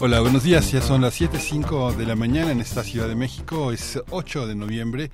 Hola, buenos días. Ya son las 7.05 de la mañana en esta Ciudad de México. Es 8 de noviembre,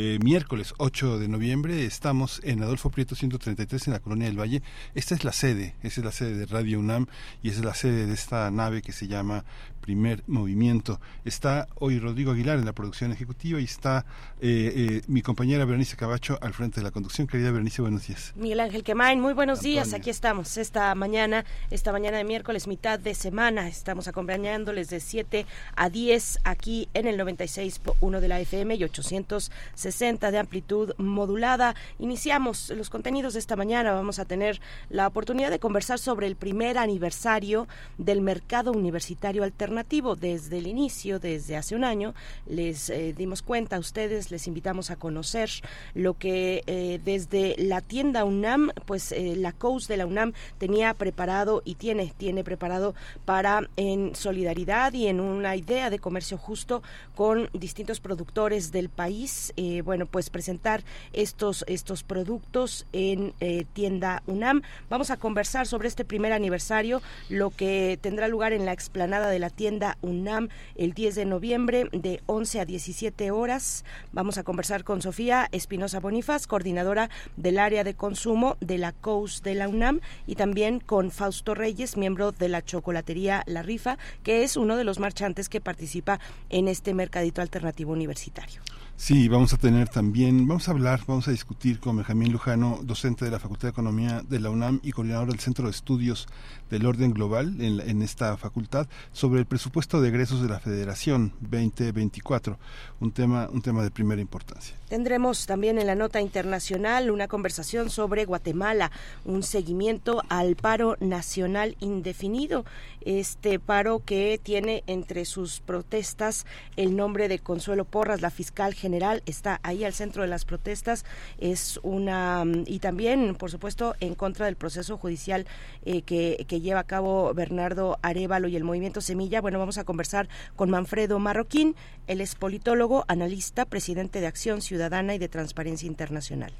eh, miércoles 8 de noviembre. Estamos en Adolfo Prieto 133 en la Colonia del Valle. Esta es la sede, esa es la sede de Radio UNAM y esa es la sede de esta nave que se llama primer movimiento. Está hoy Rodrigo Aguilar en la producción ejecutiva y está eh, eh, mi compañera Berenice Cabacho al frente de la conducción. Querida Berenice, buenos días. Miguel Ángel Quemain, muy buenos días. Aquí estamos esta mañana, esta mañana de miércoles, mitad de semana. Estamos acompañándoles de 7 a 10 aquí en el 96.1 de la FM y 860 de amplitud modulada. Iniciamos los contenidos de esta mañana. Vamos a tener la oportunidad de conversar sobre el primer aniversario del mercado universitario alternativo desde el inicio, desde hace un año, les eh, dimos cuenta a ustedes, les invitamos a conocer lo que eh, desde la tienda UNAM, pues eh, la COUS de la UNAM tenía preparado y tiene, tiene preparado para en solidaridad y en una idea de comercio justo con distintos productores del país, bueno, pues presentar estos, estos productos en tienda UNAM. Vamos a conversar sobre este primer aniversario, lo que tendrá lugar en la explanada de la tienda UNAM el 10 de noviembre de 11 a 17 horas. Vamos a conversar con Sofía Espinosa Bonifaz, coordinadora del área de consumo de la COUS de la UNAM, y también con Fausto Reyes, miembro de la chocolatería La Rifa, que es uno de los marchantes que participa en este mercadito alternativo universitario. Sí, vamos a tener también, vamos a hablar, vamos a discutir con Benjamín Lujano, docente de la Facultad de Economía de la UNAM y coordinador del Centro de Estudios del Orden Global en, esta facultad, sobre el presupuesto de egresos de la Federación 2024, un tema, un tema de primera importancia. Tendremos también en la nota internacional una conversación sobre Guatemala, un seguimiento al paro nacional indefinido, este paro que tiene entre sus protestas el nombre de Consuelo Porras, la fiscal general, está ahí al centro de las protestas, es una y también, por supuesto, en contra del proceso judicial eh, que lleva a cabo Bernardo Arevalo y el movimiento Semilla. Bueno, vamos a conversar con Manfredo Marroquín, él es politólogo, analista, presidente de Acción Ciudadana y de Transparencia Internacional.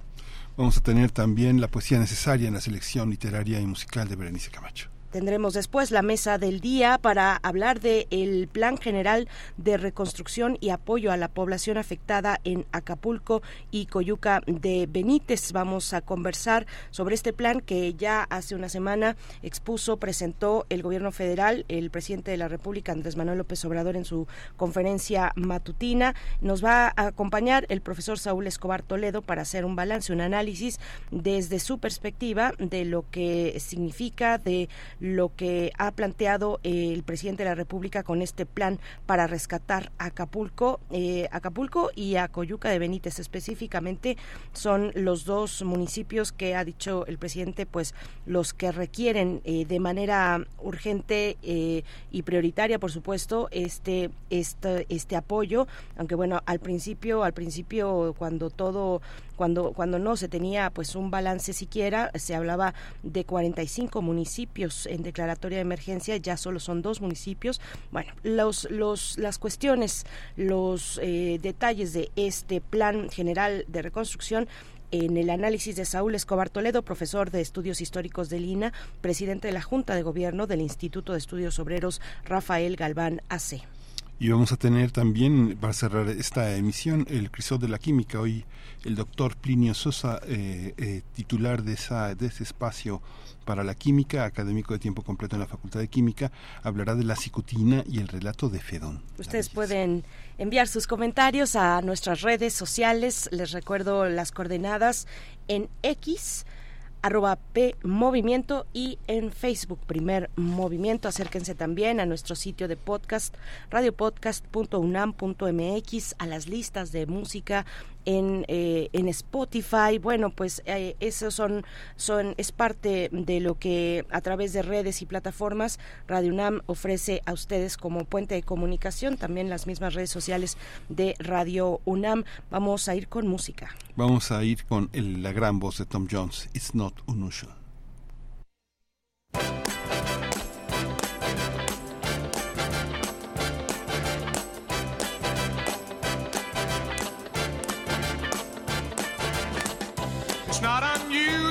Vamos a tener también la poesía necesaria en la selección literaria y musical de Berenice Camacho. Tendremos después la mesa del día para hablar del el Plan General de Reconstrucción y Apoyo a la Población Afectada en Acapulco y Coyuca de Benítez. Vamos a conversar sobre este plan que ya hace una semana expuso, presentó el gobierno federal, el presidente de la República, Andrés Manuel López Obrador, en su conferencia matutina. Nos va a acompañar el profesor Saúl Escobar Toledo para hacer un balance, un análisis desde su perspectiva de lo que significa, de lo que ha planteado el presidente de la República con este plan para rescatar Acapulco, eh, Acapulco y a Coyuca de Benítez específicamente. Son los dos municipios que ha dicho el presidente, pues los que requieren eh, de manera urgente eh, y prioritaria, por supuesto, este, este, este apoyo, aunque bueno, al principio, al principio cuando todo cuando, cuando no se tenía pues un balance siquiera, se hablaba de 45 municipios en declaratoria de emergencia, ya solo son dos municipios. Bueno, los, los, las cuestiones, los eh, detalles de este plan general de reconstrucción en el análisis de Saúl Escobar Toledo, profesor de estudios históricos de Lina, presidente de la Junta de Gobierno del Instituto de Estudios Obreros Rafael Galván AC. Y vamos a tener también, para cerrar esta emisión, el crisol de la química. Hoy el doctor Plinio Sosa, eh, eh, titular de, esa, de ese espacio para la química, académico de tiempo completo en la Facultad de Química, hablará de la cicutina y el relato de Fedón. Ustedes pueden enviar sus comentarios a nuestras redes sociales. Les recuerdo las coordenadas en X arroba P Movimiento y en Facebook Primer Movimiento. Acérquense también a nuestro sitio de podcast, radiopodcast.unam.mx, a las listas de música en, eh, en Spotify. Bueno, pues eh, eso son, son, es parte de lo que a través de redes y plataformas Radio UNAM ofrece a ustedes como puente de comunicación, también las mismas redes sociales de Radio UNAM. Vamos a ir con música. Vamos a ir con la gran voz de Tom Jones, It's Not Unusual.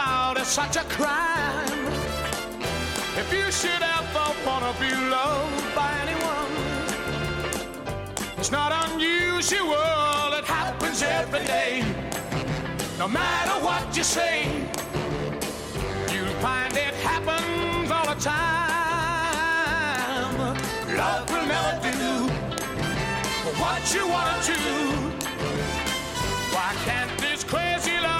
about, it's such a crime. If you should ever wanna be loved by anyone, it's not unusual, it happens every day. No matter what you say, you'll find it happens all the time. Love will never do what you wanna do. Why can't this crazy love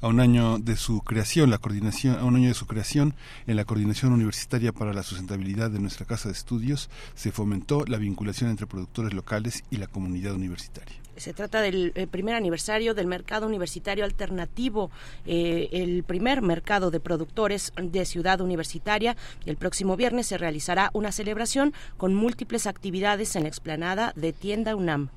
A un año de su creación, la coordinación, a un año de su creación, en la coordinación universitaria para la sustentabilidad de nuestra casa de estudios, se fomentó la vinculación entre productores locales y la comunidad universitaria. Se trata del eh, primer aniversario del mercado universitario alternativo, eh, el primer mercado de productores de Ciudad Universitaria. El próximo viernes se realizará una celebración con múltiples actividades en la explanada de Tienda UNAM.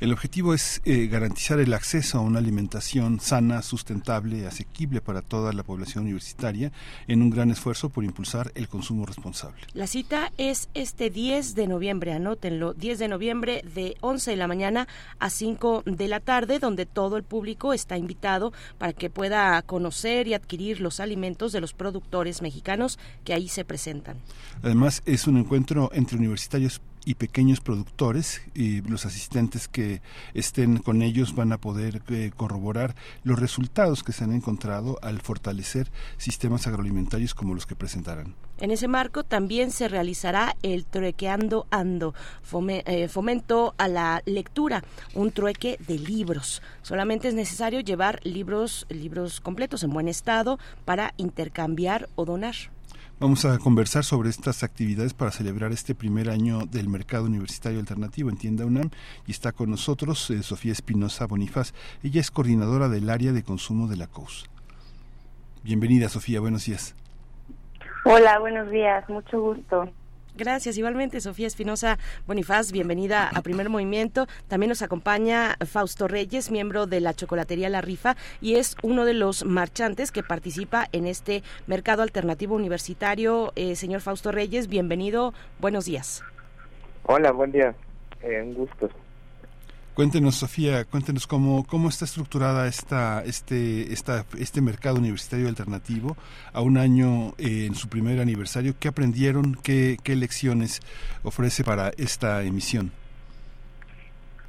El objetivo es eh, garantizar el acceso a una alimentación sana, sustentable, asequible para toda la población universitaria en un gran esfuerzo por impulsar el consumo responsable. La cita es este 10 de noviembre, anótenlo, 10 de noviembre de 11 de la mañana a 5 de la tarde, donde todo el público está invitado para que pueda conocer y adquirir los alimentos de los productores mexicanos que ahí se presentan. Además, es un encuentro entre universitarios y pequeños productores y los asistentes que estén con ellos van a poder eh, corroborar los resultados que se han encontrado al fortalecer sistemas agroalimentarios como los que presentarán. En ese marco también se realizará el Truequeando Ando, fome- eh, fomento a la lectura, un trueque de libros. Solamente es necesario llevar libros, libros completos en buen estado para intercambiar o donar. Vamos a conversar sobre estas actividades para celebrar este primer año del mercado universitario alternativo en Tienda UNAM y está con nosotros eh, Sofía Espinosa Bonifaz. Ella es coordinadora del área de consumo de la COUS. Bienvenida Sofía, buenos días. Hola, buenos días, mucho gusto. Gracias, igualmente Sofía Espinosa Bonifaz, bienvenida a Primer Movimiento. También nos acompaña Fausto Reyes, miembro de la chocolatería La Rifa y es uno de los marchantes que participa en este mercado alternativo universitario. Eh, señor Fausto Reyes, bienvenido, buenos días. Hola, buen día. Eh, un gusto. Cuéntenos, Sofía, cuéntenos cómo, cómo está estructurada esta, este, esta, este mercado universitario alternativo a un año eh, en su primer aniversario. ¿Qué aprendieron? ¿Qué, ¿Qué lecciones ofrece para esta emisión?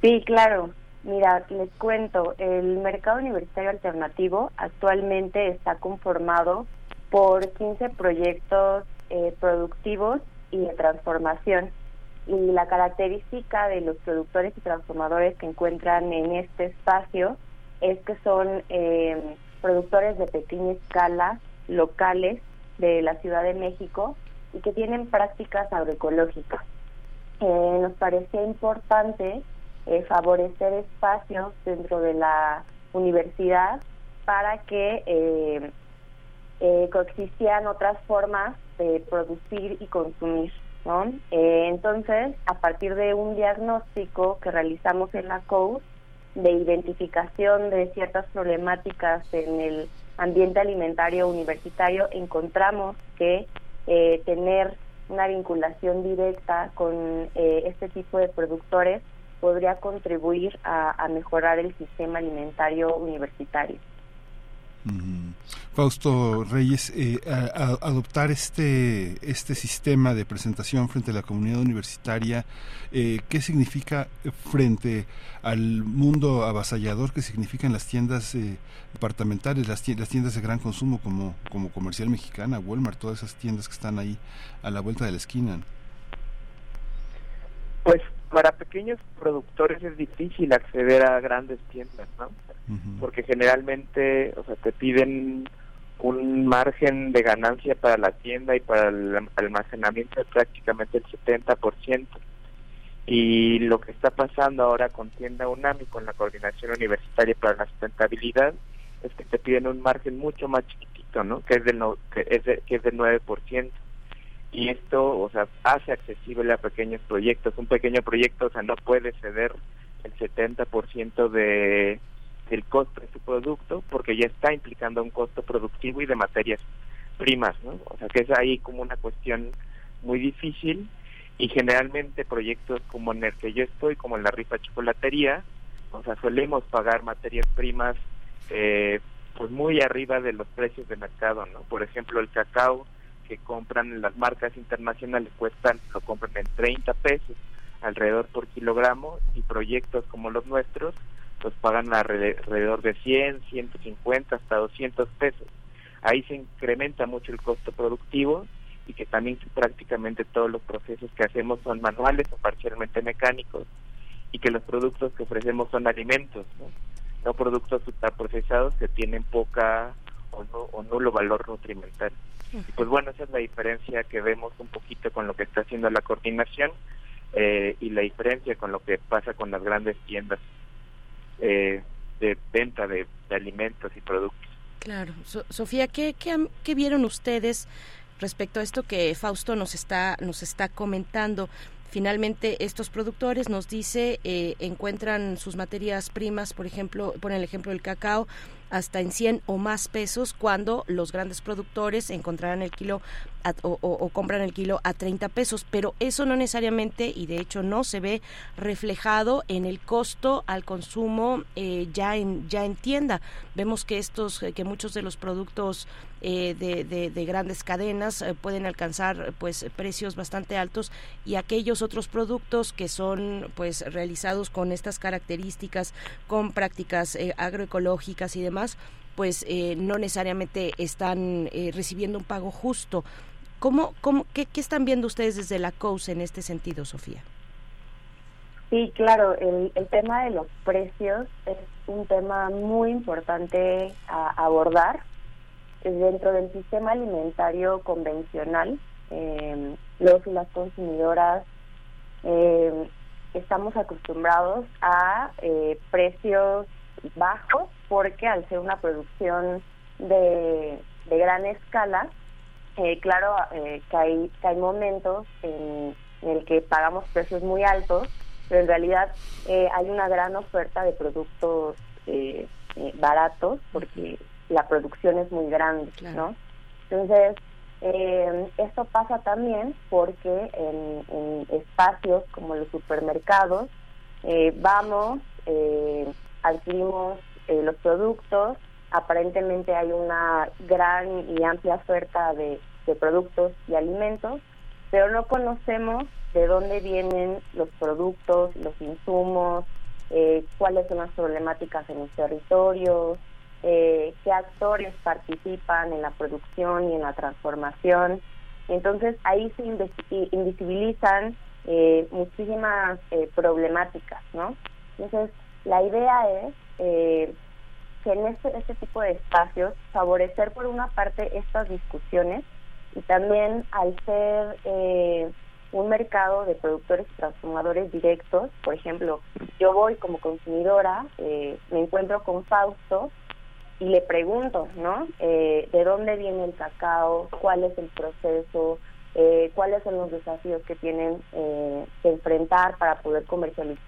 Sí, claro. Mira, les cuento, el mercado universitario alternativo actualmente está conformado por 15 proyectos eh, productivos y de transformación. Y la característica de los productores y transformadores que encuentran en este espacio es que son eh, productores de pequeña escala, locales de la Ciudad de México y que tienen prácticas agroecológicas. Eh, nos parecía importante eh, favorecer espacios dentro de la universidad para que coexistían otras formas de producir y consumir. ¿No? Eh, entonces, a partir de un diagnóstico que realizamos en la COU de identificación de ciertas problemáticas en el ambiente alimentario universitario, encontramos que eh, tener una vinculación directa con eh, este tipo de productores podría contribuir a, mejorar el sistema alimentario universitario. Ujú. Fausto Reyes, eh, a- a- adoptar este, este sistema de presentación frente a la comunidad universitaria, eh, ¿qué significa frente al mundo avasallador que significan las tiendas eh, departamentales, las tie- las tiendas de gran consumo como, como Comercial Mexicana, Walmart, todas esas tiendas que están ahí a la vuelta de la esquina? Pues para pequeños productores es difícil acceder a grandes tiendas, ¿no? Porque generalmente, o sea, te piden un margen de ganancia para la tienda y para el am- almacenamiento de prácticamente el 70%. Y lo que está pasando ahora con Tienda UNAM y con la Coordinación Universitaria para la Sustentabilidad es que te piden un margen mucho más chiquitito, ¿no? Que es del, no- que es de- que es del 9% y esto, o sea, hace accesible a pequeños proyectos. Un pequeño proyecto, o sea, no puede ceder el 70% de del costo de su producto porque ya está implicando un costo productivo y de materias primas, ¿no? O sea, que es ahí como una cuestión muy difícil y generalmente proyectos como en el que yo estoy, como en la rifa chocolatería, o sea, solemos pagar materias primas eh, pues muy arriba de los precios de mercado, ¿no? Por ejemplo, el cacao que compran las marcas internacionales cuestan, lo compran en 30 pesos alrededor por kilogramo y proyectos como los nuestros pues pagan alre- alrededor de 100, 150 hasta 200 pesos. Ahí se incrementa mucho el costo productivo y que también prácticamente todos los procesos que hacemos son manuales o parcialmente mecánicos y que los productos que ofrecemos son alimentos, ¿no? no productos ultraprocesados que tienen poca o, no, o nulo valor nutrimental. Y pues bueno, esa es la diferencia que vemos un poquito con lo que está haciendo la coordinación eh, y la diferencia con lo que pasa con las grandes tiendas eh, de venta de, alimentos y productos. Claro. So- Sofía, ¿qué, qué, qué vieron ustedes respecto a esto que Fausto nos está, nos está comentando? Finalmente, estos productores nos dice, eh, encuentran sus materias primas, por ejemplo, pone el ejemplo del cacao, hasta en 100 o más pesos, cuando los grandes productores encontrarán el kilo o- o compran el kilo a 30 pesos, pero eso no necesariamente y de hecho no se ve reflejado en el costo al consumo eh, ya en ya en tienda. Vemos que estos eh, que muchos de los productos eh, de, de- de grandes cadenas eh, pueden alcanzar pues precios bastante altos y aquellos otros productos que son pues realizados con estas características, con prácticas eh, agroecológicas y demás, pues eh, no necesariamente están eh, recibiendo un pago justo. ¿Cómo, cómo, qué, qué están viendo ustedes desde la COUS en este sentido, Sofía? Sí, claro, el, el tema de los precios es un tema muy importante a abordar dentro del sistema alimentario convencional. eh, los y las consumidoras eh, estamos acostumbrados a eh, precios bajos porque al ser una producción de, de gran escala, eh, claro eh, que, hay, que hay momentos en, en el que pagamos precios muy altos, pero en realidad eh, hay una gran oferta de productos baratos porque la producción es muy grande, Claro. ¿no? Entonces, eh, esto pasa también porque en, en espacios como los supermercados eh, vamos eh, adquirimos eh, los productos, aparentemente hay una gran y amplia oferta de, de productos y alimentos, pero no conocemos de dónde vienen los productos, los insumos, eh, cuáles son las problemáticas en los territorios, eh, qué actores participan en la producción y en la transformación. Entonces ahí se invisibilizan eh, muchísimas eh, problemáticas, ¿no? Entonces la idea es eh, que en este, este tipo de espacios favorecer por una parte estas discusiones y también al ser un mercado de productores y transformadores directos, por ejemplo, yo voy como consumidora, me encuentro con Fausto y le pregunto, ¿no? Eh, ¿De dónde viene el cacao? ¿Cuál es el proceso? Eh, ¿Cuáles son los desafíos que tienen eh, que enfrentar para poder comercializar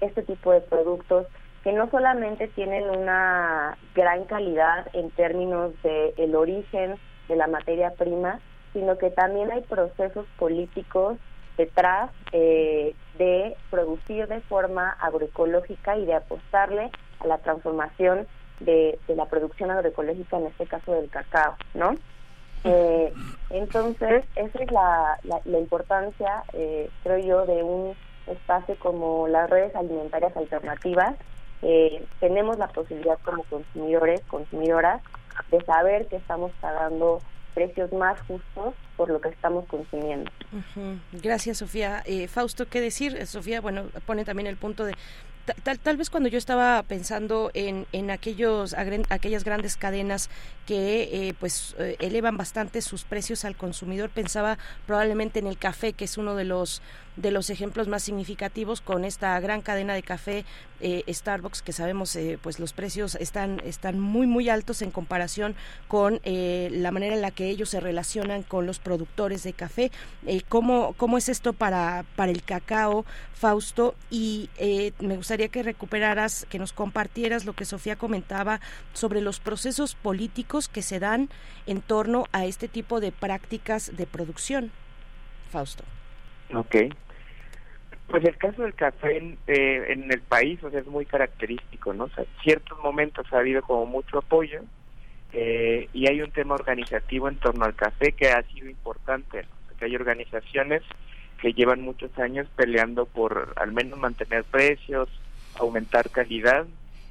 este tipo de productos? que no solamente tienen una gran calidad en términos de el origen de la materia prima, sino que también hay procesos políticos detrás eh, de producir de forma agroecológica y de apostarle a la transformación de, de, la producción agroecológica, en este caso del cacao, ¿no? Eh, entonces, esa es la, la, la importancia, eh, creo yo, de un espacio como las redes alimentarias alternativas, eh, tenemos la posibilidad como consumidores, consumidoras, de saber que estamos pagando precios más justos por lo que estamos consumiendo. Uh -huh. Gracias, Sofía. Eh, Fausto, ¿qué decir? Sofía, bueno, pone también el punto de Tal, tal, vez cuando yo estaba pensando en, en aquellos aquellas grandes cadenas que eh, pues eh, elevan bastante sus precios al consumidor pensaba probablemente en el café que es uno de los de los ejemplos más significativos con esta gran cadena de café eh, Starbucks que sabemos eh, pues los precios están están muy muy altos en comparación con eh, la manera en la que ellos se relacionan con los productores de café. Cómo cómo es esto para para el cacao Fausto y me gustaría que recuperaras que nos compartieras lo que Sofía comentaba sobre los procesos políticos que se dan en torno a este tipo de prácticas de producción Fausto. Ok, pues el caso del café en, eh, en el país o sea, es muy característico, ¿no? O sea, ciertos momentos ha habido como mucho apoyo eh, y hay un tema organizativo en torno al café que ha sido importante, ¿no? Hay organizaciones que llevan muchos años peleando por al menos mantener precios, aumentar calidad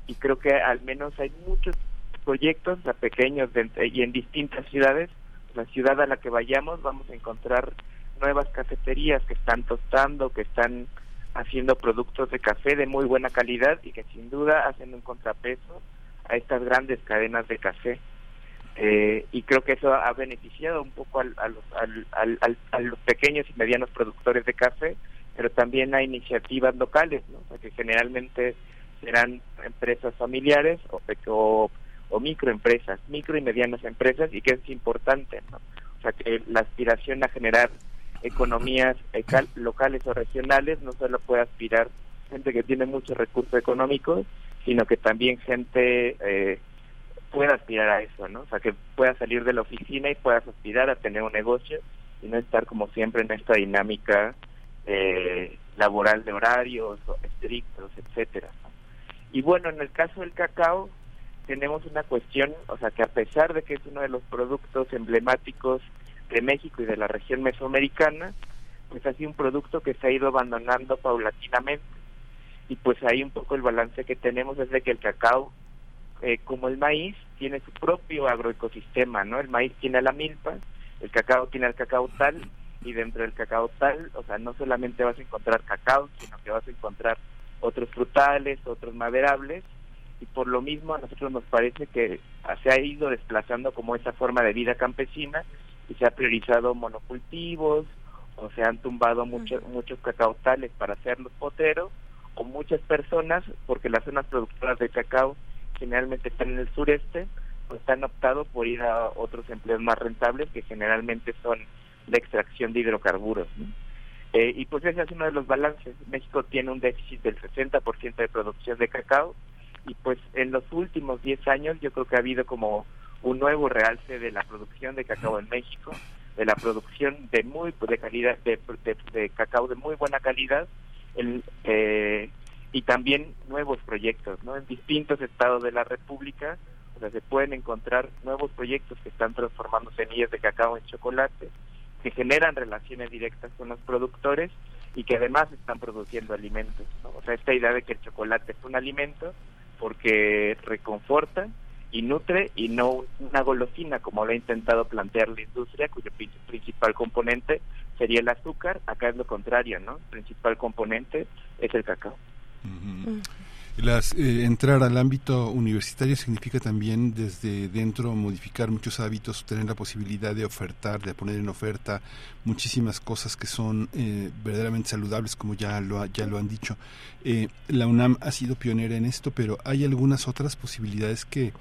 y creo que al menos hay muchos proyectos a pequeños de, y en distintas ciudades, la ciudad a la que vayamos vamos a encontrar nuevas cafeterías que están tostando, que están haciendo productos de café de muy buena calidad y que sin duda hacen un contrapeso a estas grandes cadenas de café. Eh, y creo que eso ha beneficiado un poco al, a, los, al, al, a los pequeños y medianos productores de café, pero también a iniciativas locales, ¿no? que generalmente serán empresas familiares o, o, o microempresas, micro y medianas empresas, y que es importante, ¿no? o sea, que la aspiración a generar economías locales o regionales no solo puede aspirar gente que tiene muchos recursos económicos, sino que también gente eh, pueda aspirar a eso, ¿no? O sea, que pueda salir de la oficina y puedas aspirar a tener un negocio y no estar como siempre en esta dinámica eh, laboral de horarios estrictos, etcétera. Y bueno, en el caso del cacao tenemos una cuestión, o sea, que a pesar de que es uno de los productos emblemáticos de México y de la región mesoamericana, pues ha sido un producto que se ha ido abandonando paulatinamente. Y pues ahí un poco el balance que tenemos es de que el cacao, eh, como el maíz, tiene su propio agroecosistema, ¿no? El maíz tiene la milpa, el cacao tiene el cacao tal, y dentro del cacao tal, o sea, no solamente vas a encontrar cacao, sino que vas a encontrar otros frutales, otros maderables, y por lo mismo a nosotros nos parece que se ha ido desplazando como esa forma de vida campesina y se ha priorizado monocultivos o se han tumbado muchos muchos cacautales para hacer los poteros o muchas personas porque las zonas productoras de cacao generalmente están en el sureste pues han optado por ir a otros empleos más rentables que generalmente son la extracción de hidrocarburos ¿no? eh, y pues ese es uno de los balances México tiene un déficit del 60% de producción de cacao y pues en los últimos 10 años yo creo que ha habido como un nuevo realce de la producción de cacao en México, de la producción de muy de calidad de, cacao de muy buena calidad, eh, y también nuevos proyectos, ¿no? En distintos estados de la República, o sea, se pueden encontrar nuevos proyectos que están transformando semillas de cacao en chocolate, que generan relaciones directas con los productores y que además están produciendo alimentos, ¿no? O sea, esta idea de que el chocolate es un alimento porque reconforta y nutre y no una golosina como lo ha intentado plantear la industria cuyo principal componente sería el azúcar, acá es lo contrario, ¿no? El principal componente es el cacao. Las, eh, entrar al ámbito universitario significa también desde dentro modificar muchos hábitos, tener la posibilidad de ofertar, de poner en oferta muchísimas cosas que son eh, verdaderamente saludables, como ya lo, ya lo han dicho. Eh, la UNAM ha sido pionera en esto, pero hay algunas otras posibilidades que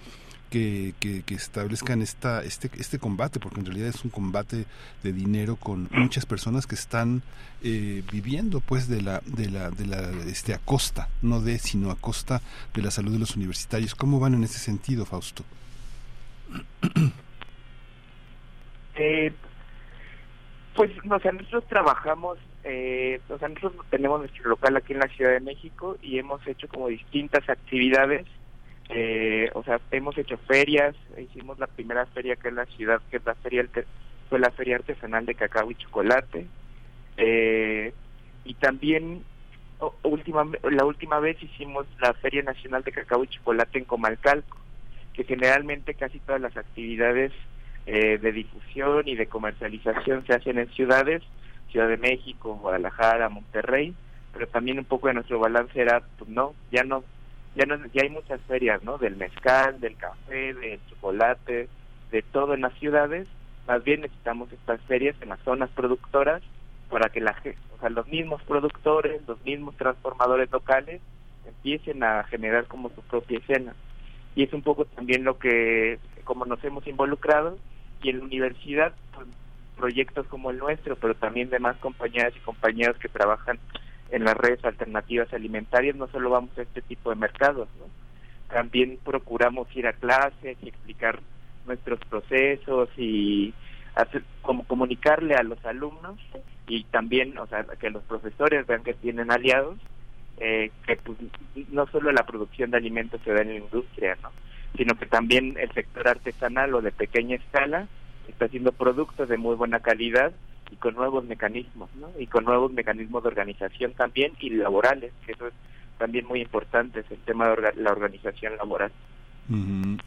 que, establezcan esta, este, este combate, porque en realidad es un combate de dinero con muchas personas que están eh, viviendo pues de la, de la, de la, este, a costa, no de, sino a costa de la salud de los universitarios. ¿Cómo van en ese sentido, Fausto? Eh, pues, o sea, nosotros trabajamos, eh, o sea, nosotros tenemos nuestro local aquí en la Ciudad de México y hemos hecho como distintas actividades eh, o sea, hemos hecho ferias, hicimos la primera feria que es la ciudad, que es la feria, fue la feria artesanal de cacao y chocolate. Eh, y también última, la última vez hicimos la Feria Nacional de Cacao y Chocolate en Comalcalco, que generalmente casi todas las actividades eh, de difusión y de comercialización se hacen en ciudades, Ciudad de México, Guadalajara, Monterrey, pero también un poco de nuestro balance era, pues no, ya no ya, no, ya hay muchas ferias, ¿no? Del mezcal, del café, del chocolate, de todo en las ciudades. Más bien necesitamos estas ferias en las zonas productoras para que la, o sea, los mismos productores, los mismos transformadores locales empiecen a generar como su propia escena. Y es un poco también lo que, como nos hemos involucrado, y en la universidad, pues, proyectos como el nuestro, pero también demás compañeras y compañeros que trabajan en las redes alternativas alimentarias no solo vamos a este tipo de mercados, también procuramos ir a clases y explicar nuestros procesos y hacer, como comunicarle a los alumnos y también, o sea, que los profesores vean que tienen aliados, eh, que pues, no solo la producción de alimentos se da en la industria, ¿no? sino que también el sector artesanal o de pequeña escala está haciendo productos de muy buena calidad y con nuevos mecanismos, ¿no? Y con nuevos mecanismos de organización también y laborales, que eso es también muy importante, es el tema de la organización laboral.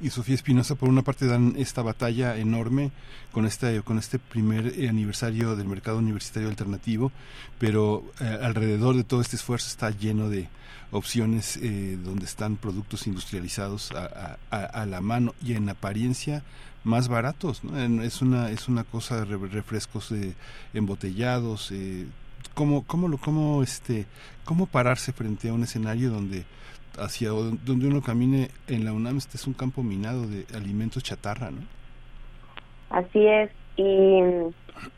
Y Sofía Espinosa, por una parte, dan esta batalla enorme con este, con este primer eh, aniversario del mercado universitario alternativo, pero eh, alrededor de todo este esfuerzo está lleno de opciones eh, donde están productos industrializados a, a, la mano y en apariencia más baratos. Es, una, es una cosa de refrescos embotellados. ¿cómo, cómo, lo, cómo, este, ¿Cómo pararse frente a un escenario donde hacia donde uno camine en la UNAM, este es un campo minado de alimentos chatarra, ¿no? Así es. Y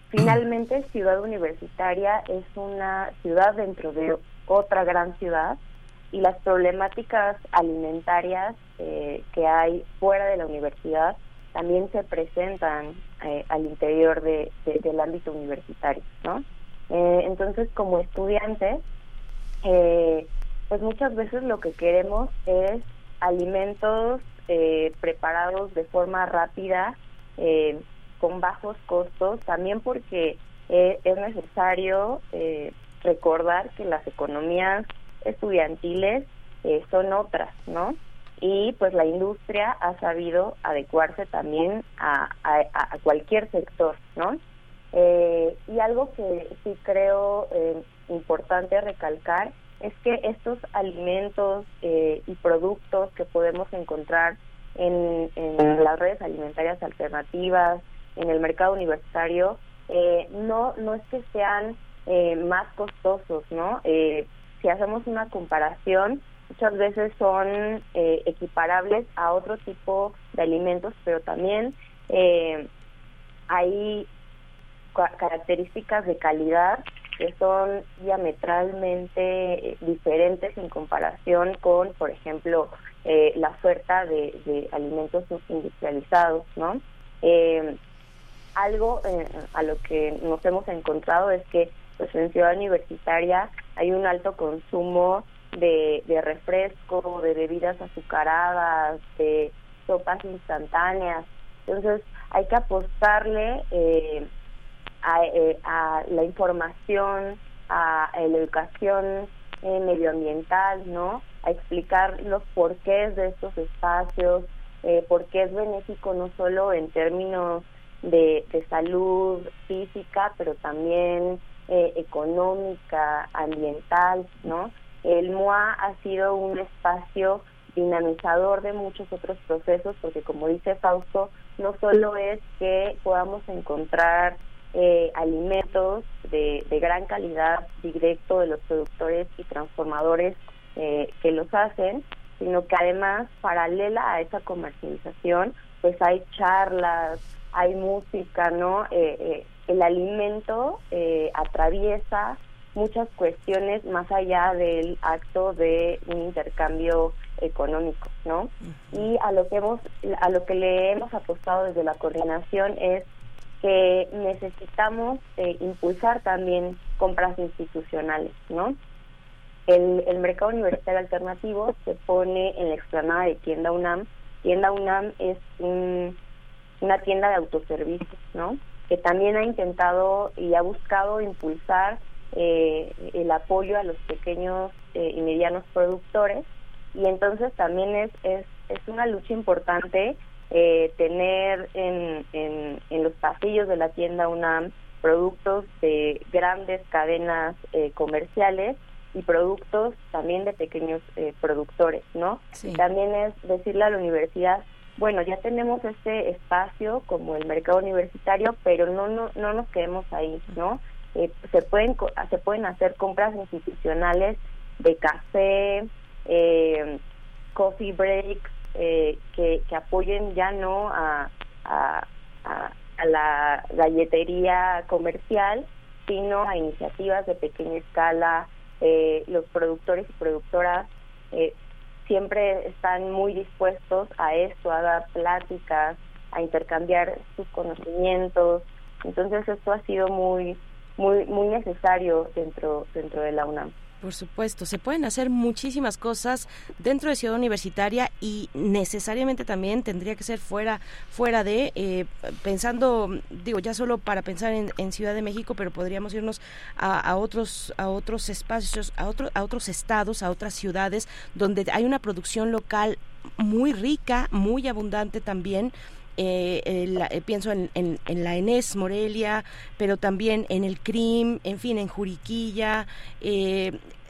finalmente Ciudad Universitaria es una ciudad dentro de otra gran ciudad y las problemáticas alimentarias eh, que hay fuera de la universidad también se presentan eh, al interior de, del ámbito universitario, ¿no? Eh, entonces, como estudiantes, eh, pues muchas veces lo que queremos es alimentos eh, preparados de forma rápida, con bajos costos, también porque es necesario recordar que las economías estudiantiles son otras, ¿no? Y pues la industria ha sabido adecuarse también a, a, cualquier sector, ¿no? y algo que sí creo importante recalcar es que estos alimentos eh, y productos que podemos encontrar en, las redes alimentarias alternativas, en el mercado universitario, eh, no, no es que sean eh, más costosos, ¿no? si hacemos una comparación, muchas veces son equiparables a otro tipo de alimentos, pero también hay características de calidad que son diametralmente eh, diferentes en comparación con, por ejemplo, eh, la oferta de, alimentos industrializados, ¿no? Eh, algo a lo que nos hemos encontrado es que pues en Ciudad Universitaria hay un alto consumo de, refresco, de bebidas azucaradas, de sopas instantáneas. Entonces hay que apostarle eh, a, eh, a, la información, a, la educación eh, medioambiental, ¿no? A explicar los porqués de estos espacios, eh, por qué es benéfico no solo en términos de, de salud física, pero también eh, económica, ambiental, ¿no? El MOA ha sido un espacio dinamizador de muchos otros procesos, porque como dice Fausto, no solo es que podamos encontrar eh, alimentos de, de, gran calidad directo de los productores y transformadores eh, que los hacen, sino que además, paralela a esa comercialización, pues hay charlas, hay música, ¿no? Eh, eh el alimento eh, atraviesa muchas cuestiones más allá del acto de un intercambio económico, ¿no? Y a lo que hemos, a lo que le hemos apostado desde la coordinación es que necesitamos eh, impulsar también compras institucionales, ¿no? El, el mercado universitario alternativo se pone en la explanada de Tienda UNAM. Tienda UNAM es un, una tienda de autoservicio, ¿no? Que también ha intentado y ha buscado impulsar eh, el apoyo a los pequeños eh, y medianos productores y entonces también es, es, es una lucha importante eh, tener en, en, en, los pasillos de la tienda UNAM productos de grandes cadenas eh, comerciales y productos también de pequeños eh, productores, ¿no? Sí. También es decirle a la universidad, bueno, ya tenemos este espacio como el mercado universitario, pero no no, no nos quedemos ahí, ¿no? Eh, se pueden se pueden hacer compras institucionales de café, eh, coffee breaks, eh, que, que apoyen ya no a, a, a, a la galletería comercial, sino a iniciativas de pequeña escala, eh, los productores y productoras eh, siempre están muy dispuestos a esto, a dar pláticas, a intercambiar sus conocimientos. Entonces esto ha sido muy muy muy necesario dentro dentro de la UNAM. Por supuesto, se pueden hacer muchísimas cosas dentro de Ciudad Universitaria y necesariamente también tendría que ser fuera, fuera de, eh, pensando, digo, ya solo para pensar en, Ciudad de México, pero podríamos irnos a, a, otros, a otros espacios, a, otro, a otros estados, a otras ciudades, donde hay una producción local muy rica, muy abundante también. Eh, el, eh, pienso en, en, en, la ENES Morelia, pero también en el CRIM, en fin, en Juriquilla.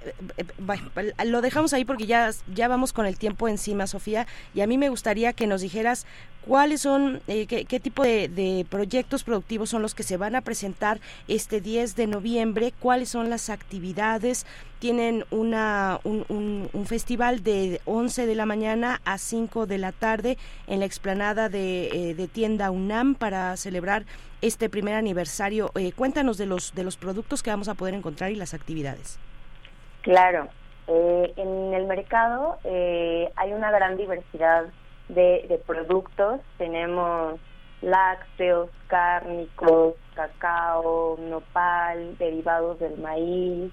Eh, lo dejamos ahí porque ya, ya vamos con el tiempo encima, Sofía, y a mí me gustaría que nos dijeras cuáles son, eh, qué, qué, tipo de, proyectos productivos son los que se van a presentar este 10 de noviembre, cuáles son las actividades. Tienen una, un, festival de 11 de la mañana a 5 de la tarde en la explanada de, eh, de tienda UNAM para celebrar este primer aniversario. Eh, cuéntanos de los, de los productos que vamos a poder encontrar y las actividades. Claro, eh, en el mercado eh, hay una gran diversidad de, de, productos. Tenemos lácteos, cárnicos, cacao, nopal, derivados del maíz,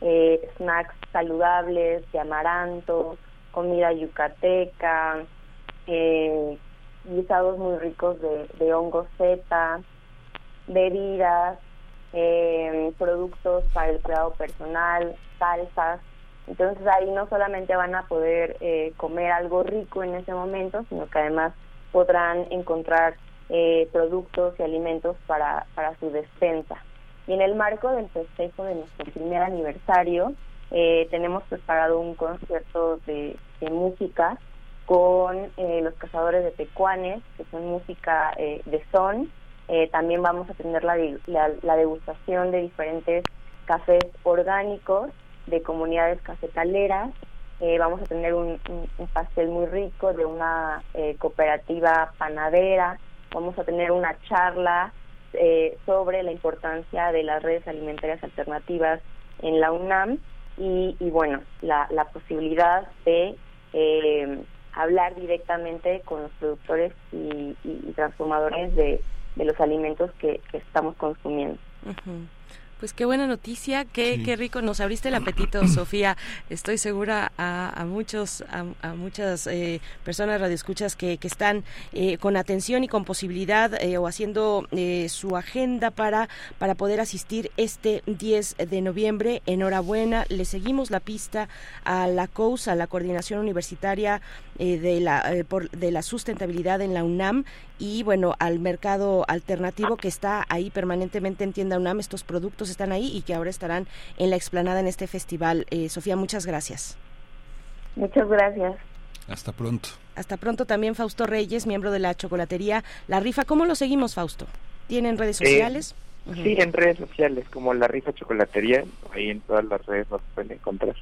eh, snacks saludables de amaranto, comida yucateca, eh, guisados muy ricos de, de hongo zeta, bebidas, eh, productos para el cuidado personal, salsas. Entonces ahí no solamente van a poder eh, comer algo rico en ese momento, sino que además podrán encontrar eh, productos y alimentos para, para su despensa. Y en el marco del festejo de nuestro primer aniversario, eh, tenemos preparado un concierto de, de música con eh, los cazadores de tecuanes, que son música eh, de son. Eh, también vamos a tener la, la, degustación de diferentes cafés orgánicos de comunidades cafetaleras. Eh, vamos a tener un, un, pastel muy rico de una eh, cooperativa panadera. Vamos a tener una charla eh, sobre la importancia de las redes alimentarias alternativas en la UNAM y, y bueno, la, la, posibilidad de eh, hablar directamente con los productores y, y transformadores de, de, los alimentos que, que estamos consumiendo. Uh -huh. Pues qué buena noticia, qué, qué rico, nos abriste el apetito, Sofía. Estoy segura a, muchos, a, muchas eh, personas radioescuchas que, que están eh, con atención y con posibilidad eh, o haciendo su agenda para, para poder asistir este 10 de noviembre. Enhorabuena, le seguimos la pista a la COUS, a la Coordinación Universitaria de, la, por, de la Sustentabilidad en la UNAM y bueno, al mercado alternativo que está ahí permanentemente en Tienda UNAM, estos productos están ahí y que ahora estarán en la explanada en este festival. Eh, Sofía, muchas gracias. Muchas gracias. Hasta pronto. Hasta pronto también Fausto Reyes, miembro de la chocolatería La Rifa. ¿Cómo lo seguimos, Fausto? ¿Tienen redes eh, sociales? Sí, en redes sociales, como La Rifa Chocolatería, ahí en todas las redes nos pueden encontrar.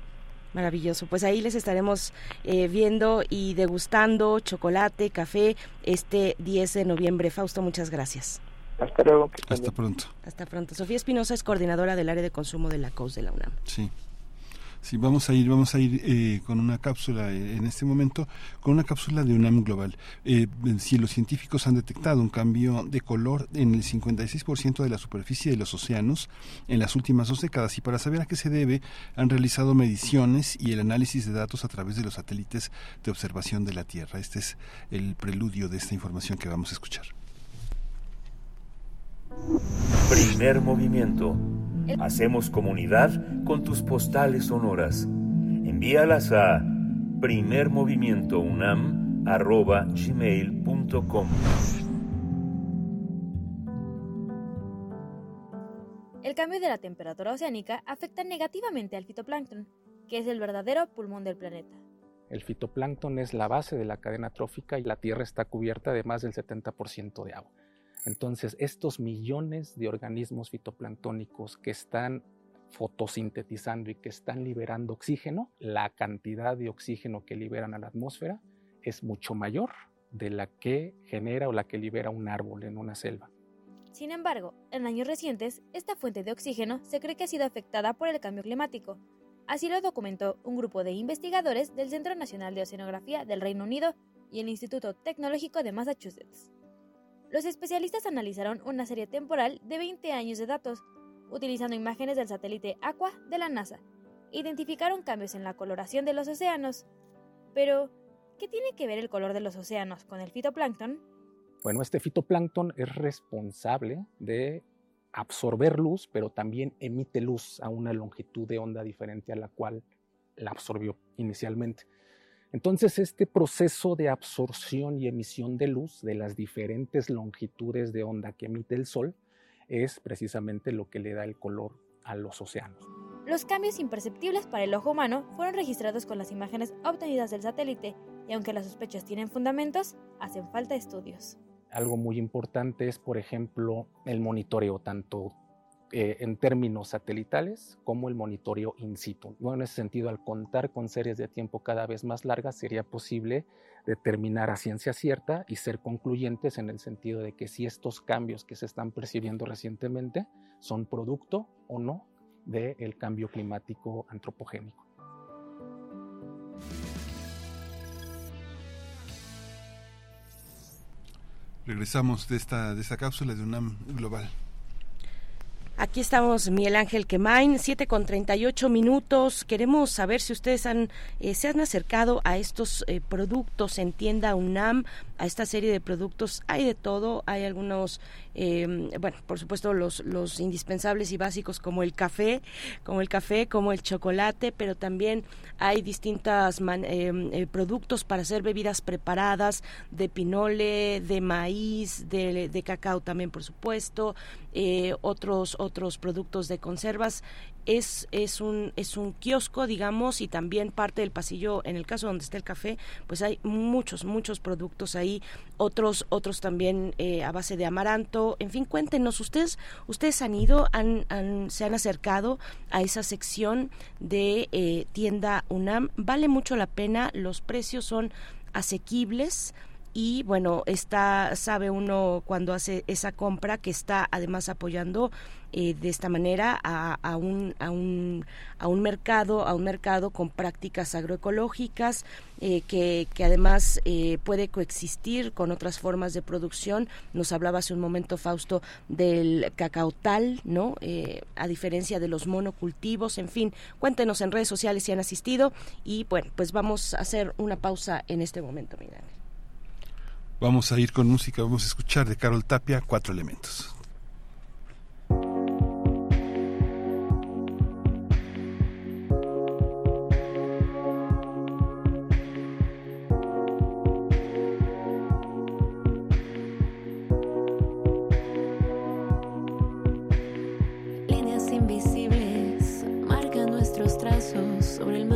Maravilloso, pues ahí les estaremos eh, viendo y degustando chocolate, café este 10 de noviembre. Fausto, muchas gracias. Hasta luego. Hasta pronto. Hasta pronto. Sofía Espinosa es coordinadora del área de consumo de la COS de la UNAM. Sí. Sí, vamos a ir, vamos a ir eh, con una cápsula eh, en este momento, con una cápsula de UNAM Global. Eh, si los científicos han detectado un cambio de color en el 56% de la superficie de los océanos en las últimas dos décadas y para saber a qué se debe han realizado mediciones y el análisis de datos a través de los satélites de observación de la Tierra. Este es el preludio de esta información que vamos a escuchar. Primer movimiento. Hacemos comunidad con tus postales sonoras. Envíalas a primermovimientounam.gmail.com El cambio de la temperatura oceánica afecta negativamente al fitoplancton, que es el verdadero pulmón del planeta. El fitoplancton es la base de la cadena trófica y la Tierra está cubierta de más del 70% de agua. Entonces, estos millones de organismos fitoplanctónicos que están fotosintetizando y que están liberando oxígeno, la cantidad de oxígeno que liberan a la atmósfera es mucho mayor de la que genera o la que libera un árbol en una selva. Sin embargo, en años recientes, esta fuente de oxígeno se cree que ha sido afectada por el cambio climático. Así lo documentó un grupo de investigadores del Centro Nacional de Oceanografía del Reino Unido y el Instituto Tecnológico de Massachusetts. Los especialistas analizaron una serie temporal de 20 años de datos, utilizando imágenes del satélite Aqua de la NASA. Identificaron cambios en la coloración de los océanos. Pero, ¿qué tiene que ver el color de los océanos con el fitoplancton? Bueno, este fitoplancton es responsable de absorber luz, pero también emite luz a una longitud de onda diferente a la cual la absorbió inicialmente. Entonces, este proceso de absorción y emisión de luz de las diferentes longitudes de onda que emite el Sol es precisamente lo que le da el color a los océanos. Los cambios imperceptibles para el ojo humano fueron registrados con las imágenes obtenidas del satélite y aunque las sospechas tienen fundamentos, hacen falta estudios. Algo muy importante es, por ejemplo, el monitoreo tanto eh, en términos satelitales como el monitoreo in situ. Bueno, en ese sentido, al contar con series de tiempo cada vez más largas, sería posible determinar a ciencia cierta y ser concluyentes en el sentido de que si estos cambios que se están percibiendo recientemente son producto o no del cambio climático antropogénico. Regresamos de esta, de esta cápsula de UNAM Global. Aquí estamos, Miguel Ángel Quemain, 7 con 38 minutos. Queremos saber si ustedes han, eh, se han acercado a estos eh, productos en tienda UNAM, a esta serie de productos. Hay de todo, hay algunos, em, bueno, por supuesto los, los indispensables y básicos como el café, como el café, como el chocolate, pero también hay distintos em, eh, productos para hacer bebidas preparadas de pinole, de maíz, de, de cacao también, por supuesto, otros otros productos de conservas. Es, es, un, es un kiosco, digamos, y también parte del pasillo, en el caso donde está el café, pues hay muchos, muchos productos ahí, otros, otros también eh, a base de amaranto. En fin, cuéntenos, ustedes, ustedes han ido, han, se han acercado a esa sección de eh, tienda UNAM. Vale mucho la pena, los precios son asequibles y bueno, está, sabe uno cuando hace esa compra que está además apoyando eh, de esta manera a, un, a, un, a un mercado a un mercado con prácticas agroecológicas eh, que, que, además eh, puede coexistir con otras formas de producción. Nos hablaba hace un momento Fausto del cacaotal no a diferencia de los monocultivos en fin cuéntenos en redes sociales si han asistido y bueno pues vamos a hacer una pausa en este momento Miguel Vamos a ir con música, vamos a escuchar de Carol Tapia cuatro elementos. movimiento.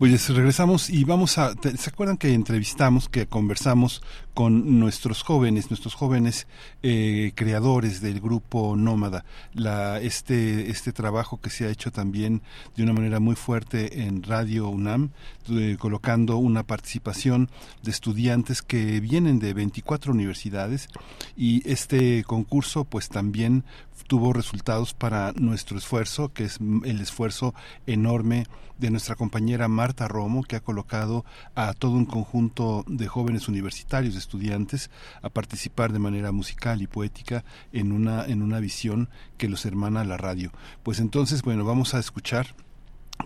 Pues regresamos y vamos a... ¿Se acuerdan que entrevistamos, que conversamos con nuestros jóvenes, nuestros jóvenes eh, creadores del grupo Nómada? La, este, este trabajo que se ha hecho también de una manera muy fuerte en Radio UNAM, colocando una participación de estudiantes que vienen de 24 universidades y este concurso pues también tuvo resultados para nuestro esfuerzo, que es el esfuerzo enorme de nuestra compañera Marta Romo, que ha colocado a todo un conjunto de jóvenes universitarios, estudiantes, a participar de manera musical y poética en una, en una visión que los hermana a la radio. Pues entonces, bueno, vamos a escuchar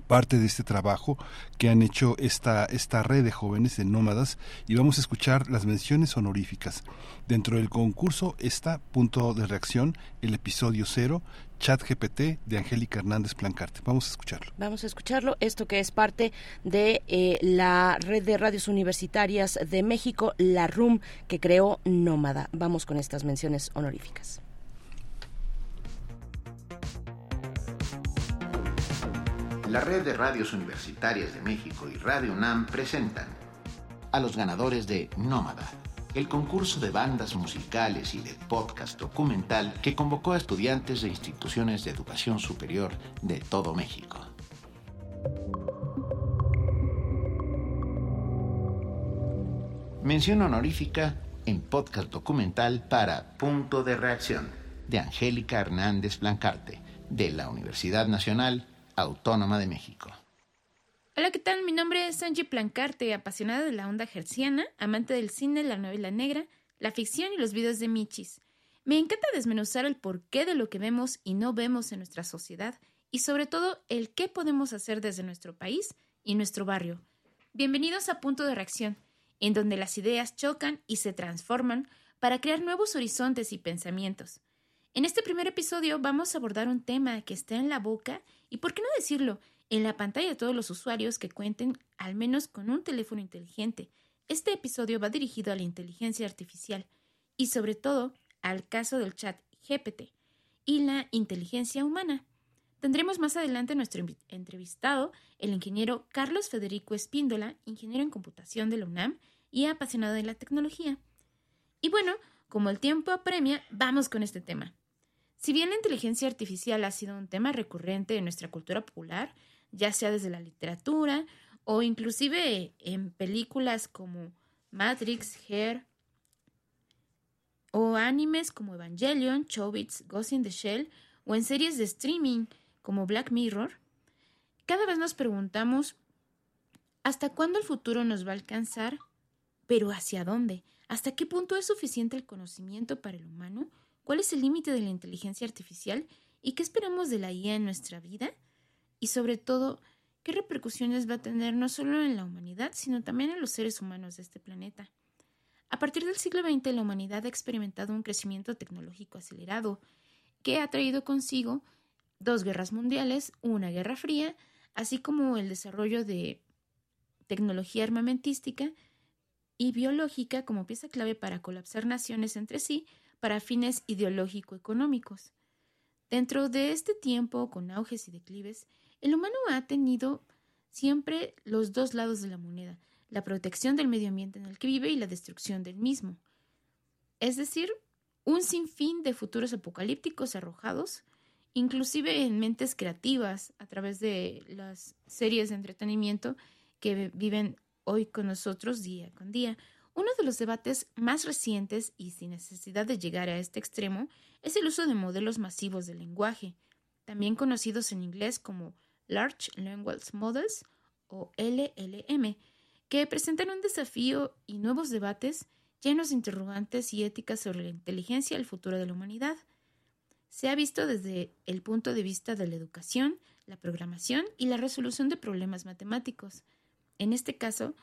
parte de este trabajo que han hecho esta, esta red de jóvenes de nómadas y vamos a escuchar las menciones honoríficas. Dentro del concurso está Punto de Reacción, el episodio cero, Chat GPT de Angélica Hernández Plancarte. Vamos a escucharlo. Vamos a escucharlo. Esto que es parte de eh, la red de radios universitarias de México, la RUM, que creó Nómada. Vamos con estas menciones honoríficas. La Red de Radios Universitarias de México y Radio UNAM presentan a los ganadores de Nómada, el concurso de bandas musicales y de podcast documental que convocó a estudiantes de instituciones de educación superior de todo México. Mención honorífica en podcast documental para Punto de Reacción de Angélica Hernández Blancarte de la Universidad Nacional Autónoma de México. Hola, ¿qué tal? Mi nombre es Angie Plancarte, apasionada de la onda gerciana, amante del cine, la novela negra, la ficción y los videos de Michis. Me encanta desmenuzar el porqué de lo que vemos y no vemos en nuestra sociedad y sobre todo el qué podemos hacer desde nuestro país y nuestro barrio. Bienvenidos a Punto de Reacción, en donde las ideas chocan y se transforman para crear nuevos horizontes y pensamientos. En este primer episodio vamos a abordar un tema que está en la boca y, por qué no decirlo, en la pantalla de todos los usuarios que cuenten al menos con un teléfono inteligente. Este episodio va dirigido a la inteligencia artificial y sobre todo al caso del chat GPT y la inteligencia humana. Tendremos más adelante nuestro entrevistado, el ingeniero Carlos Federico Espíndola, ingeniero en computación de la UNAM y apasionado de la tecnología. Y bueno, como el tiempo apremia, vamos con este tema. Si bien la inteligencia artificial ha sido un tema recurrente en nuestra cultura popular, ya sea desde la literatura o inclusive en películas como Matrix, Hair, o animes como Evangelion, Chobits, Ghost in the Shell, o en series de streaming como Black Mirror, cada vez nos preguntamos ¿hasta cuándo el futuro nos va a alcanzar? ¿Pero hacia dónde? ¿Hasta qué punto es suficiente el conocimiento para el humano? ¿Cuál es el límite de la inteligencia artificial? ¿Y qué esperamos de la IA en nuestra vida? y sobre todo, qué repercusiones va a tener no solo en la humanidad, sino también en los seres humanos de este planeta. A partir del siglo XX, la humanidad ha experimentado un crecimiento tecnológico acelerado, que ha traído consigo dos guerras mundiales, una guerra fría, así como el desarrollo de tecnología armamentística y biológica como pieza clave para colapsar naciones entre sí para fines ideológico-económicos. Dentro de este tiempo, con auges y declives, el humano ha tenido siempre los dos lados de la moneda, la protección del medio ambiente en el que vive y la destrucción del mismo. Es decir, un sinfín de futuros apocalípticos arrojados, inclusive en mentes creativas a través de las series de entretenimiento que viven hoy con nosotros día con día. Uno de los debates más recientes y sin necesidad de llegar a este extremo es el uso de modelos masivos de lenguaje, también conocidos en inglés como Large Language Models o LLM, que presentan un desafío y nuevos debates llenos de interrogantes y éticas sobre la inteligencia y el futuro de la humanidad. Se ha visto desde el punto de vista de la educación, la programación y la resolución de problemas matemáticos. En este caso,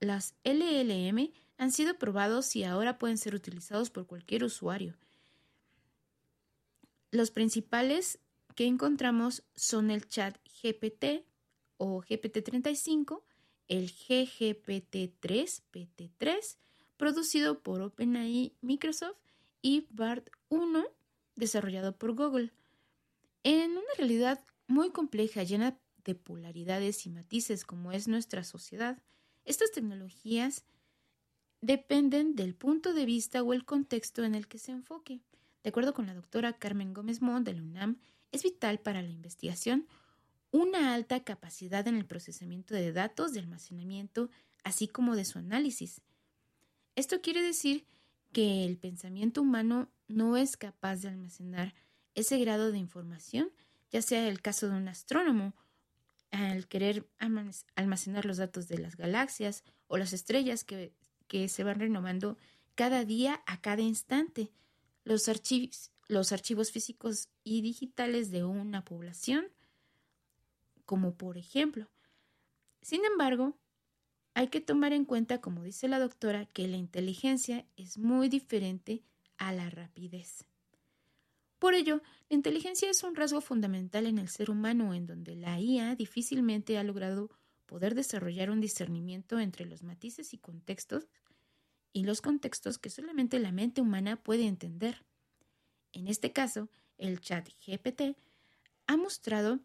las LLM han sido probados y ahora pueden ser utilizados por cualquier usuario. Los principales que encontramos son el chat GPT o GPT-35, el GGPT3, PT3, producido por OpenAI Microsoft, y BART1, desarrollado por Google. En una realidad muy compleja, llena de polaridades y matices como es nuestra sociedad, estas tecnologías dependen del punto de vista o el contexto en el que se enfoque. De acuerdo con la doctora Carmen Gómez Mont de la UNAM, es vital para la investigación una alta capacidad en el procesamiento de datos, de almacenamiento, así como de su análisis. Esto quiere decir que el pensamiento humano no es capaz de almacenar ese grado de información, ya sea el caso de un astrónomo, al querer almacenar los datos de las galaxias o las estrellas que, que se van renovando cada día a cada instante, los archivos, los archivos físicos y digitales de una población, como por ejemplo. Sin embargo, hay que tomar en cuenta, como dice la doctora, que la inteligencia es muy diferente a la rapidez. Por ello, la inteligencia es un rasgo fundamental en el ser humano en donde la IA difícilmente ha logrado poder desarrollar un discernimiento entre los matices y contextos y los contextos que solamente la mente humana puede entender. En este caso, el chat GPT ha mostrado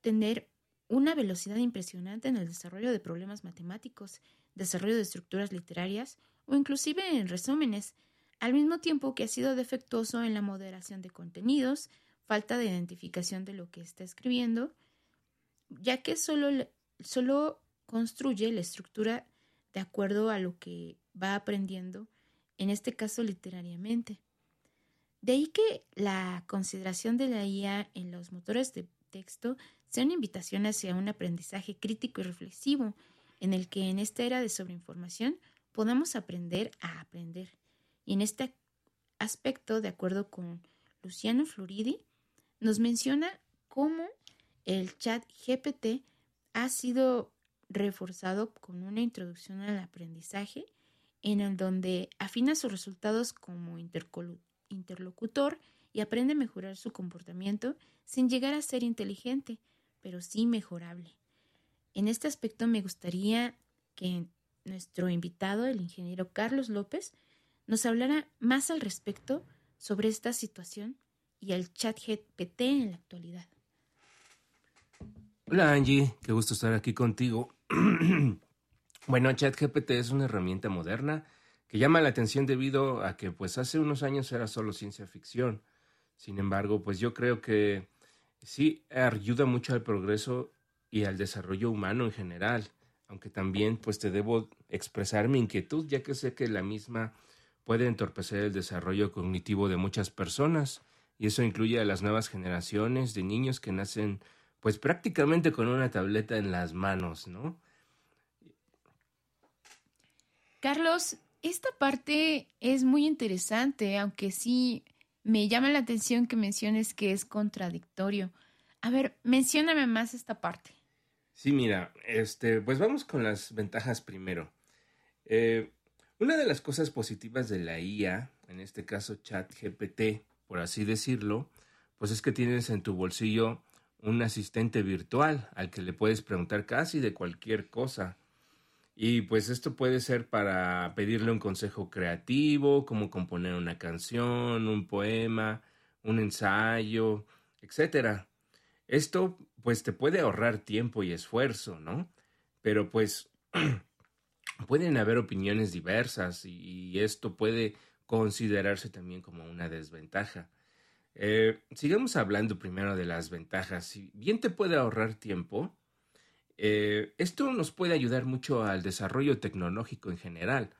tener una velocidad impresionante en el desarrollo de problemas matemáticos, desarrollo de estructuras literarias o inclusive en resúmenes, al mismo tiempo que ha sido defectuoso en la moderación de contenidos, falta de identificación de lo que está escribiendo, ya que solo, solo construye la estructura de acuerdo a lo que va aprendiendo, en este caso literariamente. De ahí que la consideración de la IA en los motores de texto sea una invitación hacia un aprendizaje crítico y reflexivo, en el que en esta era de sobreinformación podamos aprender a aprender. Y en este aspecto, de acuerdo con Luciano Floridi, nos menciona cómo el chat GPT ha sido reforzado con una introducción al aprendizaje en el donde afina sus resultados como interlocutor y aprende a mejorar su comportamiento sin llegar a ser inteligente, pero sí mejorable. En este aspecto me gustaría que nuestro invitado, el ingeniero Carlos López, nos hablara más al respecto sobre esta situación y el chat GPT en la actualidad. Hola Angie, qué gusto estar aquí contigo. bueno, ChatGPT es una herramienta moderna que llama la atención debido a que pues hace unos años era solo ciencia ficción. Sin embargo, pues yo creo que sí ayuda mucho al progreso y al desarrollo humano en general, aunque también pues te debo expresar mi inquietud, ya que sé que la misma puede entorpecer el desarrollo cognitivo de muchas personas, y eso incluye a las nuevas generaciones de niños que nacen pues prácticamente con una tableta en las manos, ¿no? Carlos, esta parte es muy interesante, aunque sí me llama la atención que menciones que es contradictorio. A ver, mencióname más esta parte. Sí, mira, este, pues vamos con las ventajas primero. Eh, una de las cosas positivas de la IA, en este caso ChatGPT, por así decirlo, pues es que tienes en tu bolsillo un asistente virtual al que le puedes preguntar casi de cualquier cosa. Y pues esto puede ser para pedirle un consejo creativo, como componer una canción, un poema, un ensayo, etc. Esto pues te puede ahorrar tiempo y esfuerzo, ¿no? Pero pues pueden haber opiniones diversas y esto puede considerarse también como una desventaja. Eh, sigamos hablando primero de las ventajas. Si bien te puede ahorrar tiempo, eh, esto nos puede ayudar mucho al desarrollo tecnológico en general.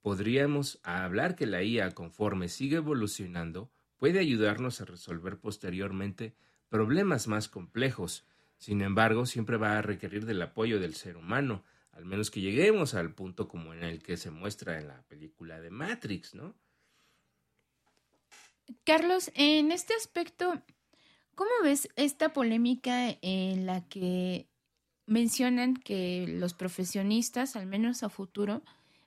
Podríamos hablar que la IA, conforme sigue evolucionando, puede ayudarnos a resolver posteriormente problemas más complejos. Sin embargo, siempre va a requerir del apoyo del ser humano, al menos que lleguemos al punto como en el que se muestra en la película de Matrix, ¿no? Carlos, en este aspecto, ¿cómo ves esta polémica en la que mencionan que los profesionistas, al menos a futuro,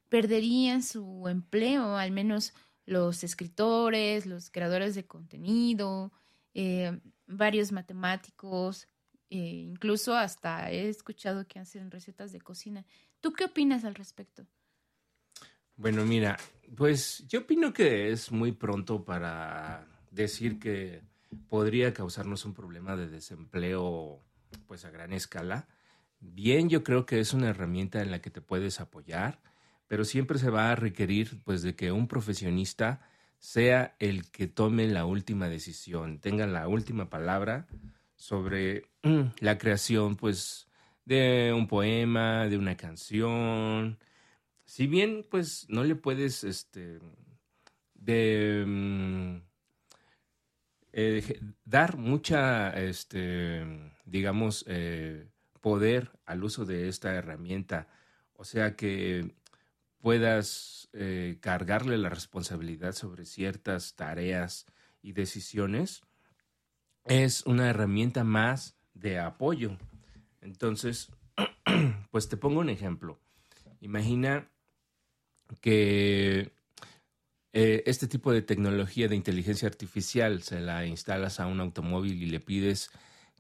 perderían su empleo, al menos los escritores, los creadores de contenido, eh, varios matemáticos, eh, incluso hasta he escuchado que hacen recetas de cocina. ¿Tú qué opinas al respecto? Bueno, mira, pues yo opino que es muy pronto para decir que podría causarnos un problema de desempleo pues a gran escala. Bien, yo creo que es una herramienta en la que te puedes apoyar, pero siempre se va a requerir pues de que un profesionista sea el que tome la última decisión, tenga la última palabra sobre la creación pues de un poema, de una canción, si bien pues no le puedes este mm, dar mucha este digamos eh, poder al uso de esta herramienta o sea que puedas eh, cargarle la responsabilidad sobre ciertas tareas y decisiones es una herramienta más de apoyo. Entonces pues te pongo un ejemplo. Imagina que eh, este tipo de tecnología de inteligencia artificial se la instalas a un automóvil y le pides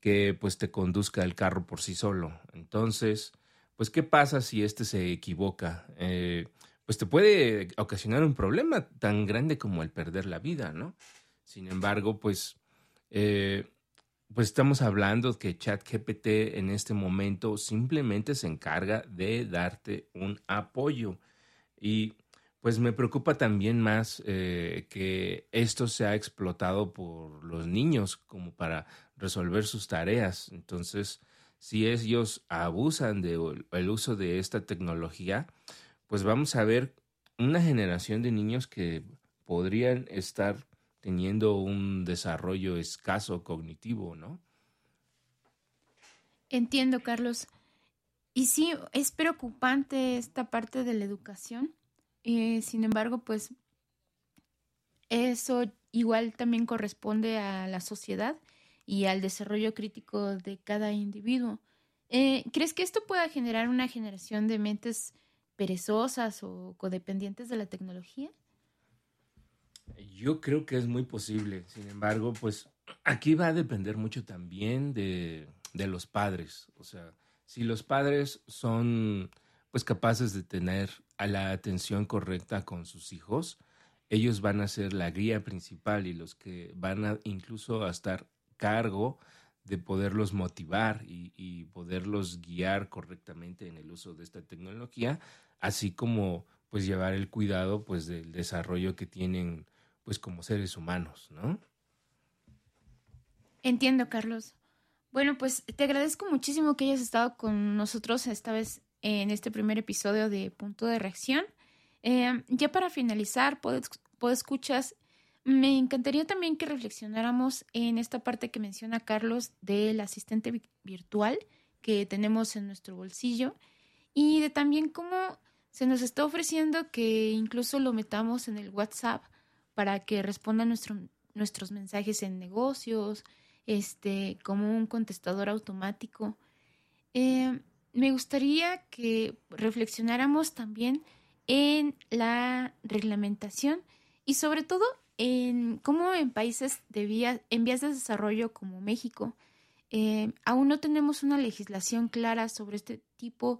que pues te conduzca el carro por sí solo. Entonces, pues ¿qué pasa si este se equivoca? Eh, pues te puede ocasionar un problema tan grande como el perder la vida, ¿no? Sin embargo, pues eh, pues estamos hablando que ChatGPT en este momento simplemente se encarga de darte un apoyo. Y pues me preocupa también más eh, que esto se ha explotado por los niños como para resolver sus tareas. Entonces, si ellos abusan del uso de esta tecnología, pues vamos a ver una generación de niños que podrían estar teniendo un desarrollo escaso cognitivo, ¿no? Entiendo, Carlos. Y sí, es preocupante esta parte de la educación eh, sin embargo, pues eso igual también corresponde a la sociedad y al desarrollo crítico de cada individuo. Eh, ¿Crees que esto pueda generar una generación de mentes perezosas o codependientes de la tecnología? Yo creo que es muy posible. Sin embargo, pues aquí va a depender mucho también de, de los padres. O sea, si los padres son pues capaces de tener a la atención correcta con sus hijos, ellos van a ser la guía principal y los que van a incluso a estar cargo de poderlos motivar y, poderlos guiar correctamente en el uso de esta tecnología, así como pues llevar el cuidado pues del desarrollo que tienen pues como seres humanos, ¿no? Entiendo, Carlos. Bueno, pues te agradezco muchísimo que hayas estado con nosotros esta vez en este primer episodio de Punto de Reacción. Eh, ya para finalizar, puedo escuchas, me encantaría también que reflexionáramos en esta parte que menciona Carlos del asistente virtual que tenemos en nuestro bolsillo y de también cómo se nos está ofreciendo que incluso lo metamos en el WhatsApp para que responda nuestro, nuestros mensajes en negocios, este, como un contestador automático. Eh, me gustaría que reflexionáramos también en la reglamentación y sobre todo en cómo en países de en vías de desarrollo como México eh, aún no tenemos una legislación clara sobre este tipo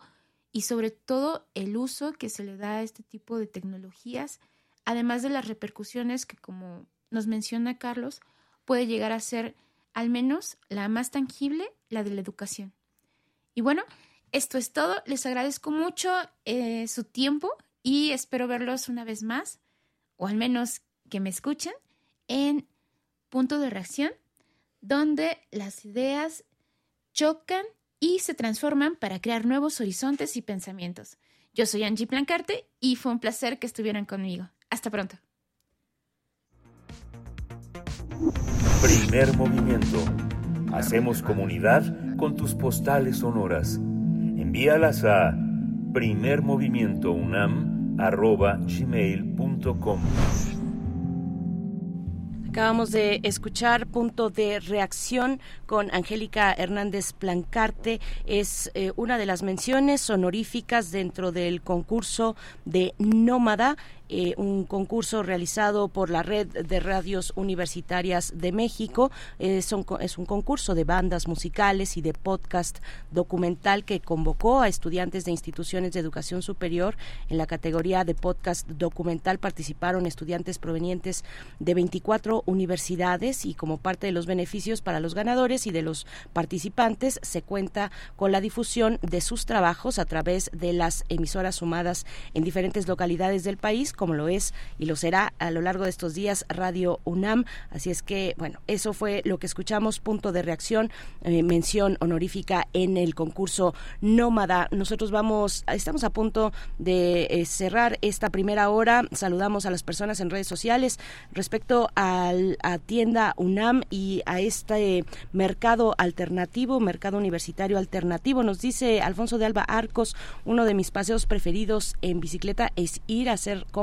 y sobre todo el uso que se le da a este tipo de tecnologías, además de las repercusiones que, como nos menciona Carlos, puede llegar a ser al menos la más tangible, la de la educación. Y bueno, esto es todo. Les agradezco mucho eh, su tiempo y espero verlos una vez más, o al menos que me escuchen, en Punto de Reacción, donde las ideas chocan y se transforman para crear nuevos horizontes y pensamientos. Yo soy Angie Plancarte y fue un placer que estuvieran conmigo. Hasta pronto. Primer movimiento. Hacemos comunidad con tus postales sonoras envíalas a primermovimientounam.gmail.com Acabamos de escuchar punto de reacción con Angélica Hernández Plancarte. Es eh, una de las menciones honoríficas dentro del concurso de Nómada. Eh, un concurso realizado por la Red de Radios Universitarias de México. es un concurso de bandas musicales y de podcast documental que convocó a estudiantes de instituciones de educación superior. En la categoría de podcast documental participaron estudiantes provenientes de 24 universidades y como parte de los beneficios para los ganadores y de los participantes se cuenta con la difusión de sus trabajos a través de las emisoras sumadas en diferentes localidades del país como lo es y lo será a lo largo de estos días Radio UNAM. Así es que, bueno, eso fue lo que escuchamos, punto de reacción, eh, mención honorífica en el concurso Nómada. Nosotros vamos, estamos a punto de eh, cerrar esta primera hora. Saludamos a las personas en redes sociales respecto al, a tienda UNAM y a este mercado alternativo, mercado universitario alternativo. Nos dice Alfonso de Alba Arcos, uno de mis paseos preferidos en bicicleta es ir a hacer compras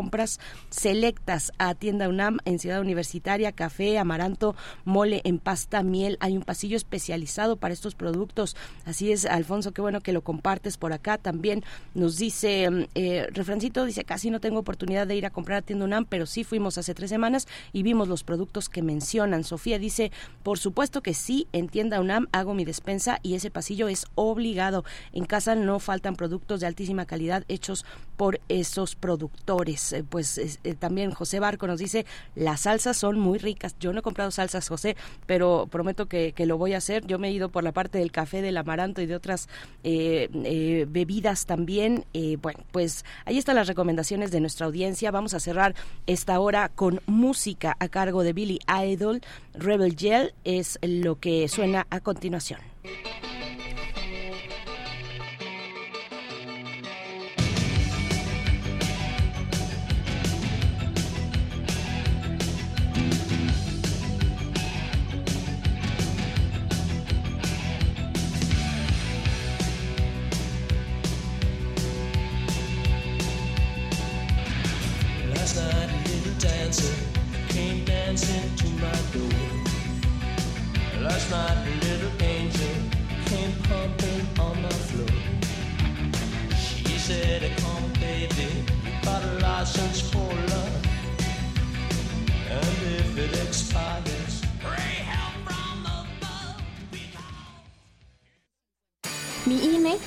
selectas a Tienda UNAM en Ciudad Universitaria, café, amaranto, mole en pasta, miel. Hay un pasillo especializado para estos productos. Así es, Alfonso, qué bueno que lo compartes por acá. También nos dice, mm, eh, Refrancito dice, casi no tengo oportunidad de ir a comprar a Tienda UNAM, pero sí fuimos hace tres semanas y vimos los productos que mencionan. Sofía dice, por supuesto que sí, en Tienda UNAM hago mi despensa y ese pasillo es obligado. En casa no faltan productos de altísima calidad hechos por esos productores. Pues, eh, pues eh, también José Barco nos dice, las salsas son muy ricas. Yo no he comprado salsas, José, pero prometo que, que lo voy a hacer. Yo me he ido por la parte del café, del amaranto y de otras bebidas también. bueno, pues ahí están las recomendaciones de nuestra audiencia. Vamos a cerrar esta hora con música a cargo de Billy Idol. Rebel Gel es lo que suena a continuación.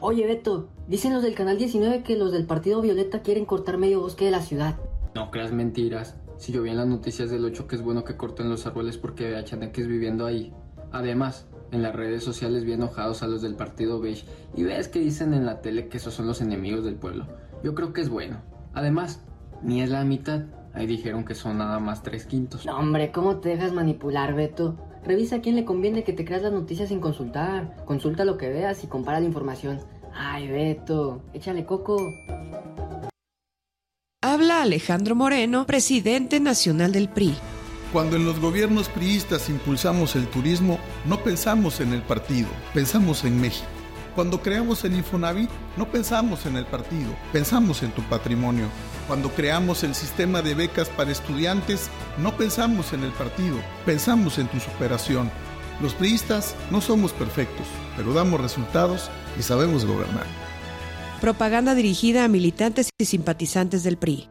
Oye, Beto, dicen los del Canal 19 que los del Partido Violeta quieren cortar medio bosque de la ciudad. No creas mentiras. Si yo vi en las noticias del 8 que es bueno que corten los árboles porque vea chaneques viviendo ahí. Además, en las redes sociales vi enojados a los del partido beige y ves que dicen en la tele que esos son los enemigos del pueblo. Yo creo que es bueno. Además, ni es la mitad. Ahí dijeron que son nada más tres quintos. No, hombre, ¿cómo te dejas manipular, Beto? Revisa a quién le conviene que te creas las noticias sin consultar. Consulta lo que veas y compara la información. Ay, Beto, échale coco. Habla Alejandro Moreno, presidente nacional del PRI. Cuando en los gobiernos priistas impulsamos el turismo, no pensamos en el partido, pensamos en México. Cuando creamos el Infonavit, no pensamos en el partido, pensamos en tu patrimonio. Cuando creamos el sistema de becas para estudiantes, no pensamos en el partido, pensamos en tu superación. Los priistas no somos perfectos, pero damos resultados y sabemos gobernar. Propaganda dirigida a militantes y simpatizantes del PRI.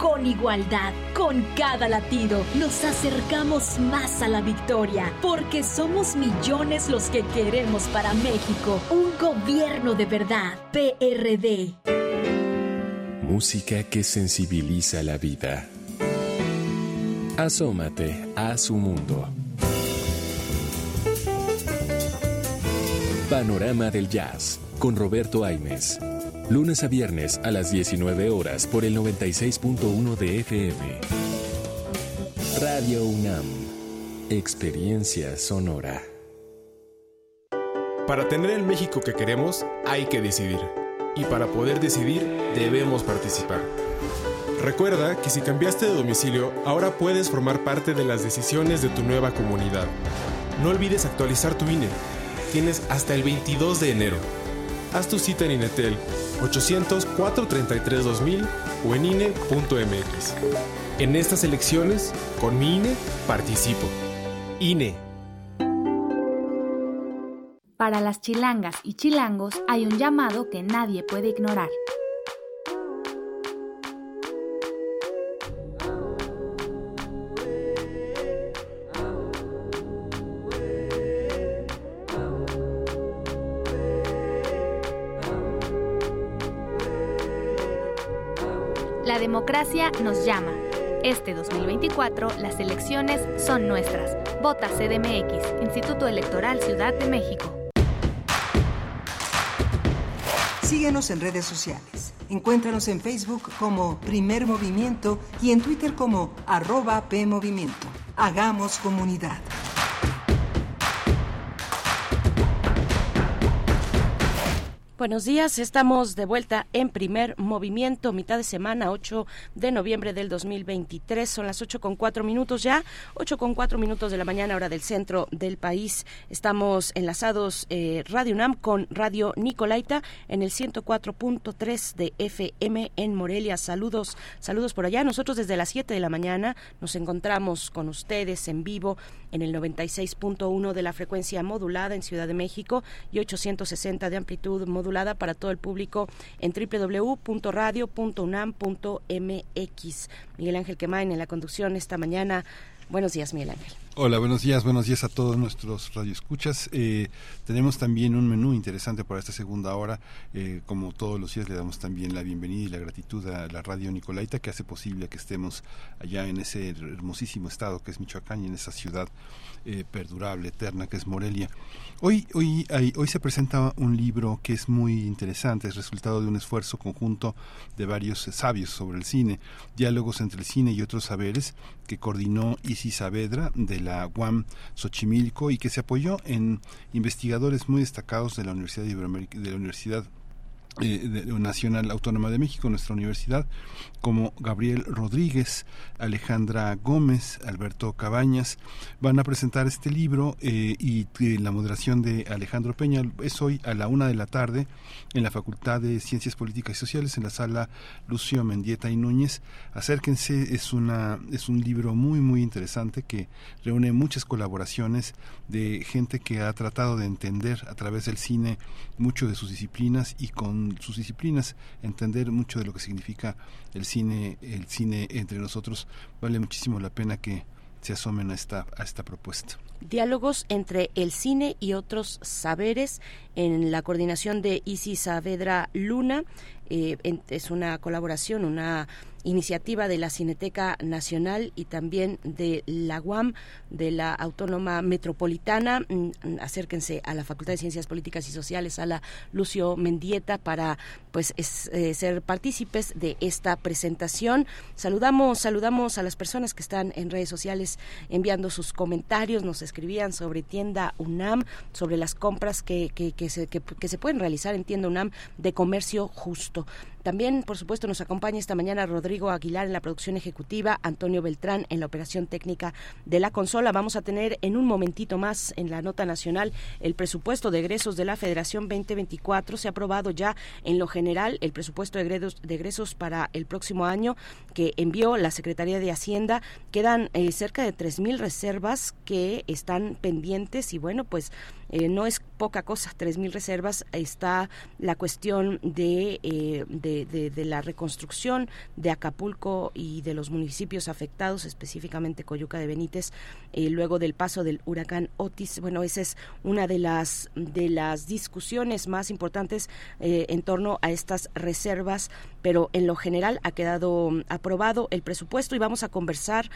con igualdad. Con cada latido nos acercamos más a la victoria, porque somos millones los que queremos para México un gobierno de verdad. PRD. Música que sensibiliza la vida. Asómate a su mundo. Panorama del Jazz con Roberto Aimes. Lunes a viernes a las 19 horas por el 96.1 de FM. Radio UNAM. Experiencia sonora. Para tener el México que queremos, hay que decidir. Y para poder decidir, debemos participar. Recuerda que si cambiaste de domicilio, ahora puedes formar parte de las decisiones de tu nueva comunidad. No olvides actualizar tu INE. Tienes hasta el 22 de enero. Haz tu cita en Inetel 800-433-2000 o en INE.mx. En estas elecciones, con mi INE, participo. INE. Para las chilangas y chilangos hay un llamado que nadie puede ignorar. Democracia nos llama. Este 2024 las elecciones son nuestras. Vota CDMX, Instituto Electoral Ciudad de México. Síguenos en redes sociales. Encuéntranos en Facebook como Primer Movimiento y en Twitter como arroba PMovimiento. Hagamos comunidad. Buenos días, estamos de vuelta en primer movimiento, mitad de semana, 8 de noviembre del 2023. Son las 8 con 4 minutos ya, 8 con 4 minutos de la mañana, hora del centro del país. Estamos enlazados eh, Radio UNAM con Radio Nicolaita en el 104.3 de FM en Morelia. Saludos, saludos por allá. Nosotros desde las 7 de la mañana nos encontramos con ustedes en vivo en el 96.1 de la frecuencia modulada en Ciudad de México y 860 de amplitud modulada para todo el público en www.radio.unam.mx. Miguel Ángel Quemain en la conducción esta mañana. Buenos días, Miguel Ángel. Hola, buenos días, buenos días a todos nuestros radioescuchas. Eh, tenemos también un menú interesante para esta segunda hora. Eh, como todos los días, le damos también la bienvenida y la gratitud a la radio Nicolaita que hace posible que estemos allá en ese hermosísimo estado que es Michoacán y en esa ciudad eh, perdurable, eterna que es Morelia. Hoy, hoy, hoy se presenta un libro que es muy interesante, es resultado de un esfuerzo conjunto de varios sabios sobre el cine, diálogos entre el cine y otros saberes, que coordinó Isis Saavedra de la UAM Xochimilco y que se apoyó en investigadores muy destacados de la Universidad de la Universidad eh, Nacional Autónoma de México, nuestra universidad, como Gabriel Rodríguez, Alejandra Gómez, Alberto Cabañas, van a presentar este libro eh, y eh, la moderación de Alejandro Peña es hoy a la una de la tarde en la Facultad de Ciencias Políticas y Sociales en la sala Lucio Mendieta y Núñez. Acérquense, es una es un libro muy muy interesante que reúne muchas colaboraciones de gente que ha tratado de entender a través del cine mucho de sus disciplinas y con sus disciplinas entender mucho de lo que significa el cine el cine entre nosotros. Vale muchísimo la pena que se asomen a esta a esta propuesta. Diálogos entre el cine y otros saberes en la coordinación de Isis Saavedra Luna. Eh, es una colaboración una iniciativa de la Cineteca Nacional y también de la UAM, de la Autónoma Metropolitana. Mm, acérquense a la Facultad de Ciencias Políticas y Sociales, a la Lucio Mendieta, para pues eh, ser partícipes de esta presentación. Saludamos, saludamos a las personas que están en redes sociales enviando sus comentarios, nos escribían sobre tienda UNAM, sobre las compras que, que, que se, que, que se pueden realizar en tienda UNAM de comercio justo. También, por supuesto, nos acompaña esta mañana Rodrigo Aguilar en la producción ejecutiva, Antonio Beltrán en la operación técnica de la consola. Vamos a tener en un momentito más en la nota nacional el presupuesto de egresos de la Federación 2024. Se ha aprobado ya en lo general el presupuesto de egresos, de egresos para el próximo año que envió la Secretaría de Hacienda. Quedan eh, cerca de 3.000 reservas que están pendientes y bueno, pues eh, no es poca cosa, 3.000 reservas. Está la cuestión de, eh, de, de, la reconstrucción de Acapulco y de los municipios afectados, específicamente Coyuca de Benítez, eh, luego del paso del huracán Otis. Bueno, esa es una de las, de las discusiones más importantes en torno a estas reservas, pero en lo general ha quedado aprobado el presupuesto y vamos a conversar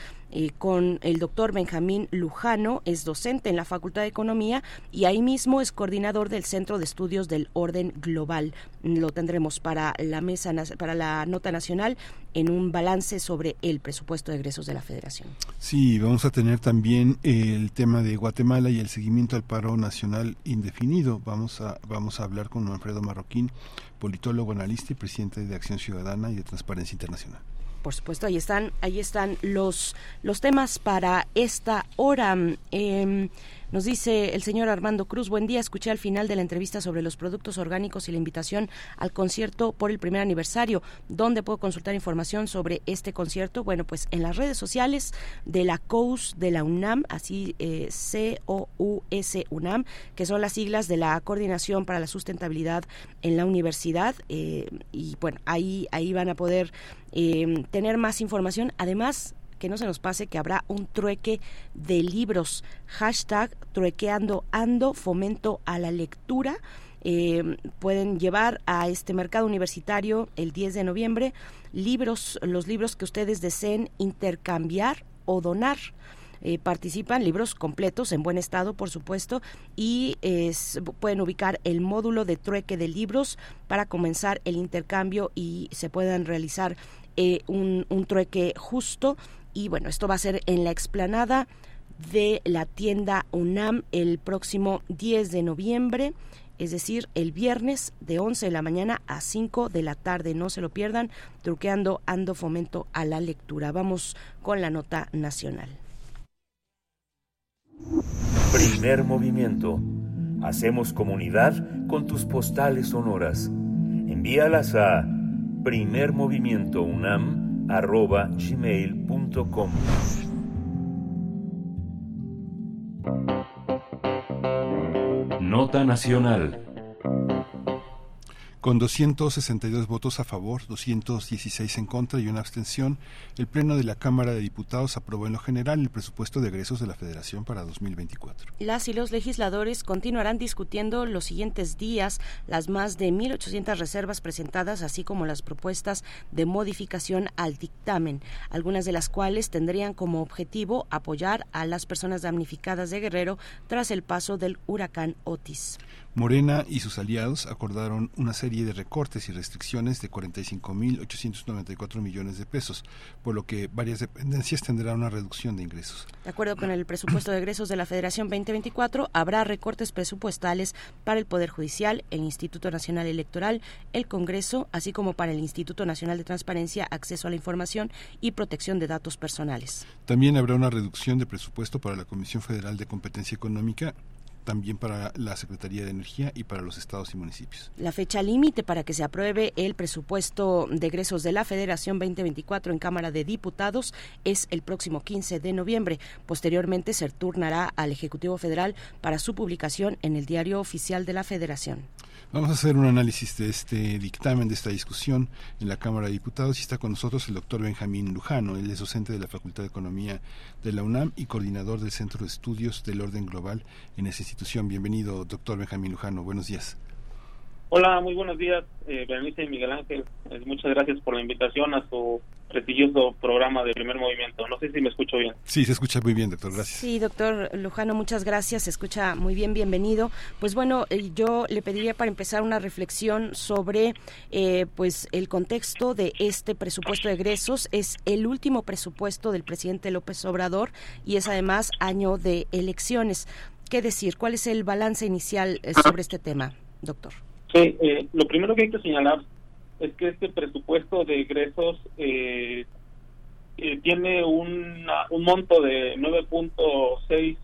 con el doctor Benjamín Lujano, es docente en la Facultad de Economía y ahí mismo es coordinador del Centro de Estudios del Orden Global. Lo tendremos para la mesa para la nota nacional en un balance sobre el presupuesto de egresos de la Federación. Sí, vamos a tener también el tema de Guatemala y el seguimiento al paro nacional indefinido. Vamos a vamos a hablar con Alfredo Marroquín, politólogo, analista y presidente de Acción Ciudadana y de Transparencia Internacional por supuesto ahí están ahí están los los temas para esta hora eh, nos dice el señor Armando Cruz, buen día, escuché al final de la entrevista sobre los productos orgánicos y la invitación al concierto por el primer aniversario. ¿Dónde puedo consultar información sobre este concierto? Bueno, pues en las redes sociales de la COUS de la UNAM, así eh, C-O-U-S UNAM, que son las siglas de la Coordinación para la Sustentabilidad en la Universidad. Eh, y bueno, ahí, ahí van a poder eh, tener más información. Además, que no se nos pase que habrá un trueque de libros. Hashtag truequeando ando, fomento a la lectura. eh, pueden llevar a este mercado universitario el 10 de noviembre libros, los libros que ustedes deseen intercambiar o donar. Eh, participan libros completos en buen estado, por supuesto, y pueden ubicar el módulo de trueque de libros para comenzar el intercambio y se puedan realizar eh, un, un trueque justo. Y bueno, esto va a ser en la explanada de la tienda UNAM el próximo 10 de noviembre es decir, el viernes de 11 de la mañana a 5 de la tarde. No se lo pierdan, truqueando ando fomento a la lectura. Vamos con la nota nacional. Primer movimiento. Hacemos comunidad con tus postales sonoras. Envíalas a primermovimientounam.gmail.com Nota Nacional. Con 262 votos a favor, 216 en contra y una abstención, el Pleno de la Cámara de Diputados aprobó en lo general el presupuesto de egresos de la Federación para 2024. Las y los legisladores continuarán discutiendo los siguientes días las más de 1.800 reservas presentadas, así como las propuestas de modificación al dictamen, algunas de las cuales tendrían como objetivo apoyar a las personas damnificadas de Guerrero tras el paso del huracán Otis. Morena y sus aliados acordaron una serie de recortes y restricciones de 45.894 millones de pesos, por lo que varias dependencias tendrán una reducción de ingresos. De acuerdo con el presupuesto de egresos de la Federación 2024, habrá recortes presupuestales para el Poder Judicial, el Instituto Nacional Electoral, el Congreso, así como para el Instituto Nacional de Transparencia, Acceso a la Información y Protección de Datos Personales. También habrá una reducción de presupuesto para la Comisión Federal de Competencia Económica también para la Secretaría de Energía y para los estados y municipios. La fecha límite para que se apruebe el presupuesto de egresos de la Federación 2024 en Cámara de Diputados es el próximo 15 de noviembre. Posteriormente se turnará al Ejecutivo Federal para su publicación en el Diario Oficial de la Federación. Vamos a hacer un análisis de este dictamen, de esta discusión en la Cámara de Diputados y está con nosotros el doctor Benjamín Lujano. Él es docente de la Facultad de Economía de la UNAM y coordinador del Centro de Estudios del Orden Global en esa institución. Bienvenido, doctor Benjamín Lujano. Buenos días. Hola, muy buenos días, eh, Berenice y Miguel Ángel. Eh, muchas gracias por la invitación a su prestigioso programa de primer movimiento. No sé si me escucho bien. Sí, se escucha muy bien, doctor. Gracias. Sí, doctor Lujano, muchas gracias. Se escucha muy bien, bienvenido. Pues bueno, eh, yo le pediría para empezar una reflexión sobre eh, pues el contexto de este presupuesto de egresos. Es el último presupuesto del presidente López Obrador y es además año de elecciones. ¿Qué decir? ¿Cuál es el balance inicial eh, sobre este tema, doctor? Sí, eh, lo primero que hay que señalar es que este presupuesto de egresos eh, eh, tiene un monto de 9.6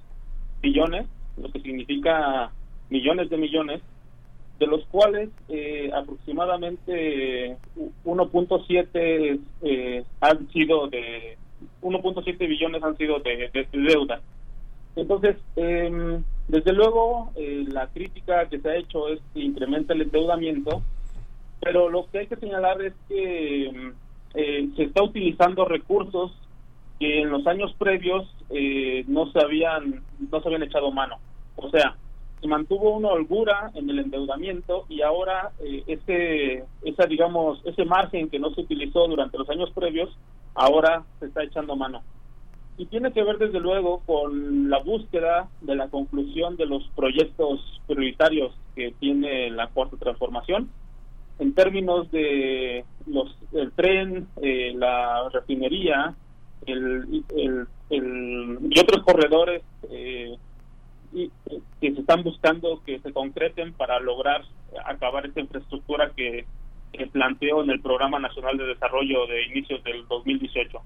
billones, lo que significa millones de millones, de los cuales eh, aproximadamente 1.7 eh, han sido de 1.7 billones han sido de, de deuda. Entonces, eh, desde luego, eh, la crítica que se ha hecho es que incrementa el endeudamiento, pero lo que hay que señalar es que eh, se está utilizando recursos que en los años previos eh, no se habían no se habían echado mano. O sea, se mantuvo una holgura en el endeudamiento y ahora eh, ese esa digamos ese margen que no se utilizó durante los años previos ahora se está echando mano y tiene que ver desde luego con la búsqueda de la conclusión de los proyectos prioritarios que tiene la cuarta transformación en términos de los el tren, eh, la refinería, el, el, y otros corredores eh, que se están buscando que se concreten para lograr acabar esta infraestructura que, que planteó en el Programa Nacional de Desarrollo de inicios del 2018.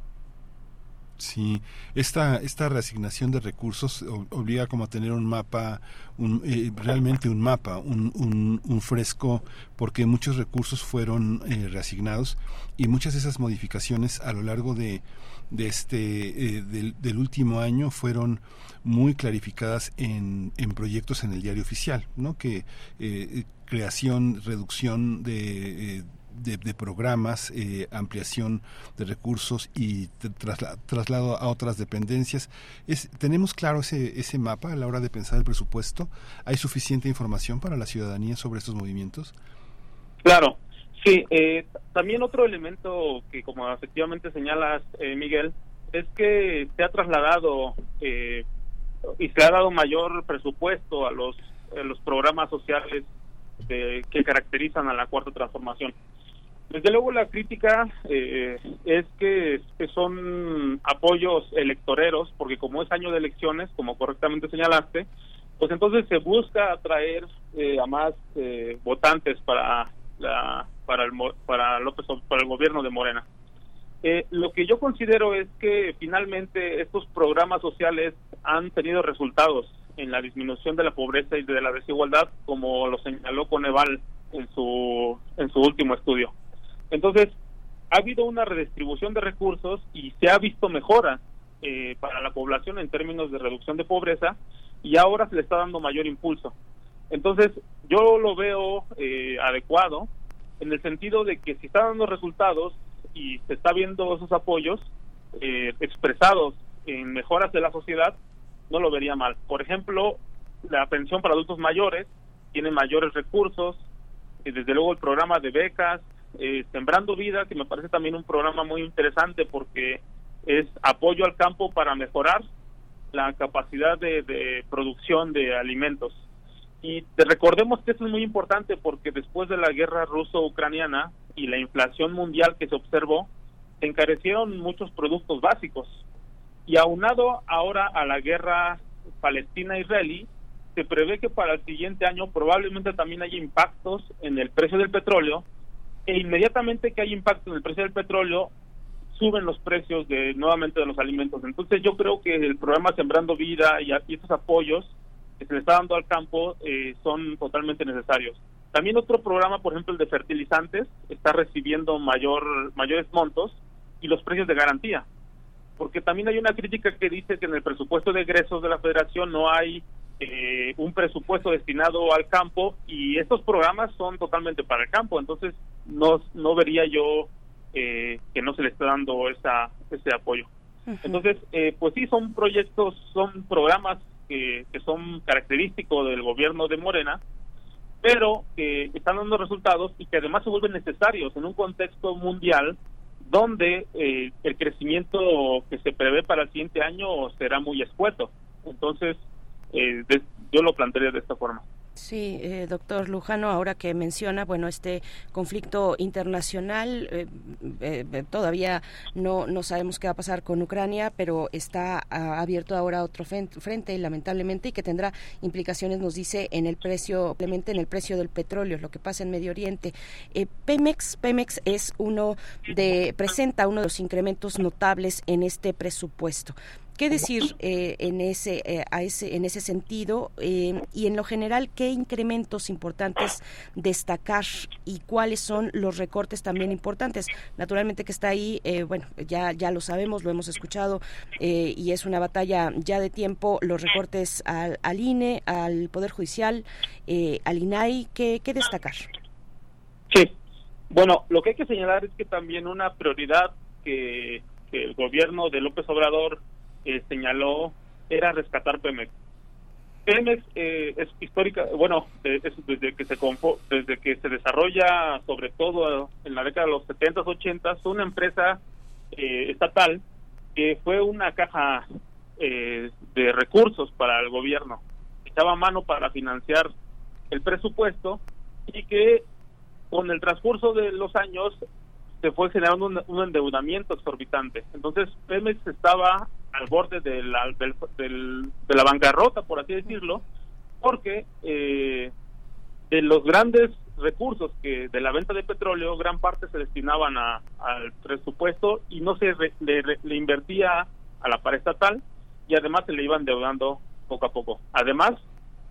Sí, esta, esta reasignación de recursos obliga como a tener un mapa, un, eh, realmente un mapa, un, un, fresco, porque muchos recursos fueron eh, reasignados y muchas de esas modificaciones a lo largo de, de este, eh, del, del, último año fueron muy clarificadas en, en proyectos en el diario oficial, ¿no? Que creación, reducción de de, programas, eh, ampliación de recursos y trasla- traslado a otras dependencias. Es, ¿Tenemos claro ese, ese mapa a la hora de pensar el presupuesto? ¿Hay suficiente información para la ciudadanía sobre estos movimientos? Claro, sí. eh, también otro elemento que, como efectivamente señalas, eh, Miguel, es que se ha trasladado eh, y se ha dado mayor presupuesto a los, a los programas sociales de- que caracterizan a la cuarta transformación. Desde luego la crítica eh, es que, son apoyos electoreros, porque como es año de elecciones, como correctamente señalaste, pues entonces se busca atraer eh, a más eh, votantes para la para el para López para el gobierno de Morena. Eh, lo que yo considero es que finalmente estos programas sociales han tenido resultados en la disminución de la pobreza y de la desigualdad, como lo señaló Coneval en su en su último estudio. Entonces, ha habido una redistribución de recursos y se ha visto mejora eh, para la población en términos de reducción de pobreza y ahora se le está dando mayor impulso. Entonces, yo lo veo eh, adecuado en el sentido de que si está dando resultados y se está viendo esos apoyos eh, expresados en mejoras de la sociedad, no lo vería mal. Por ejemplo, la pensión para adultos mayores tiene mayores recursos, y desde luego el programa de becas, eh, Sembrando Vida, que me parece también un programa muy interesante porque es apoyo al campo para mejorar la capacidad de, de producción de alimentos. Y te recordemos que eso es muy importante porque después de la guerra ruso-ucraniana y la inflación mundial que se observó, se encarecieron muchos productos básicos. Y aunado ahora a la guerra palestina-israelí, se prevé que para el siguiente año probablemente también haya impactos en el precio del petróleo e inmediatamente que hay impacto en el precio del petróleo suben los precios de nuevamente de los alimentos. Entonces yo creo que el programa Sembrando Vida y, estos apoyos que se le está dando al campo eh, son totalmente necesarios. También otro programa, por ejemplo, el de fertilizantes, está recibiendo mayor mayores montos y los precios de garantía. Porque también hay una crítica que dice que en el presupuesto de egresos de la federación no hay eh, un presupuesto destinado al campo y estos programas son totalmente para el campo. Entonces no, no vería yo eh, que no se le está dando esa, ese apoyo. Entonces, eh, pues sí, son proyectos, son programas que, que son característicos del gobierno de Morena, pero que están dando resultados y que además se vuelven necesarios en un contexto mundial donde eh, el crecimiento que se prevé para el siguiente año será muy escueto. Entonces, eh, de- yo lo plantearía de esta forma. Sí, eh, doctor Lujano, ahora que menciona, bueno, este conflicto internacional, eh, eh, eh, todavía no, no sabemos qué va a pasar con Ucrania, pero está ah, abierto ahora otro frente, lamentablemente, y que tendrá implicaciones, nos dice, en el precio, simplemente en el precio del petróleo, lo que pasa en Medio Oriente. Eh, Pemex, Pemex es uno de, presenta uno de los incrementos notables en este presupuesto. ¿Qué decir eh, en ese eh, a ese en ese sentido eh, y en lo general qué incrementos importantes destacar y cuáles son los recortes también importantes? Naturalmente que está ahí, eh, bueno ya ya lo sabemos, lo hemos escuchado eh, y es una batalla ya de tiempo los recortes al, al INE, al Poder Judicial, al INAI, ¿qué, qué destacar? Sí. Bueno, lo que hay que señalar es que también una prioridad que el gobierno de López Obrador eh, señaló era rescatar Pemex. Pemex eh, es histórica, bueno, de- es desde que se desde que se desarrolla, sobre todo en la década de los 70s, 80s, una empresa eh, estatal que fue una caja eh, de recursos para el gobierno. Echaba mano para financiar el presupuesto y que con el transcurso de los años se fue generando un, endeudamiento exorbitante. Entonces Pemex estaba al borde de la, del- del- de la bancarrota, por así decirlo, porque eh, de los grandes recursos que de la venta de petróleo, gran parte se destinaban a- al presupuesto y no se re- le, le invertía a la par estatal y además se le iban endeudando poco a poco. Además,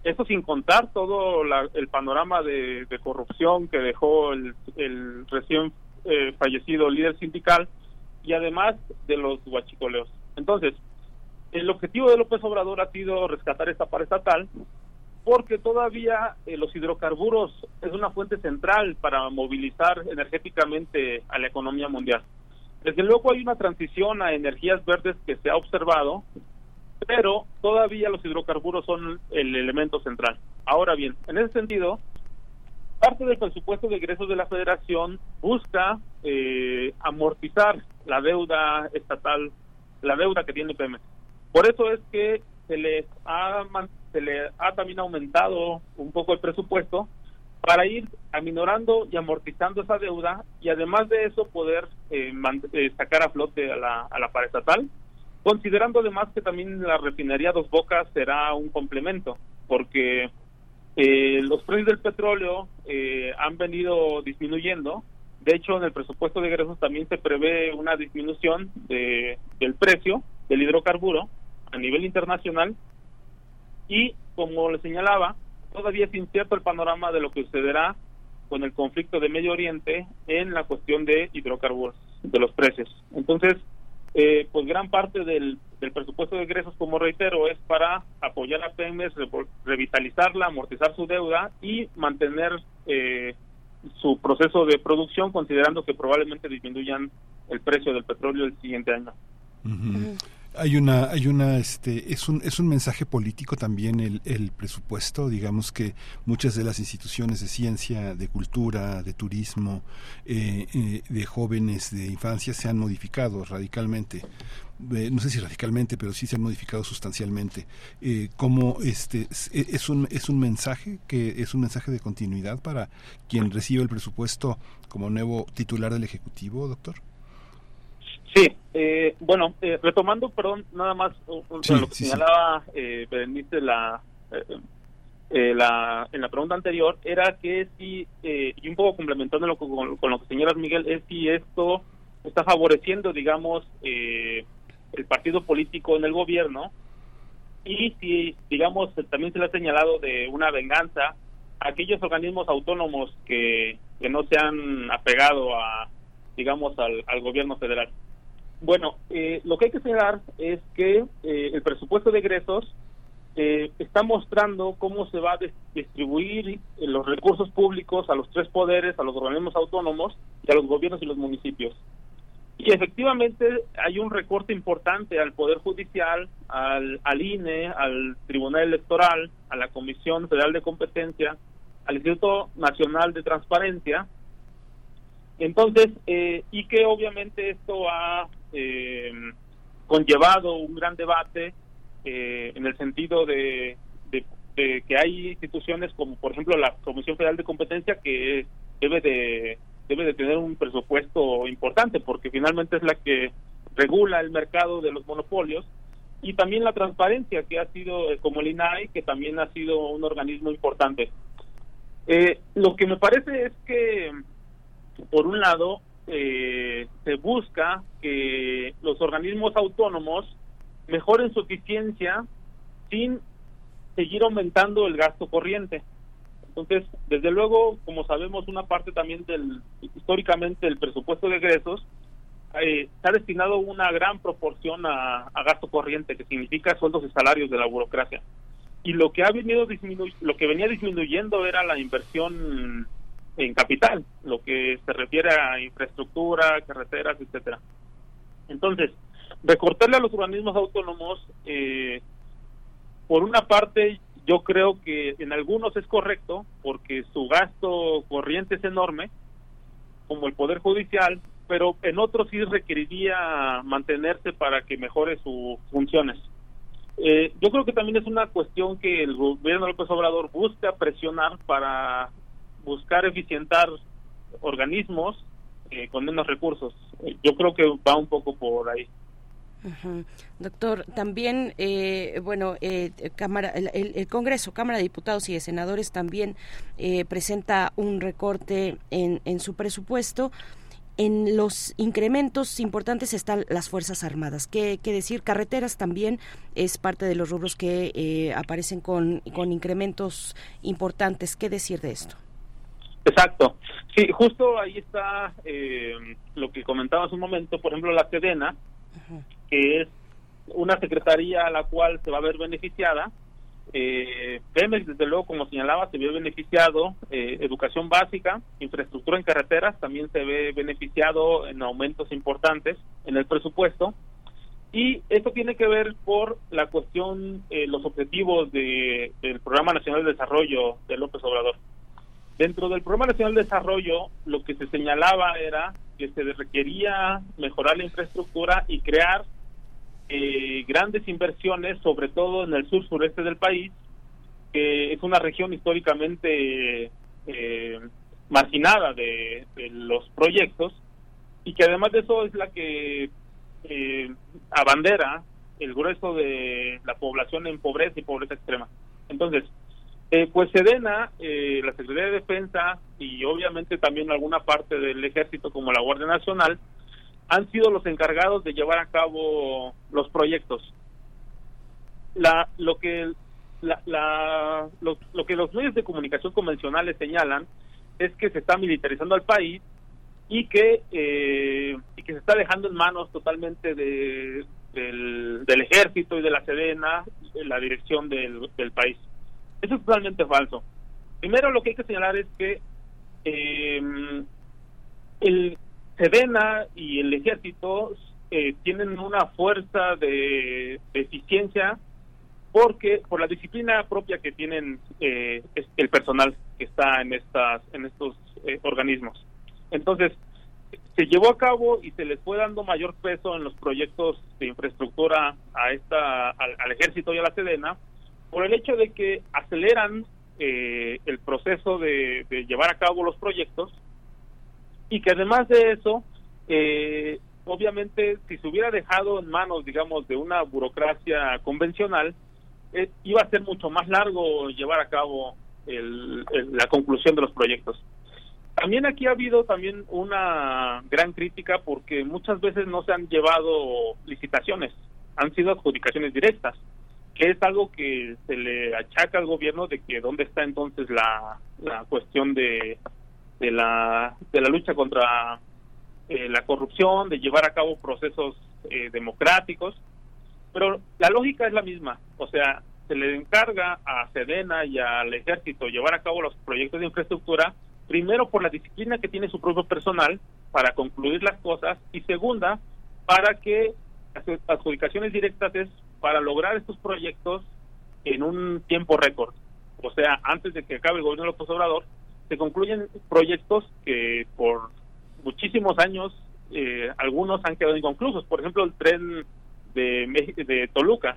eso sin contar todo la- el panorama de, de corrupción que dejó el, el recién eh, fallecido líder sindical y además de los huachicoleos. Entonces, el objetivo de López Obrador ha sido rescatar esta estatal porque todavía eh, los hidrocarburos es una fuente central para movilizar energéticamente a la economía mundial. Desde luego hay una transición a energías verdes que se ha observado, pero todavía los hidrocarburos son el elemento central. Ahora bien, en ese sentido, parte del presupuesto de egresos de la Federación busca eh, amortizar la deuda estatal, la deuda que tiene Pemex. Por eso es que se les ha se le ha también aumentado un poco el presupuesto para ir aminorando y amortizando esa deuda y además de eso poder eh, eh, sacar a flote a la, a la paraestatal, considerando además que también la refinería Dos Bocas será un complemento, porque eh, los precios del petróleo eh, han venido disminuyendo. De hecho, en el presupuesto de egresos también se prevé una disminución de, del precio del hidrocarburo a nivel internacional. Y como le señalaba, todavía es incierto el panorama de lo que sucederá con el conflicto de Medio Oriente en la cuestión de hidrocarburos, de los precios. Entonces, eh, pues gran parte del, del presupuesto de egresos, como reitero, es para apoyar a re- revitalizarla, amortizar su deuda y mantener eh, su proceso de producción, considerando que probablemente disminuyan el precio del petróleo el siguiente año. Ujú. Hay una, hay una, este, es un, es un mensaje político también el, el presupuesto. Digamos que muchas de las instituciones de ciencia, de cultura, de turismo, eh, eh, de jóvenes, de infancia se han modificado radicalmente. Eh, no sé si radicalmente, pero sí se han modificado sustancialmente. Eh, ¿Cómo este es, es un es un mensaje que es un mensaje de continuidad para quien recibe el presupuesto como nuevo titular del ejecutivo, doctor? Sí, eh, bueno, eh, retomando, perdón, nada más Sí, lo que sí, sí. señalaba eh, Berenice la, eh, eh, la, en la pregunta anterior, era que si, eh, y un poco complementando lo, con, con lo que señalas Miguel, es si esto está favoreciendo, digamos, eh, el partido político en el gobierno y si, digamos, también se le ha señalado de una venganza a aquellos organismos autónomos que, que no se han apegado a, digamos, al, al gobierno federal. Bueno, eh, lo que hay que señalar es que eh, el presupuesto de egresos eh, está mostrando cómo se va a distribuir eh, los recursos públicos a los tres poderes, a los organismos autónomos y a los gobiernos y los municipios. Y efectivamente hay un recorte importante al Poder Judicial, al, al INE, al Tribunal Electoral, a la Comisión Federal de Competencia, al Instituto Nacional de Transparencia. Entonces, eh, y que obviamente esto ha eh, conllevado un gran debate eh, en el sentido de, de- que hay instituciones como, por ejemplo, la Comisión Federal de Competencia que debe de debe de tener un presupuesto importante porque finalmente es la que regula el mercado de los monopolios y también la transparencia que ha sido eh, como el INAI que también ha sido un organismo importante. Eh, lo que me parece es que por un lado, eh, se busca que los organismos autónomos mejoren su eficiencia sin seguir aumentando el gasto corriente. Entonces, desde luego, como sabemos, una parte también del históricamente el presupuesto de egresos eh, se ha destinado una gran proporción a, a gasto corriente, que significa sueldos y salarios de la burocracia. Y lo que ha venido disminu- lo que venía disminuyendo era la inversión en capital, lo que se refiere a infraestructura, carreteras, etcétera. Entonces, recortarle a los organismos autónomos, eh, por una parte, yo creo que en algunos es correcto, porque su gasto corriente es enorme, como el Poder Judicial, pero en otros sí requeriría mantenerse para que mejore sus funciones. Eh, yo creo que también es una cuestión que el gobierno López Obrador busca presionar para buscar eficientar organismos eh, con menos recursos. Eh, yo creo que va un poco por ahí. Doctor, también, eh, bueno, eh, Cámara, el, el- Congreso, Cámara de Diputados y de Senadores también eh, presenta un recorte en, en su presupuesto. En los incrementos importantes están las Fuerzas Armadas. ¿Qué, qué decir? Carreteras también es parte de los rubros que eh, aparecen con, con incrementos importantes. ¿Qué decir de esto? Exacto. Sí, justo ahí está eh, lo que comentaba hace un momento, por ejemplo, la Sedena, que es una secretaría a la cual se va a ver beneficiada Eh, Pemex, desde luego, como señalaba, se vio beneficiado eh, educación básica, infraestructura en carreteras, también se ve beneficiado en aumentos importantes en el presupuesto. Y esto tiene que ver por la cuestión, eh, los objetivos de, del Programa Nacional de Desarrollo de López Obrador. Dentro del Programa Nacional de Desarrollo, lo que se señalaba era que se requería mejorar la infraestructura y crear eh, grandes inversiones, sobre todo en el sur sureste del país, que es una región históricamente eh, marginada de, de, los proyectos y que además de eso es la que eh, abandera el grueso de la población en pobreza y pobreza extrema. Entonces, eh, pues Sedena, eh, la Secretaría de Defensa y obviamente también alguna parte del ejército como la Guardia Nacional han sido los encargados de llevar a cabo los proyectos. La, lo que la, la, lo, que los medios de comunicación convencionales señalan es que se está militarizando al país y que eh, y que se está dejando en manos totalmente de, del, del ejército y de la Sedena la dirección del, del país. Eso es totalmente falso. Primero lo que hay que señalar es que eh, el Sedena y el ejército eh, tienen una fuerza de, eficiencia porque por la disciplina propia que tienen eh, el personal que está en estas en estos eh, organismos. Entonces se llevó a cabo y se les fue dando mayor peso en los proyectos de infraestructura a esta al, al ejército y a la Sedena por el hecho de que aceleran eh, el proceso de, de, llevar a cabo los proyectos y que además de eso, eh, obviamente, si se hubiera dejado en manos, digamos, de una burocracia convencional, eh, iba a ser mucho más largo llevar a cabo el, la conclusión de los proyectos. También aquí ha habido también una gran crítica porque muchas veces no se han llevado licitaciones, han sido adjudicaciones directas que es algo que se le achaca al gobierno de que dónde está entonces la, la cuestión de, de la de la lucha contra eh, la corrupción, de llevar a cabo procesos eh, democráticos, pero la lógica es la misma, o sea, se le encarga a Sedena y al ejército llevar a cabo los proyectos de infraestructura, primero por la disciplina que tiene su propio personal para concluir las cosas y segunda para que las adjudicaciones directas es para lograr estos proyectos en un tiempo récord. O sea, antes de que acabe el gobierno de López Obrador, se concluyen proyectos que por muchísimos años eh, algunos han quedado inconclusos. Por ejemplo, el tren de, de Toluca,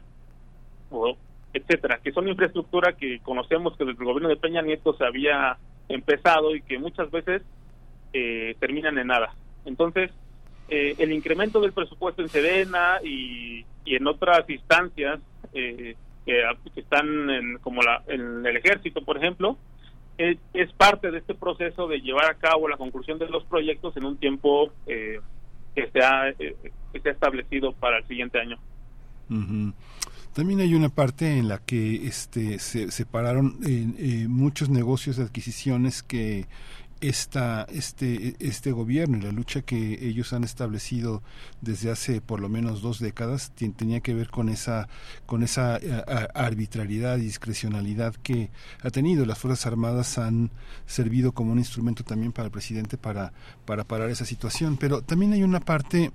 o etcétera, que son infraestructura que conocemos que desde el gobierno de Peña Nieto se había empezado y que muchas veces eh, terminan en nada. Entonces, eh, el incremento del presupuesto en Sedena y, y en otras instancias eh, que, están en, como la, en el ejército, por ejemplo, es, parte de este proceso de llevar a cabo la conclusión de los proyectos en un tiempo eh, que, se ha, eh, que se ha establecido para el siguiente año. Uh. También hay una parte en la que este, se separaron eh, muchos negocios de adquisiciones que esta, este, este gobierno y la lucha que ellos han establecido desde hace por lo menos dos décadas tenía que ver con esa, con esa arbitrariedad y discrecionalidad que ha tenido. Las Fuerzas Armadas han servido como un instrumento también para el presidente para, para parar esa situación. Pero también hay una parte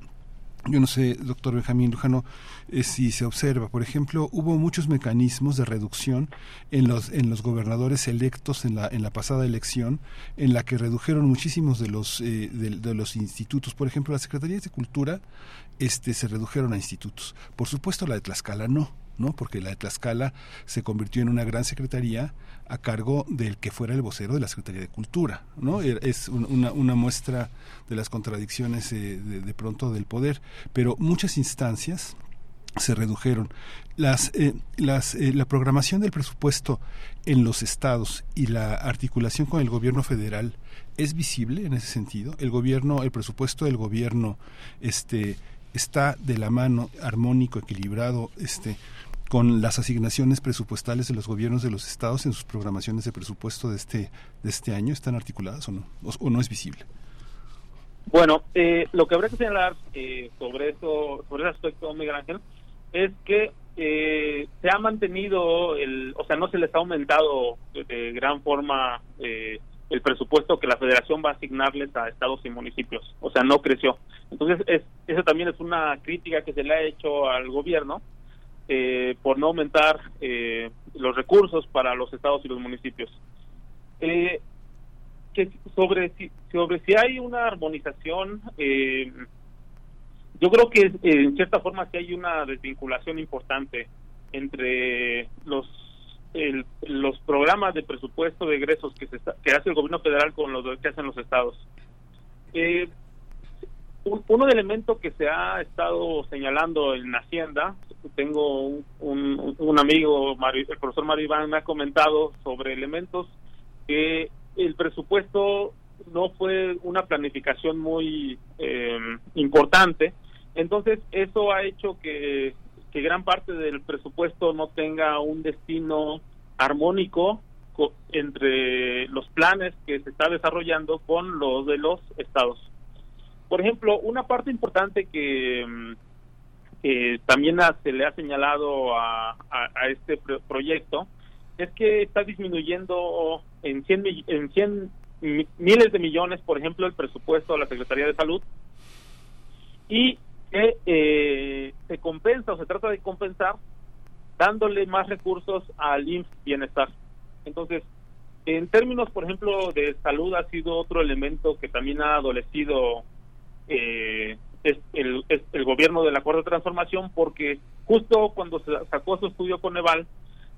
yo no sé, doctor Benjamín Lujano, eh, si se observa, por ejemplo, hubo muchos mecanismos de reducción en los en los gobernadores electos en la en la pasada elección, en la que redujeron muchísimos de los eh, de, los institutos, por ejemplo, las secretarías de cultura, este se redujeron a institutos. Por supuesto, la de Tlaxcala no. ¿No? porque la de Tlaxcala se convirtió en una gran secretaría a cargo del que fuera el vocero de la Secretaría de Cultura. ¿no? Es una, una muestra de las contradicciones eh, de, de, pronto del poder, pero muchas instancias se redujeron. Las, eh, las, eh, la programación del presupuesto en los estados y la articulación con el gobierno federal es visible en ese sentido. El gobierno, el presupuesto del gobierno, este está de la mano, armónico, equilibrado, este, con las asignaciones presupuestales de los gobiernos de los estados en sus programaciones de presupuesto de este de este año están articuladas o no o, no es visible bueno eh, lo que habría que señalar eh, sobre eso sobre ese aspecto Miguel Ángel es que eh, se ha mantenido, el, o sea, no se les ha aumentado de, de gran forma eh, el presupuesto que la federación va a asignarles a estados y municipios, o sea, no creció. Entonces, es, eso también es una crítica que se le ha hecho al gobierno eh, por no aumentar eh, los recursos para los estados y los municipios. Eh, que sobre si, sobre si hay una armonización, eh, yo creo que eh, en cierta forma sí hay una desvinculación importante entre los el- los programas de presupuesto de egresos que se está- que hace el gobierno federal con los que hacen los estados. Eh, un, uno de elementos que se ha estado señalando en Hacienda, tengo un, un- un amigo, Mario- el profesor Mario Iván, me ha comentado sobre elementos que el presupuesto no fue una planificación muy eh, importante, entonces eso ha hecho que, que gran parte del presupuesto no tenga un destino armónico co- entre los planes que se está desarrollando con los de los estados. Por ejemplo, una parte importante que, mm, que también se le ha señalado a, a- a este pro- proyecto es que está disminuyendo en 100, mi- en 100 mi- miles de millones, por ejemplo, el presupuesto de la Secretaría de Salud y que eh, se compensa o se trata de compensar dándole más recursos al IMSS Bienestar. Entonces, en términos, por ejemplo, de salud ha sido otro elemento que también ha adolecido eh, es el, es el gobierno de la Cuarta Transformación porque justo cuando se sacó su estudio con Eval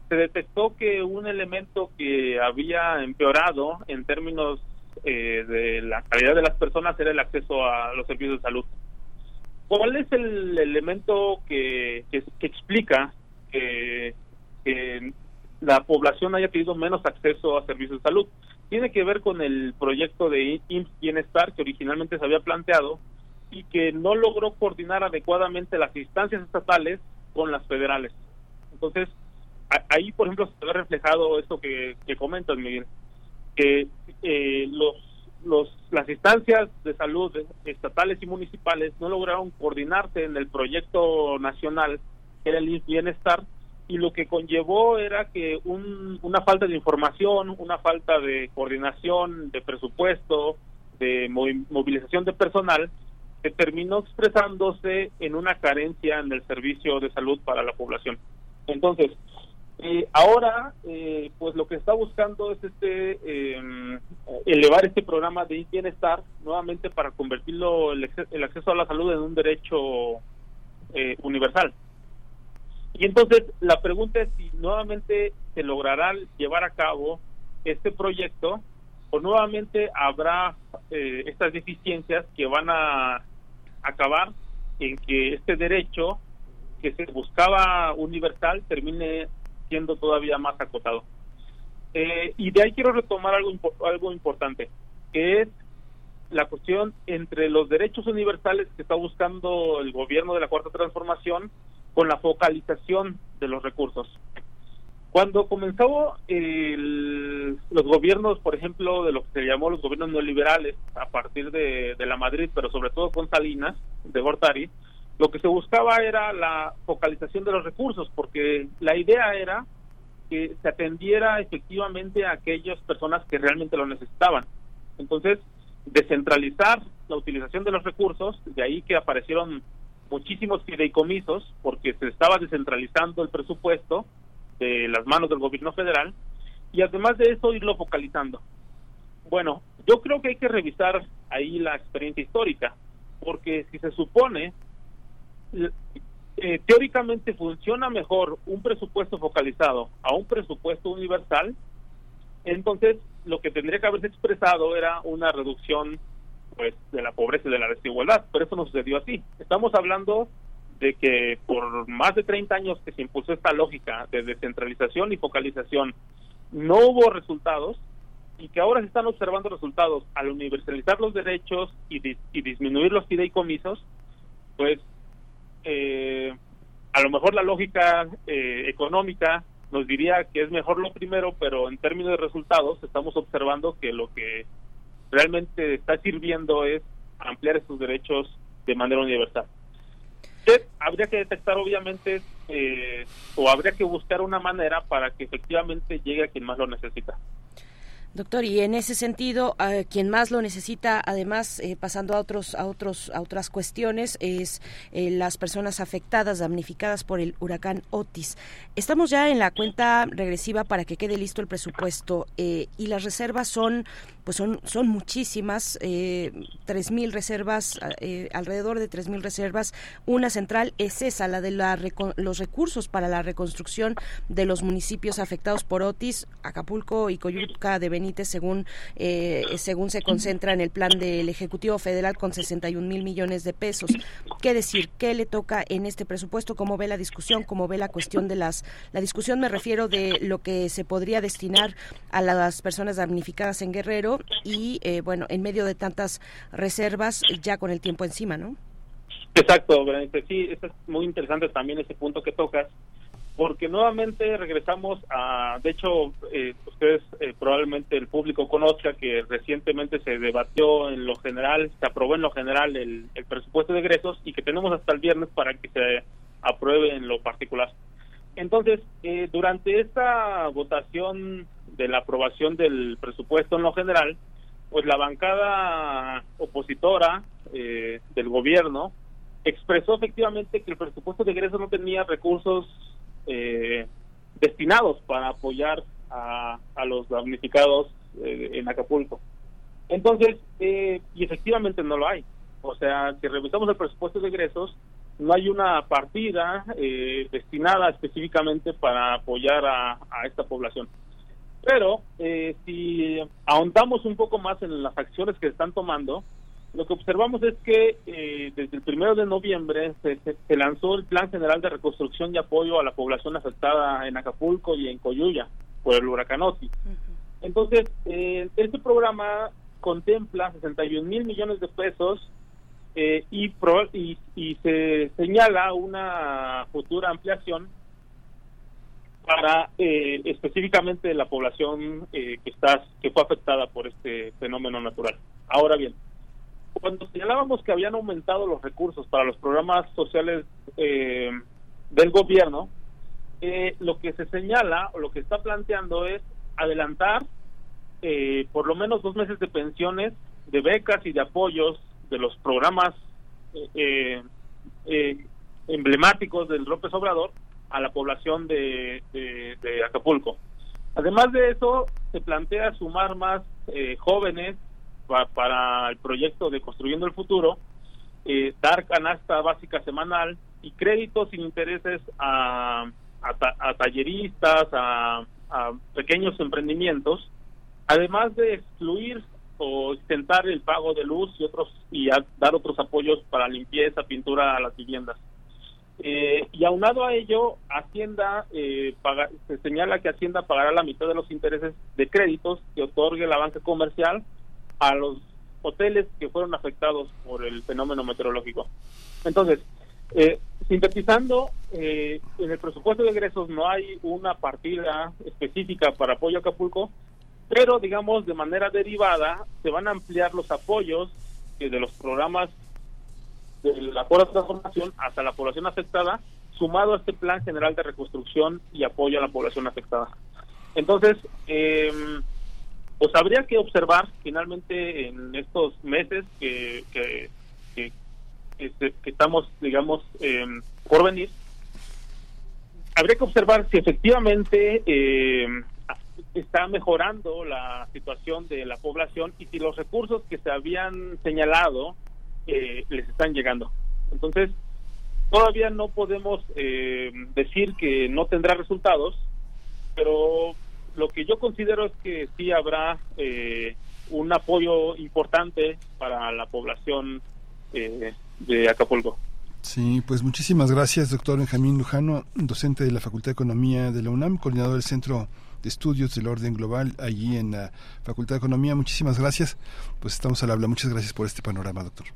se detectó que un elemento que había empeorado en términos eh, de la calidad de las personas era el acceso a los servicios de salud. ¿Cuál es el elemento que, que, que explica que, que la población haya tenido menos acceso a servicios de salud? Tiene que ver con el proyecto de IMSS Bienestar que originalmente se había planteado y que no logró coordinar adecuadamente las instancias estatales con las federales. Entonces, ahí, por ejemplo, se ve reflejado esto que, que comentas, Miguel, que eh, los, los, las instancias de salud estatales y municipales no lograron coordinarse en el proyecto nacional, que era el IMSS Bienestar, y lo que conllevó era que un, una falta de información, una falta de coordinación, de presupuesto, de movi- movilización de personal, que terminó expresándose en una carencia en el servicio de salud para la población. Entonces, eh, ahora, eh, pues lo que está buscando es este eh, elevar este programa de bienestar nuevamente para convertirlo el, el acceso a la salud en un derecho eh, universal. Y entonces la pregunta es si nuevamente se logrará llevar a cabo este proyecto o nuevamente habrá eh, estas deficiencias que van a acabar en que este derecho que se buscaba universal termine siendo todavía más acotado. Eh, y de ahí quiero retomar algo, algo importante, que es la cuestión entre los derechos universales que está buscando el gobierno de la Cuarta Transformación con la focalización de los recursos. Cuando comenzó el- los gobiernos, por ejemplo, de lo que se llamó los gobiernos neoliberales, a partir de, de la Madrid, pero sobre todo con Salinas, de Gortari, lo que se buscaba era la focalización de los recursos, porque la idea era que se atendiera efectivamente a aquellas personas que realmente lo necesitaban. Entonces, descentralizar la utilización de los recursos, de ahí que aparecieron muchísimos fideicomisos, porque se estaba descentralizando el presupuesto de las manos del gobierno federal, y además de eso irlo focalizando. Bueno, yo creo que hay que revisar ahí la experiencia histórica, porque si se supone eh, teóricamente funciona mejor un presupuesto focalizado a un presupuesto universal, entonces lo que tendría que haberse expresado era una reducción pues de la pobreza y de la desigualdad, pero eso no sucedió así. Estamos hablando de que por más de 30 años que se impulsó esta lógica de descentralización y focalización, no hubo resultados y que ahora se están observando resultados al universalizar los derechos y, dis- y disminuir los fideicomisos, pues eh, a lo mejor la lógica eh, económica nos diría que es mejor lo primero, pero en términos de resultados estamos observando que lo que realmente está sirviendo es ampliar estos derechos de manera universal. habría que detectar obviamente eh, o habría que buscar una manera para que efectivamente llegue a quien más lo necesita. Doctor, y en ese sentido, a quien más lo necesita, además, eh, pasando a otros, a otros, a otras cuestiones, es eh, las personas afectadas, damnificadas por el huracán Otis. Estamos ya en la cuenta regresiva para que quede listo el presupuesto eh, y las reservas son, pues son, son muchísimas, tres mil reservas, alrededor de tres mil reservas. Una central es esa, la de la los recursos para la reconstrucción de los municipios afectados por Otis, Acapulco y Coyuca de Benítez según, eh, según se concentra en el plan del Ejecutivo Federal con 61 mil millones de pesos. ¿Qué decir? ¿Qué le toca en este presupuesto? ¿Cómo ve la discusión? ¿Cómo ve la cuestión de las... La discusión me refiero de lo que se podría destinar a las personas damnificadas en Guerrero y, eh, bueno, en medio de tantas reservas ya con el tiempo encima, ¿no? Exacto, Sí, es muy interesante también ese punto que tocas porque nuevamente regresamos a, de hecho, eh, ustedes eh, probablemente el público conozca que recientemente se debatió en lo general, se aprobó en lo general el, presupuesto de egresos y que tenemos hasta el viernes para que se apruebe en lo particular. Entonces, eh, durante esta votación de la aprobación del presupuesto en lo general, pues la bancada opositora del gobierno expresó efectivamente que el presupuesto de egresos no tenía recursos eh, destinados para apoyar a, los damnificados eh, en Acapulco. Entonces, eh, y efectivamente no lo hay. O sea, si revisamos el presupuesto de egresos, no hay una partida eh, destinada específicamente para apoyar a, esta población. Pero si ahondamos un poco más en las acciones que se están tomando, lo que observamos es que eh, desde el primero de noviembre se, lanzó el Plan General de Reconstrucción y Apoyo a la población afectada en Acapulco y en Coyuya por el huracán Oti. Entonces, eh, este programa contempla 61 mil millones de pesos eh, y, y, se señala una futura ampliación para específicamente la población que está que fue afectada por este fenómeno natural. Ahora bien, cuando señalábamos que habían aumentado los recursos para los programas sociales eh, del gobierno, eh, lo que se señala o lo que está planteando es adelantar eh, por lo menos dos meses de pensiones, de becas y de apoyos de los programas emblemáticos del López Obrador a la población de, Acapulco. Además de eso, se plantea sumar más jóvenes para el proyecto de Construyendo el Futuro, eh, dar canasta básica semanal y créditos sin intereses a, a, talleristas, a, pequeños emprendimientos, además de excluir o extentar el pago de luz y otros y dar otros apoyos para limpieza, pintura a las viviendas. Eh, y aunado a ello, Hacienda eh, se señala que Hacienda pagará la mitad de los intereses de créditos que otorgue la banca comercial a los hoteles que fueron afectados por el fenómeno meteorológico. Entonces, eh, sintetizando, eh, en el presupuesto de egresos no hay una partida específica para apoyo a Acapulco, pero digamos de manera derivada se van a ampliar los apoyos que de los programas de la transformación hasta la población afectada, sumado a este plan general de reconstrucción y apoyo a la población afectada. Entonces, eh, pues habría que observar finalmente en estos meses que, que, que, estamos, digamos, em, por venir, habría que observar si efectivamente em, está mejorando la situación de la población y si los recursos que se habían señalado eh, les están llegando. Entonces, todavía no podemos em, decir que no tendrá resultados, pero lo que yo considero es que sí habrá eh, un apoyo importante para la población eh, de Acapulco. Sí, pues muchísimas gracias, doctor Benjamín Lujano, docente de la Facultad de Economía de la UNAM, coordinador del Centro Estudios del Orden Global allí en la Facultad de Economía. Muchísimas gracias. Pues estamos al habla. Muchas gracias por este panorama, doctor.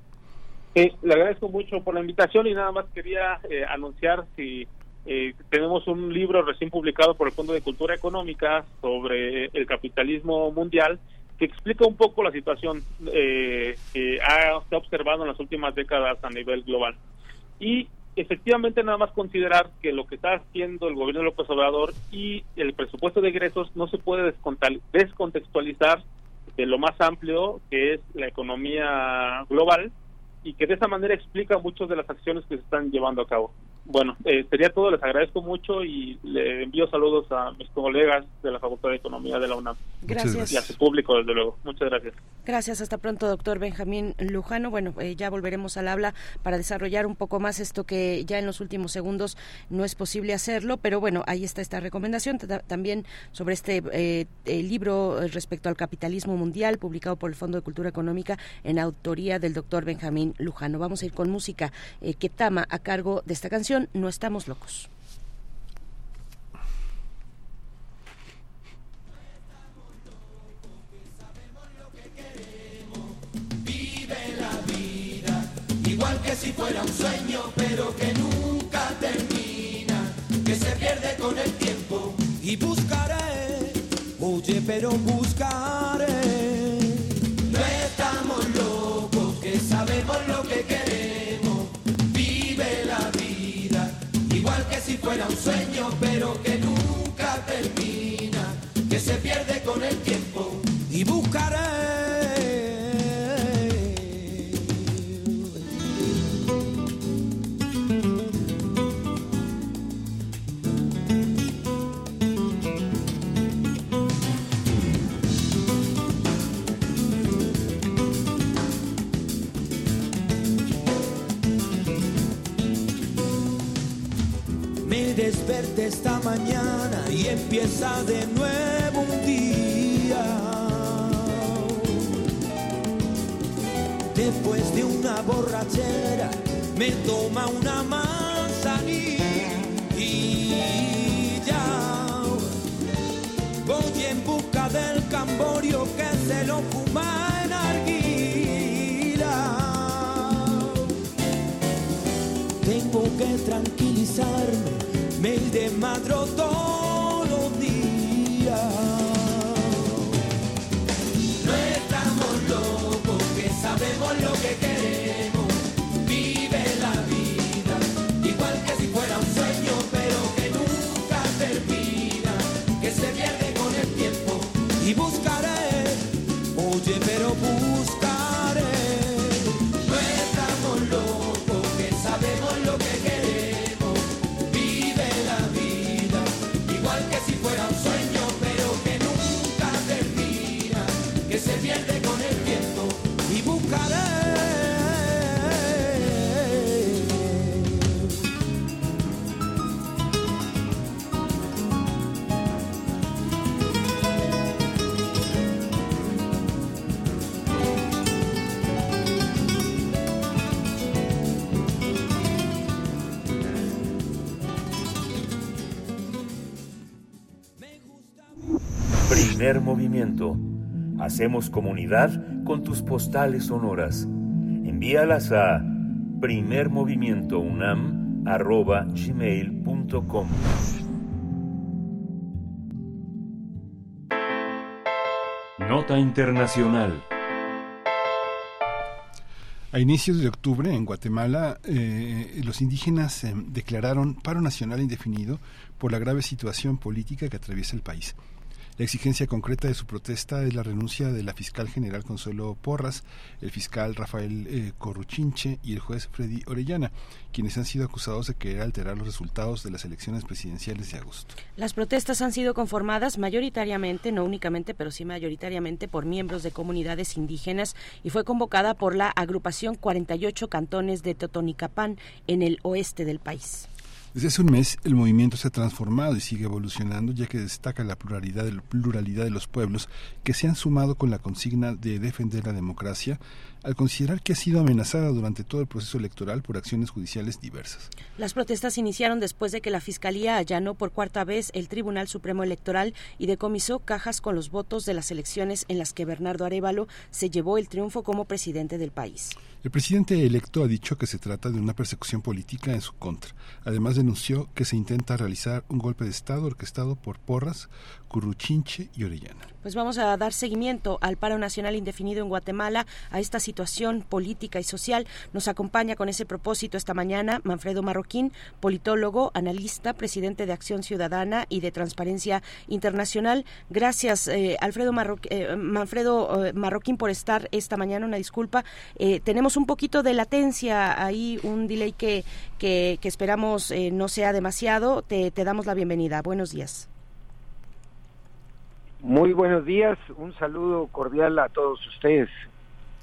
le agradezco mucho por la invitación y nada más quería eh, anunciar si eh, tenemos un libro recién publicado por el Fondo de Cultura Económica sobre el capitalismo mundial que explica un poco la situación eh, que se ha observado en las últimas décadas a nivel global. Y efectivamente nada más considerar que lo que está haciendo el gobierno de López Obrador y el presupuesto de egresos no se puede descontextualizar de lo más amplio que es la economía global y que de esa manera explica muchas de las acciones que se están llevando a cabo. Bueno, eh, sería todo, les agradezco mucho y le envío saludos a mis colegas de la Facultad de Economía de la UNAM. Gracias. gracias. Y a su público, desde luego. Muchas gracias. Gracias, hasta pronto, doctor Benjamín Lujano. Bueno, eh, ya volveremos al habla para desarrollar un poco más esto que ya en los últimos segundos no es posible hacerlo, pero bueno, ahí está esta recomendación Ta- también sobre este eh, el libro respecto al capitalismo mundial publicado por el Fondo de Cultura Económica en autoría del doctor Benjamín Lujano. Vamos a ir con música eh, que tama a cargo de esta canción, No estamos locos. Igual que si fuera un sueño, pero que nunca termina, que se pierde con el tiempo. Y buscaré, oye, pero buscaré. Fuera un sueño, pero que nunca termina, que se pierde con el tiempo. Y buscaré. Desperté esta mañana y empieza de nuevo un día. Después de una borrachera me toma una manzanilla voy en busca del camborio que se lo fuma en arguila. Tengo que tranquilizarme, me desmadro todos Primer movimiento. Hacemos comunidad con tus postales sonoras. Envíalas a primermovimientounam.gmail.com Nota Internacional. A inicios de octubre, en Guatemala, eh, los indígenas eh, declararon paro nacional indefinido por la grave situación política que atraviesa el país. La exigencia concreta de su protesta es la renuncia de la fiscal general Consuelo Porras, el fiscal Rafael eh, Corruchinche y el juez Freddy Orellana, quienes han sido acusados de querer alterar los resultados de las elecciones presidenciales de agosto. Las protestas han sido conformadas mayoritariamente, no únicamente, pero sí mayoritariamente por miembros de comunidades indígenas y fue convocada por la agrupación 48 cantones de Totonicapán en el oeste del país. Desde hace un mes el movimiento se ha transformado y sigue evolucionando ya que destaca la pluralidad de, pluralidad de los pueblos que se han sumado con la consigna de defender la democracia al considerar que ha sido amenazada durante todo el proceso electoral por acciones judiciales diversas. Las protestas iniciaron después de que la Fiscalía allanó por cuarta vez el Tribunal Supremo Electoral y decomisó cajas con los votos de las elecciones en las que Bernardo Arevalo se llevó el triunfo como presidente del país. El presidente electo ha dicho que se trata de una persecución política en su contra, además de denunció que se intenta realizar un golpe de Estado orquestado por Porras, Curruchinche y Orellana. Pues vamos a dar seguimiento al paro nacional indefinido en Guatemala, a esta situación política y social. Nos acompaña con ese propósito esta mañana Manfredo Marroquín, politólogo, analista, presidente de Acción Ciudadana y de Transparencia Internacional. Gracias, eh, Alfredo eh, Manfredo eh, Marroquín, por estar esta mañana. Una disculpa. tenemos un poquito de latencia ahí, un delay que, que, esperamos no sea demasiado. te damos la bienvenida. Buenos días. Muy buenos días, un saludo cordial a todos ustedes.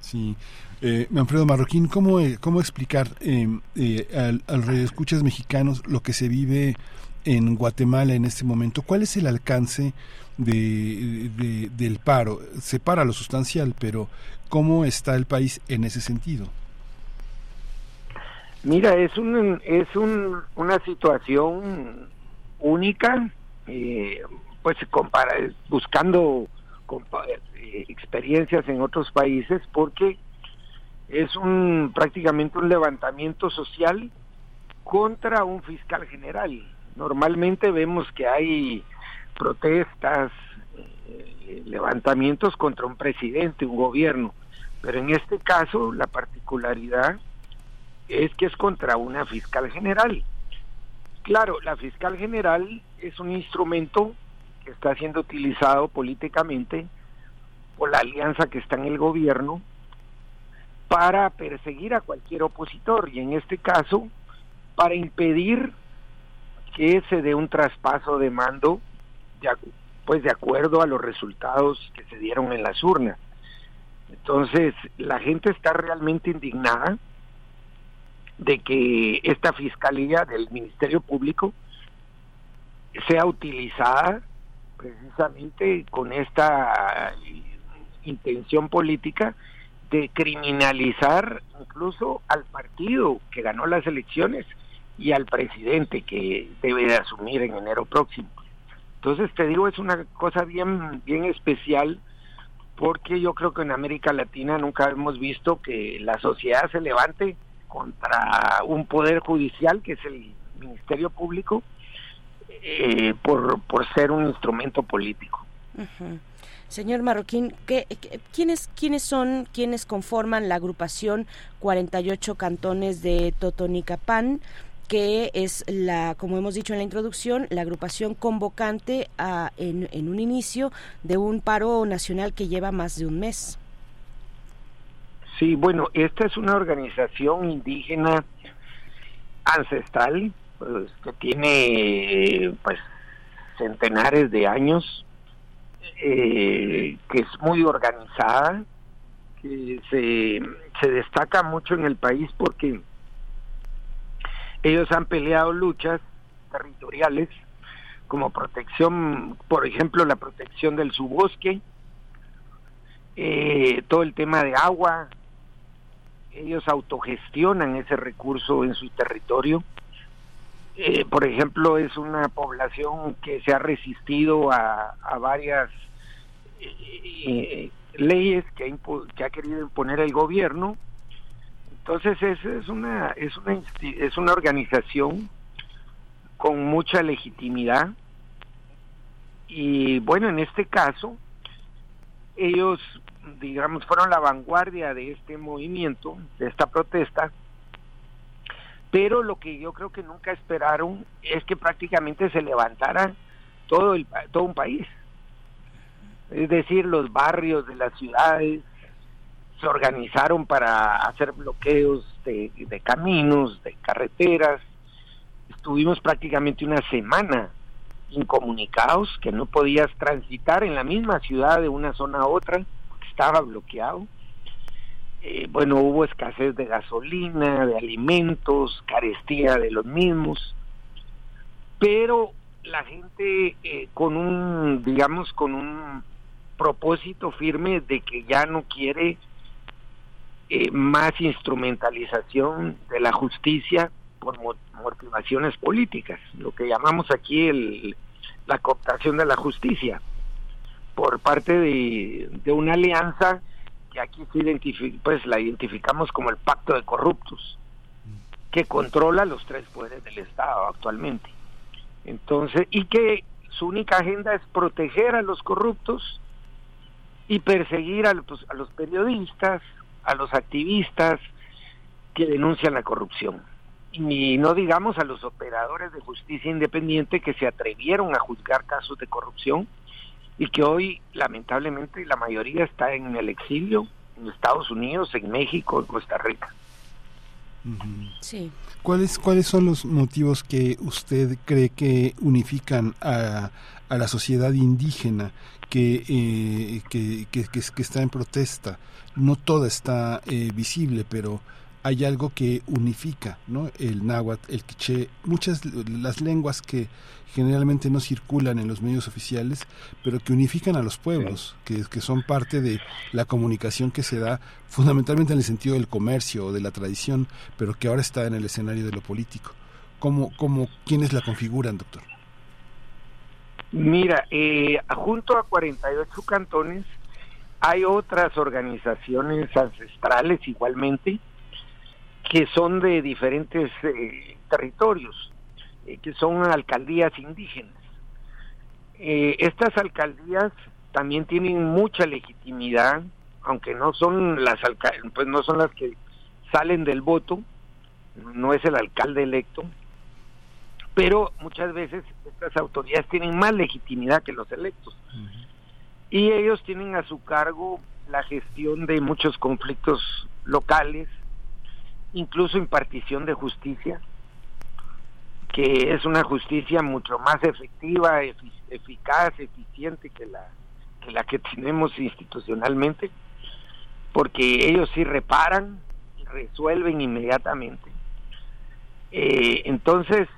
Sí, eh, Manfredo Marroquín, ¿cómo, eh, cómo explicar em, eh, al, al mexicanos lo que se vive en Guatemala en este momento? ¿Cuál es el alcance de, del paro? Se para lo sustancial, pero ¿cómo está el país en ese sentido? Mira, es, un, es un, una situación única. Eh, pues compara, buscando eh, experiencias en otros países porque es un prácticamente un levantamiento social contra un fiscal general. Normalmente vemos que hay protestas, eh, levantamientos contra un presidente, un gobierno, pero en este caso la particularidad es que es contra una fiscal general. Claro, la fiscal general es un instrumento que está siendo utilizado políticamente por la alianza que está en el gobierno para perseguir a cualquier opositor y en este caso para impedir que se dé un traspaso de mando de, pues de acuerdo a los resultados que se dieron en las urnas. Entonces, la gente está realmente indignada de que esta fiscalía del Ministerio Público sea utilizada precisamente con esta intención política de criminalizar incluso al partido que ganó las elecciones y al presidente que debe de asumir en enero próximo. Entonces te digo, es una cosa bien, bien especial porque yo creo que en América Latina nunca hemos visto que la sociedad se levante contra un poder judicial que es el Ministerio Público eh, por, por ser un instrumento político. Señor Marroquín, ¿qué, quiénes, ¿quiénes son quienes conforman la agrupación 48 cantones de Totonicapán? que es la, como hemos dicho en la introducción, la agrupación convocante a, en, en un inicio de un paro nacional que lleva más de un mes. Sí, bueno, esta es una organización indígena ancestral que tiene pues centenares de años, eh, que es muy organizada, que se, se destaca mucho en el país porque ellos han peleado luchas territoriales como protección, por ejemplo, la protección del subosque, eh, todo el tema de agua, ellos autogestionan ese recurso en su territorio eh, por ejemplo, es una población que se ha resistido a, varias eh, eh, leyes que, que ha querido imponer el gobierno. Entonces es, es una es una es una organización con mucha legitimidad y bueno en este caso ellos digamos fueron la vanguardia de este movimiento de esta protesta pero lo que yo creo que nunca esperaron es que prácticamente se levantara todo el todo un país. Es decir los barrios de las ciudades se organizaron para hacer bloqueos de, de caminos de carreteras. Estuvimos prácticamente una semana incomunicados que no podías transitar en la misma ciudad de una zona a otra porque estaba bloqueado eh, bueno, hubo escasez de gasolina, de alimentos, carestía de los mismos, pero la gente eh, con un, digamos, con un propósito firme de que ya no quiere eh, más instrumentalización de la justicia por motivaciones políticas, lo que llamamos aquí el, la cooptación de la justicia por parte de, de una alianza que aquí se pues la identificamos como el pacto de corruptos, que controla los tres poderes del Estado actualmente. Entonces, y que su única agenda es proteger a los corruptos y perseguir a los, a los periodistas, a los activistas que denuncian la corrupción. Y no digamos a los operadores de justicia independiente que se atrevieron a juzgar casos de corrupción y que hoy lamentablemente la mayoría está en el exilio en Estados Unidos, en México, en Costa Rica. Sí. ¿Cuáles, ¿Cuáles son los motivos que usted cree que unifican a, a la sociedad indígena que, eh, que, que, que, está en protesta? No toda está eh, visible, pero hay algo que unifica, ¿no? El náhuatl, el quiché, muchas las lenguas que generalmente no circulan en los medios oficiales, pero que unifican a los pueblos, que, que son parte de la comunicación que se da fundamentalmente en el sentido del comercio o de la tradición, pero que ahora está en el escenario de lo político. ¿Cómo, cómo, ¿Quiénes la configuran, doctor? Mira, eh, junto a 48 cantones hay otras organizaciones ancestrales igualmente, que son de diferentes eh, territorios, eh, que son alcaldías indígenas. Eh, estas alcaldías también tienen mucha legitimidad, aunque no son las pues no son las que salen del voto, no es el alcalde electo, pero muchas veces estas autoridades tienen más legitimidad que los electos. Y ellos tienen a su cargo la gestión de muchos conflictos locales, incluso impartición de justicia, que es una justicia mucho más efectiva, eficaz, eficiente que la, que la que tenemos institucionalmente, porque ellos sí reparan y resuelven inmediatamente. Eh, entonces,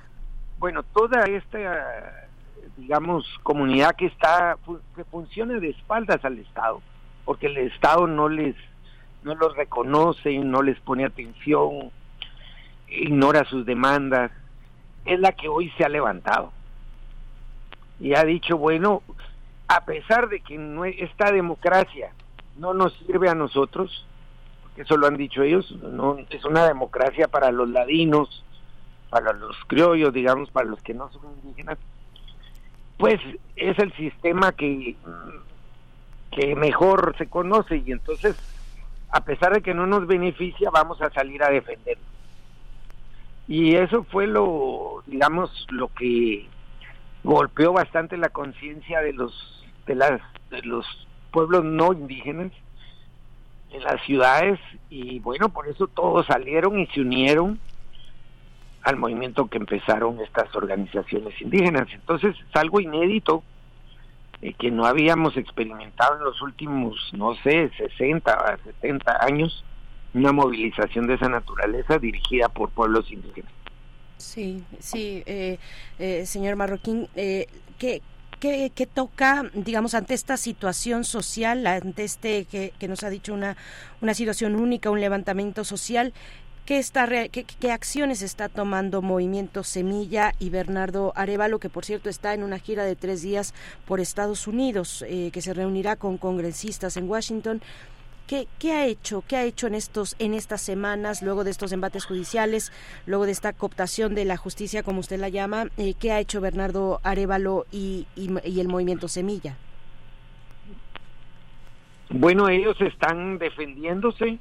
bueno, toda esta, digamos, comunidad que está, que funciona de espaldas al Estado, porque el Estado no les no los reconoce, no les pone atención, ignora sus demandas, es la que hoy se ha levantado. Y ha dicho, bueno, a pesar de que no, esta democracia no nos sirve a nosotros, porque eso lo han dicho ellos, no es una democracia para los ladinos, para los criollos, digamos, para los que no son indígenas, pues es el sistema que, que mejor se conoce y entonces a pesar de que no nos beneficia, vamos a salir a defender. Y eso fue lo, digamos, lo que golpeó bastante la conciencia de los, de las, de los pueblos no indígenas en las ciudades y bueno, por eso todos salieron y se unieron al movimiento que empezaron estas organizaciones indígenas. Entonces es algo inédito eh, que no habíamos experimentado en los últimos, no sé, 60 a 70 años, una movilización de esa naturaleza dirigida por pueblos indígenas. Sí, sí, eh, eh, señor Marroquín, eh, ¿qué, qué, qué toca, digamos, ante esta situación social, ante este que, que nos ha dicho una, una situación única, un levantamiento social? ¿Qué, está, qué, acciones está tomando Movimiento Semilla y Bernardo Arevalo, que por cierto está en una gira de tres días por Estados Unidos, eh, que se reunirá con congresistas en Washington? ¿Qué, ¿Qué, ha hecho? ¿Qué ha hecho en estos en estas semanas, luego de estos embates judiciales, luego de esta cooptación de la justicia, como usted la llama? Eh, ¿Qué ha hecho Bernardo Arevalo y, y el movimiento Semilla? Bueno, ellos están defendiéndose,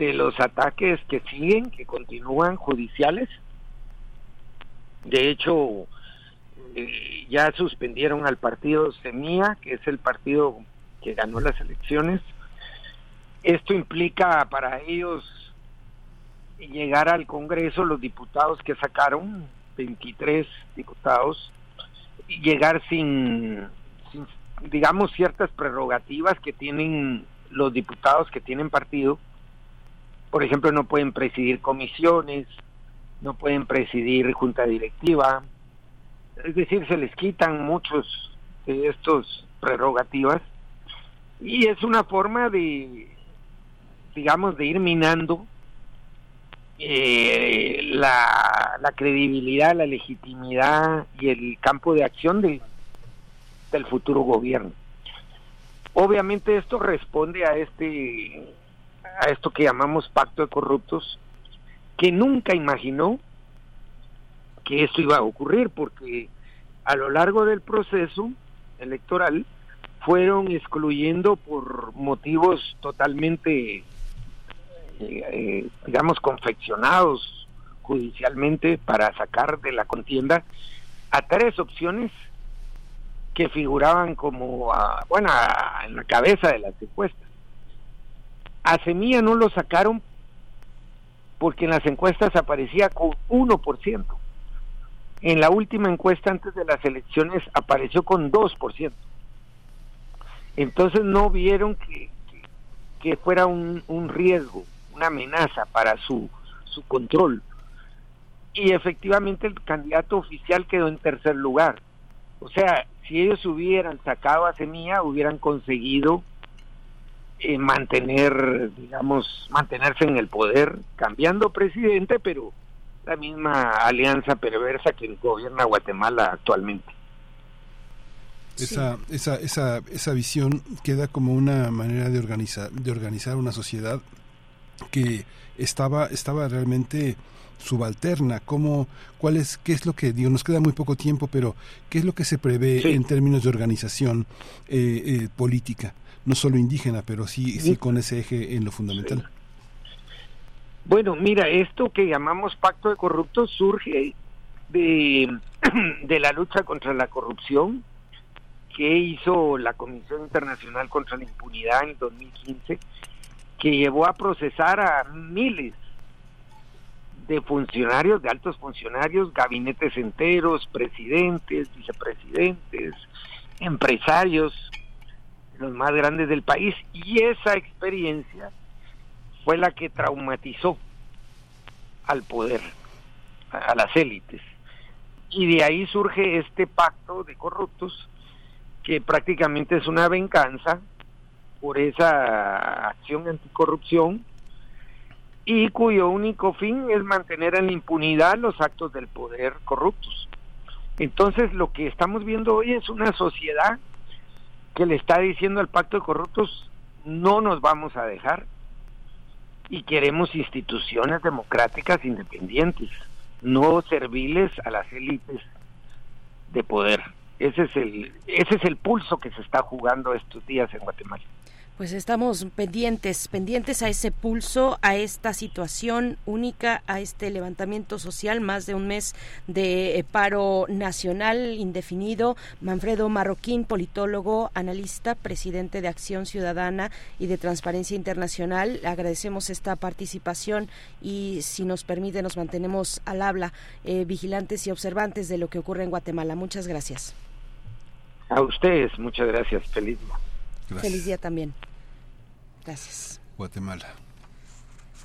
de los ataques que siguen, que continúan judiciales. De hecho, eh, ya suspendieron al partido Semía, que es el partido que ganó las elecciones. Esto implica para ellos llegar al Congreso, los diputados que sacaron, 23 diputados, llegar sin, sin digamos, ciertas prerrogativas que tienen los diputados que tienen partido por ejemplo, no pueden presidir comisiones, no pueden presidir junta directiva, es decir, se les quitan muchos de estos prerrogativas y es una forma de, digamos, de ir minando eh, la, la, credibilidad, la legitimidad y el campo de acción de, del futuro gobierno. Obviamente esto responde a este a esto que llamamos pacto de corruptos, que nunca imaginó que esto iba a ocurrir, porque a lo largo del proceso electoral fueron excluyendo por motivos totalmente, eh, eh, digamos, confeccionados judicialmente para sacar de la contienda a tres opciones que figuraban como, a, bueno, en la cabeza de las encuestas. A Semilla no lo sacaron porque en las encuestas aparecía con 1%. En la última encuesta antes de las elecciones apareció con 2%. Entonces no vieron que, que, que fuera un, un riesgo, una amenaza para su, su control. Y efectivamente el candidato oficial quedó en tercer lugar. O sea, si ellos hubieran sacado a Semilla, hubieran conseguido eh, mantener, digamos, mantenerse en el poder, cambiando presidente, pero la misma alianza perversa que gobierna Guatemala actualmente. Esa, esa, esa, esa visión queda como una manera de organizar, de organizar una sociedad que estaba, estaba realmente subalterna. ¿Cómo, cuál es, ¿Qué es lo que, digo, nos queda muy poco tiempo, pero qué es lo que se prevé Sí. en términos de organización eh, eh, política? No solo indígena, pero sí, sí con ese eje en lo fundamental. Bueno, mira, esto que llamamos pacto de corruptos surge de, de la lucha contra la corrupción que hizo la Comisión Internacional contra la Impunidad en 2015, que llevó a procesar a miles de funcionarios, de altos funcionarios, gabinetes enteros, presidentes, vicepresidentes, empresarios, los más grandes del país, y esa experiencia fue la que traumatizó al poder, a, las élites. Y de ahí surge este pacto de corruptos, que prácticamente es una venganza por esa acción anticorrupción y cuyo único fin es mantener en la impunidad los actos del poder corruptos. Entonces lo que estamos viendo hoy es una sociedad que le está diciendo al pacto de corruptos no nos vamos a dejar y queremos instituciones democráticas independientes, no serviles a las élites de poder. Ese es el ese es el pulso que se está jugando estos días en Guatemala. Pues estamos pendientes, pendientes a ese pulso, a esta situación única, a este levantamiento social, más de un mes de eh, paro nacional indefinido. Manfredo Marroquín, politólogo, analista, presidente de Acción Ciudadana y de Transparencia Internacional. Agradecemos esta participación y si nos permite nos mantenemos al habla, eh, vigilantes y observantes de lo que ocurre en Guatemala. Muchas gracias. A ustedes, muchas gracias. Feliz día. Feliz día también. Gracias. Guatemala.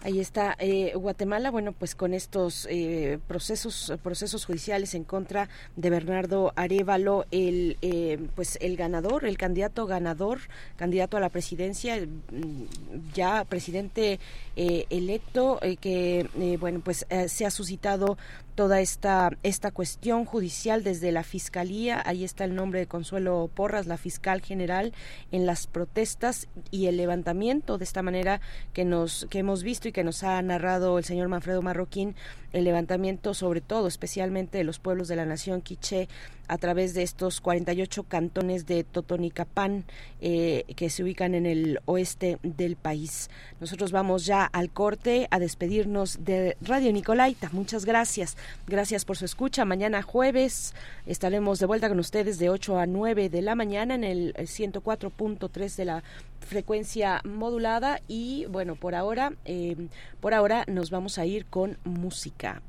Ahí está eh, Guatemala, bueno, pues con estos eh, procesos procesos judiciales en contra de Bernardo Arevalo, el eh, pues el ganador, el candidato ganador, candidato a la presidencia, mm, ya presidente eh, electo, eh, que bueno, pues se ha suscitado toda esta esta cuestión judicial desde la fiscalía. Ahí está el nombre de Consuelo Porras la fiscal general en las protestas y el levantamiento de esta manera que nos que hemos visto y que nos ha narrado el señor Manfredo Marroquín el levantamiento sobre todo especialmente de los pueblos de la nación quiché a través de estos 48 cantones de Totonicapán eh, que se ubican en el oeste del país. Nosotros vamos ya al corte a despedirnos de Radio Nicolaita. Muchas gracias. Gracias por su escucha. Mañana jueves estaremos de vuelta con ustedes de 8 a 9 de la mañana en el 104.3 de la frecuencia modulada y bueno, por ahora, eh, por ahora nos vamos a ir con música.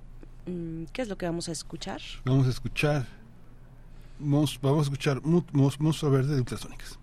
Mm, ¿Qué es lo que vamos a escuchar? Vamos a escuchar Mons- vamos a escuchar Monstruo Verde de Ultrasónicas.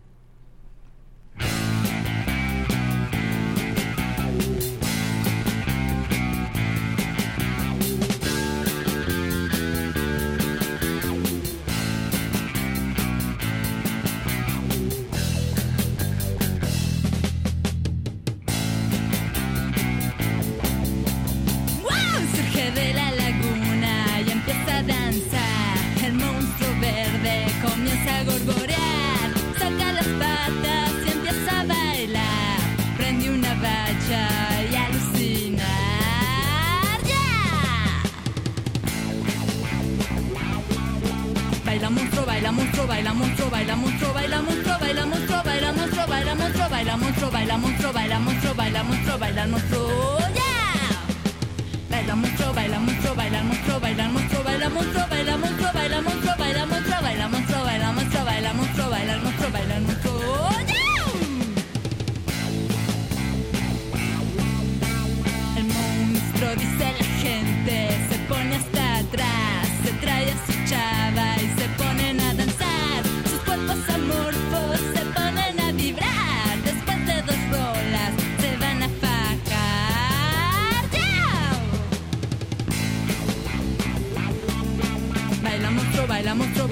Baila monstruo, baila monstruo, baila monstruo, baila monstruo, baila monstruo, baila monstruo, baila monstruo, baila monstruo, baila monstruo, baila monstruo, baila monstruo, baila monstruo, baila monstruo, baila monstruo, baila monstruo, baila monstruo, baila monstruo,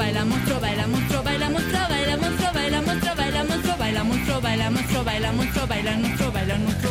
baila monstruo, baila monstruo, baila monstruo, baila monstruo, baila monstruo, baila monstruo, baila monstruo, baila monstruo, baila monstruo, baila monstruo, baila monstruo,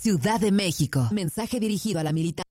Ciudad de México. Mensaje dirigido a la militancia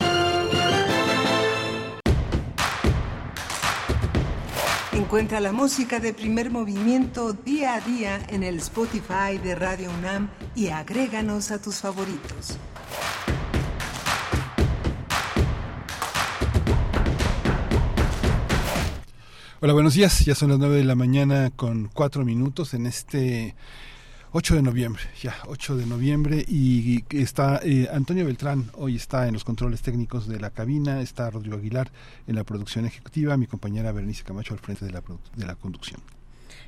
Encuentra la música de primer movimiento día a día en el Spotify de Radio UNAM y agréganos a tus favoritos. Hola, buenos días. Ya son las 9 de la mañana con cuatro minutos en este 8 de noviembre, ya 8 de noviembre y está eh, Antonio Beltrán, hoy está en los controles técnicos de la cabina, está Rodrigo Aguilar en la producción ejecutiva, mi compañera Bernice Camacho al frente de la, de la conducción.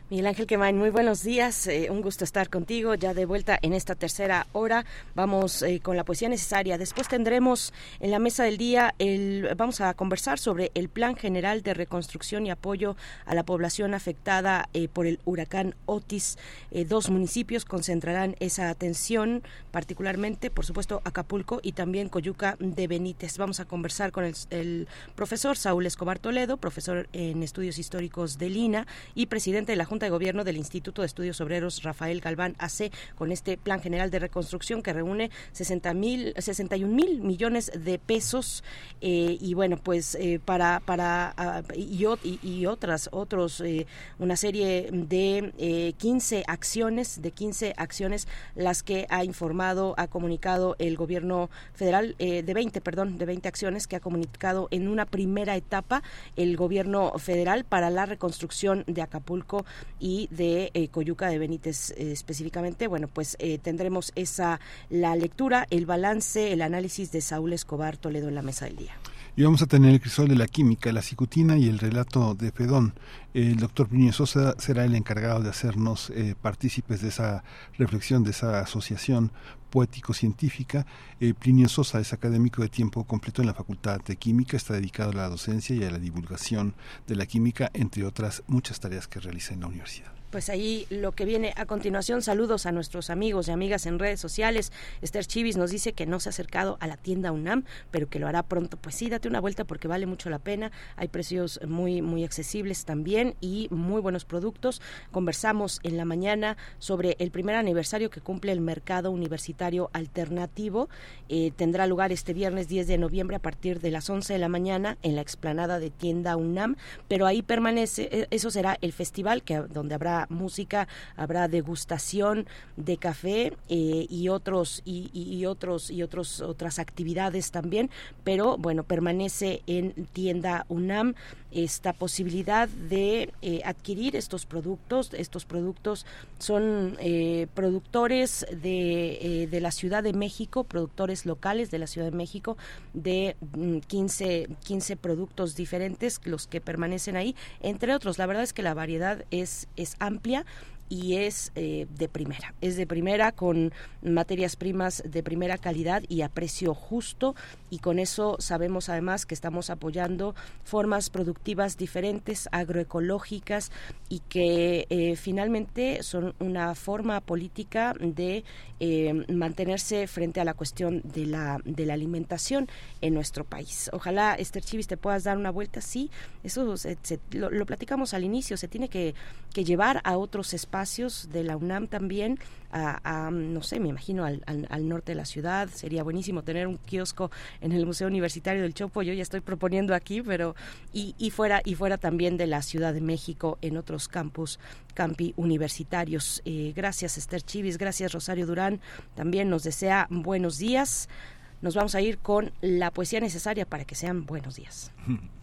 Miguel Ángel Quemain, muy buenos días. Eh, un gusto estar contigo ya de vuelta en esta tercera hora. Vamos eh, con la poesía necesaria. Después tendremos en la mesa del día, el, vamos a conversar sobre el Plan General de Reconstrucción y Apoyo a la población afectada eh, por el huracán Otis. dos municipios concentrarán esa atención, particularmente, por supuesto, Acapulco y también Coyuca de Benítez. Vamos a conversar con el, profesor Saúl Escobar Toledo, profesor en estudios históricos de Lina y presidente de la Junta de Gobierno del Instituto de Estudios Obreros Rafael Galván AC con este Plan General de Reconstrucción que reúne 60 mil, 61 mil millones de pesos eh, y bueno, pues eh, para, para ah, y, y, otras, otros, eh, una serie de 15 acciones, de 15 acciones las que ha informado, ha comunicado el gobierno federal, de 20, perdón, de 20 acciones que ha comunicado en una primera etapa el gobierno federal para la reconstrucción de Acapulco y de eh, Coyuca de Benítez eh, específicamente, bueno, pues eh, tendremos esa la lectura, el balance, el análisis de Saúl Escobar Toledo en la mesa del día. Y vamos a tener el crisol de la química, la cicutina y el relato de Fedón. El doctor Plinio Sosa será el encargado de hacernos partícipes de esa reflexión, de esa asociación poético-científica. Plinio Sosa es académico de tiempo completo en la Facultad de Química, está dedicado a la docencia y a la divulgación de la química, entre otras muchas tareas que realiza en la universidad pues ahí lo que viene a continuación. Saludos a nuestros amigos y amigas en redes sociales. Esther Chivis nos dice que no se ha acercado a la tienda UNAM, pero que lo hará pronto. Pues sí, date una vuelta porque vale mucho la pena. Hay precios muy, muy accesibles también y muy buenos productos. Conversamos en la mañana sobre el primer aniversario que cumple el mercado universitario alternativo. Eh, tendrá lugar este viernes 10 de noviembre a partir de las 11 de la mañana en la explanada de tienda UNAM, pero ahí permanece, e, eso será el festival que donde habrá música, habrá degustación de café eh, y otros y, otros y otros otras actividades también, pero bueno permanece en tienda UNAM esta posibilidad de eh, adquirir estos productos. Estos productos son eh, productores de, de, la Ciudad de México, productores locales de la Ciudad de México, de 15, mm, 15 productos diferentes, los que permanecen ahí, entre otros. La verdad es que la variedad es, es amplia amplia y es eh, de primera. Es de primera con materias primas de primera calidad y a precio justo y con eso sabemos además que estamos apoyando formas productivas diferentes, agroecológicas y que eh, finalmente son una forma política de eh, mantenerse frente a la cuestión de la, de la alimentación en nuestro país. Ojalá, Esther Chivis, te puedas dar una vuelta. Sí, eso lo, platicamos al inicio, se tiene que, que llevar a otros espacios de la UNAM también, a, no sé, me imagino al, norte de la ciudad. Sería buenísimo tener un kiosco en el Museo Universitario del Chopo. Yo ya estoy proponiendo aquí, pero y, y fuera y fuera también de la Ciudad de México en otros campus campi universitarios. Eh, gracias Esther Chivis, gracias Rosario Durán. También nos desea buenos días. Nos vamos a ir con la poesía necesaria para que sean buenos días.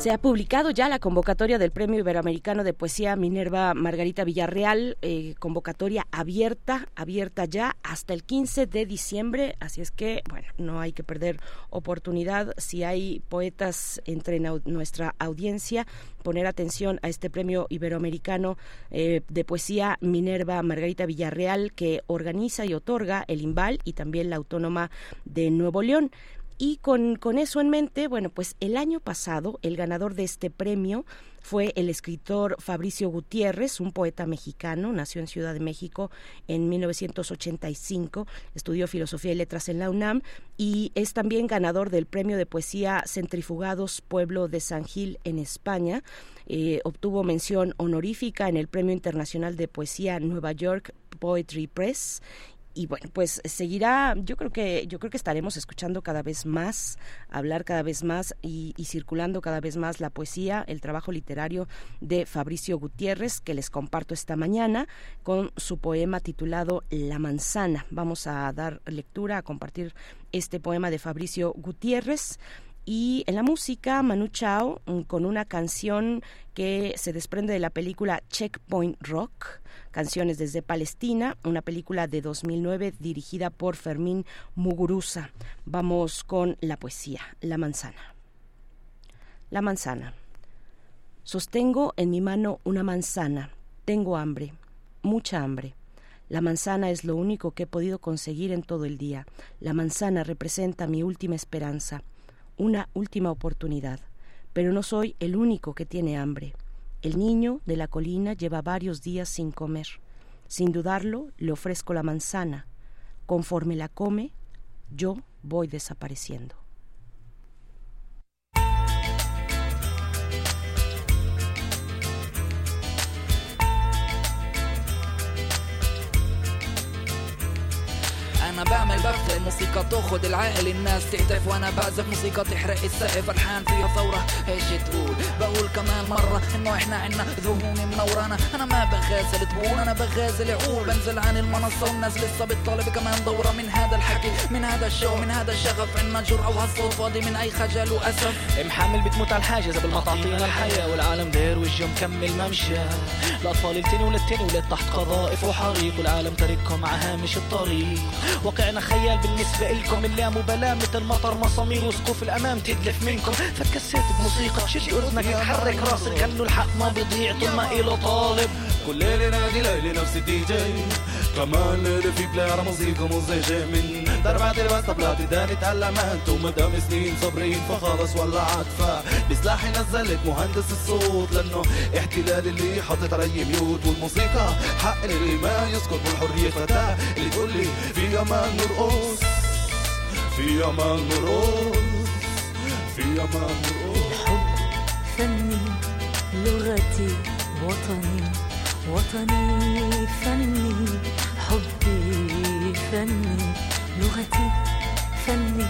Se ha publicado ya la convocatoria del Premio Iberoamericano de Poesía Minerva Margarita Villarreal, eh, convocatoria abierta, abierta ya hasta el 15 de diciembre, así es que, bueno, no hay que perder oportunidad si hay poetas entre nuestra audiencia, poner atención a este Premio Iberoamericano eh, de Poesía Minerva Margarita Villarreal que organiza y otorga el IMBAL y también la Autónoma de Nuevo León. Y con, con eso en mente, bueno, pues el año pasado el ganador de este premio fue el escritor Fabricio Gutiérrez, un poeta mexicano, nació en Ciudad de México en 1985, estudió filosofía y letras en la UNAM y es también ganador del premio de poesía Centrifugados Pueblo de San Gil en España. Eh, obtuvo mención honorífica en el Premio Internacional de Poesía Nueva York Poetry Press y bueno pues seguirá yo creo que yo creo que estaremos escuchando cada vez más hablar cada vez más y, circulando cada vez más la poesía el trabajo literario de Fabricio Gutiérrez que les comparto esta mañana con su poema titulado La manzana. Vamos a dar lectura a compartir este poema de Fabricio Gutiérrez y en la música Manu Chao mm, con una canción que se desprende de la película Checkpoint Rock Canciones desde Palestina, una película de 2009 dirigida por Fermín Muguruza. Vamos con la poesía, La manzana. La manzana. Sostengo en mi mano una manzana. Tengo hambre, mucha hambre. La manzana es lo único que he podido conseguir en todo el día. La manzana representa mi última esperanza, una última oportunidad. Pero no soy el único que tiene hambre. El niño de la colina lleva varios días sin comer. Sin dudarlo, le ofrezco la manzana. Conforme la come, yo voy desapareciendo. بعمل بفتح الموسيقى تاخد العقل الناس تهتف وأنا بعزف موسيقى تحرق السقف الحان فيها ثورة. إيش تقول؟ بقول كمان مرة إنه إحنا عنا ذهون منورانا أنا ما بغازل تقول أنا بغازل عقول. بنزل عن المنصة والناس لسه بتطالب كمان دورة. من هذا الحكي من هذا الشو من هذا الشغف عنا جرأة وهالصوت فاضي من أي خجل وأسف. محمل بتموت على الحاجز قبل ما تعطينا الحياة والعالم داير وجه مكمل ممشى. الأطفال التاني وللتاني ولاد تحت قذائف وحريق والعالم تاركهم على هامش الطريق. واقعنا خيال بالنسبة إلكم. اللامبالاة مثل مطر مسامير وسقوف الأمام تدلف منكم. فكسيت بموسيقى شد أذنك تحرك راسك. غنوا الحق ما بيضيع طول ما إله طالب؟ كل ليلة نادي ليلي نفس الدي جي. كمان ليلة في بلاي على موسيقى مزعجة من. دربات البس طبلات داني تعلمت ومدام سنين صابرين فخلص ولعت بسلاحي نزلت مهندس الصوت لأنه احتلال اللي حطت علي ميوت. والموسيقى حق اللي ما يسكت والحرية فتاة. اللي تقول لي في أمان نرقص في أمان نرقص في أمان نرقص حب فني لغتي وطني وطني فني حبي فني لغتي فني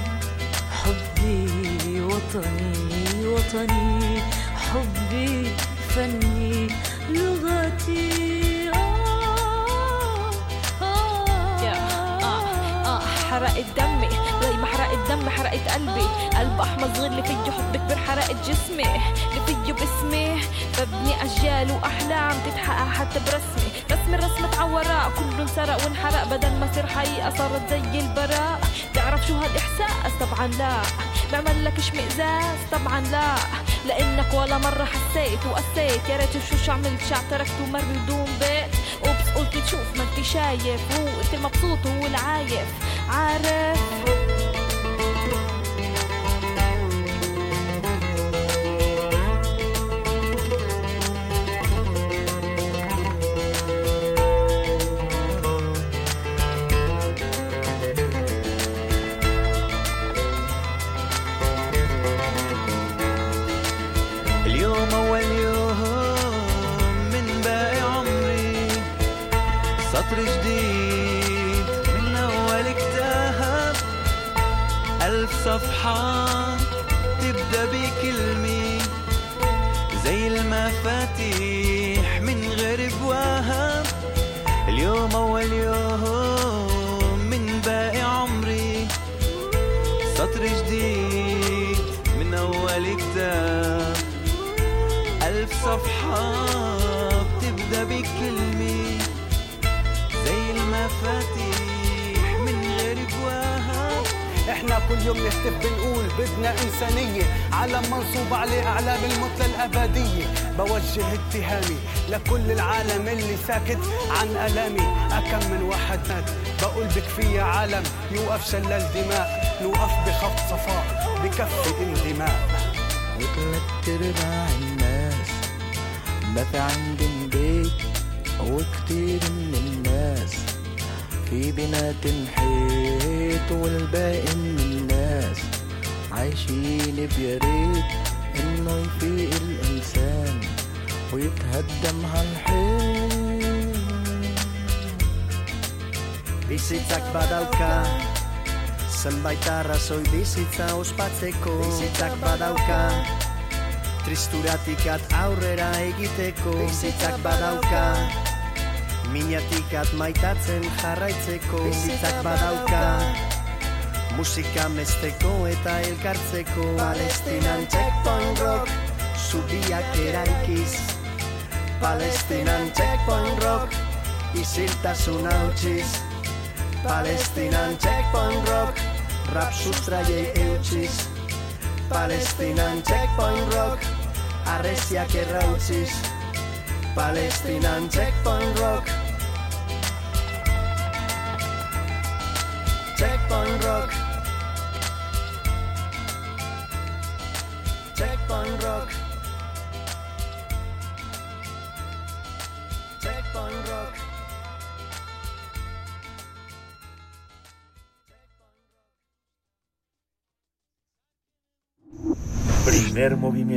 حبي وطني وطني حبي فني لغتي حرقت دمي. زي ما حرقت دمي؟ حرقت قلبي. قلب أحمر صغير اللي فيه حب كبير حرقت جسمي. اللي فيه باسمي ببني أجيال وأحلام تتحقق حتى برسمي. رسمي رسمة عوراء كله انسرق وانحرق. بدل ما صير حقيقة صارت زي البراء تعرف شو هالإحساس؟ طبعا لا. بعمل لك اشمئزاز طبعا لا. لأنك ولا مرة حسيت وقسيت. يا ريت شو شو عملت شعب تركت ومر بدون بيت. تشوف ما انت شايف. هو انت المبسوط وهو العايف عارف؟ Bizitza ospatzeko Bizitzak badauka. Tristuratik at aurrera egiteko Bizitzak badauka. Minatik at maitatzen jarraitzeko Bizitzak badauka. Musika mesteko eta elkartzeko Palestinan checkpoint rock Zubiak eraikiz. Palestinan checkpoint rock Isiltasun hautsiz Palestinan checkpoint rock Rapsud traiei eutsis. Palestinan checkpoint rock. Arresiak errautsiz Palestinan checkpoint rock.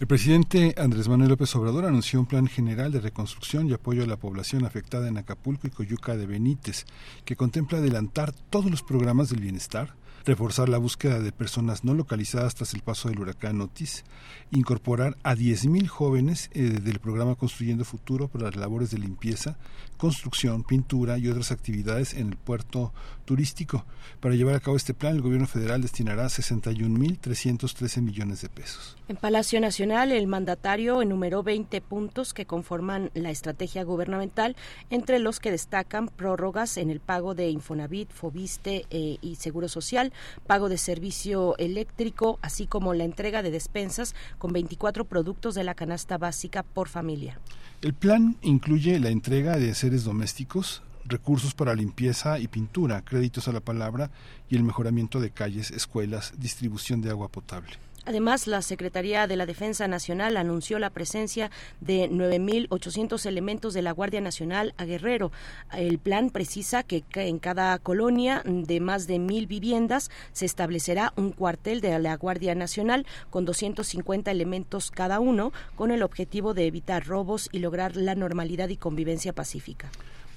El presidente Andrés Manuel López Obrador anunció un plan general de reconstrucción y apoyo a la población afectada en Acapulco y Coyuca de Benítez, que contempla adelantar todos los programas del bienestar, reforzar la búsqueda de personas no localizadas tras el paso del huracán Otis, incorporar a 10.000 jóvenes eh, del programa Construyendo Futuro para las labores de limpieza, construcción, pintura y otras actividades en el puerto turístico. Para llevar a cabo este plan, el gobierno federal destinará 61.313 millones de pesos. En Palacio Nacional, el mandatario enumeró 20 puntos que conforman la estrategia gubernamental, entre los que destacan prórrogas en el pago de Infonavit, Fobiste eh, y Seguro Social, pago de servicio eléctrico, así como la entrega de despensas con 24 productos de la canasta básica por familia. El plan incluye la entrega de seres domésticos, recursos para limpieza y pintura, créditos a la palabra y el mejoramiento de calles, escuelas, distribución de agua potable. Además, la Secretaría de la Defensa Nacional anunció la presencia de 9.800 elementos de la Guardia Nacional a Guerrero. El plan precisa que en cada colonia de más de mil viviendas se establecerá un cuartel de la Guardia Nacional con 250 elementos cada uno, con el objetivo de evitar robos y lograr la normalidad y convivencia pacífica.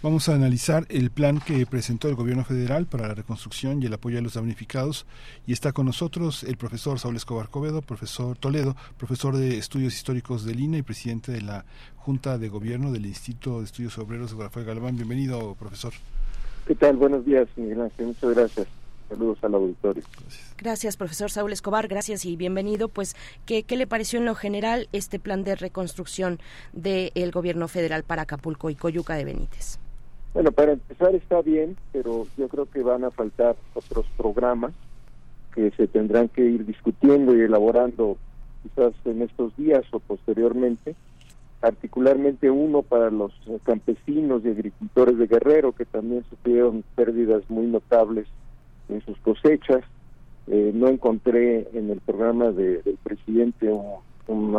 Vamos a analizar el plan que presentó el gobierno federal para la reconstrucción y el apoyo a los damnificados. Y está con nosotros el profesor Saúl Escobar Covedo, profesor Toledo, profesor de estudios históricos del INA y presidente de la Junta de Gobierno del Instituto de Estudios Obreros de Rafael Galván. Bienvenido, profesor. ¿Qué tal? Buenos días, Miguel Ángel. Muchas gracias. Saludos al auditorio. Gracias. gracias, profesor Saúl Escobar. Gracias y bienvenido. Pues, ¿qué, ¿qué, le pareció en lo general este plan de reconstrucción del gobierno federal para Acapulco y Coyuca de Benítez? Bueno, para empezar está bien, pero yo creo que van a faltar otros programas que se tendrán que ir discutiendo y elaborando quizás en estos días o posteriormente, particularmente uno para los campesinos y agricultores de Guerrero que también sufrieron pérdidas muy notables en sus cosechas. Eh, no encontré en el programa de, del presidente un, un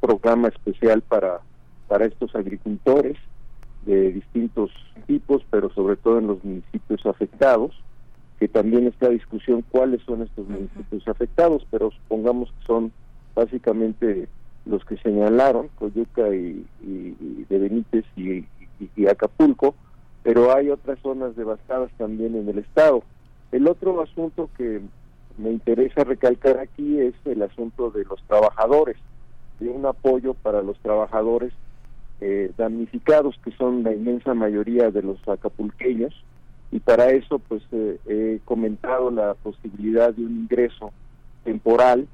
programa especial para, para estos agricultores de distintos tipos, pero sobre todo en los municipios afectados, que también está discusión cuáles son estos municipios afectados, pero supongamos que son básicamente los que señalaron, Coyuca y, y, y de Benítez y, y, Acapulco, pero hay otras zonas devastadas también en el estado. El otro asunto que me interesa recalcar aquí es el asunto de los trabajadores, de un apoyo para los trabajadores eh, damnificados, que son la inmensa mayoría de los acapulqueños, y para eso pues eh, he comentado la posibilidad de un ingreso temporal,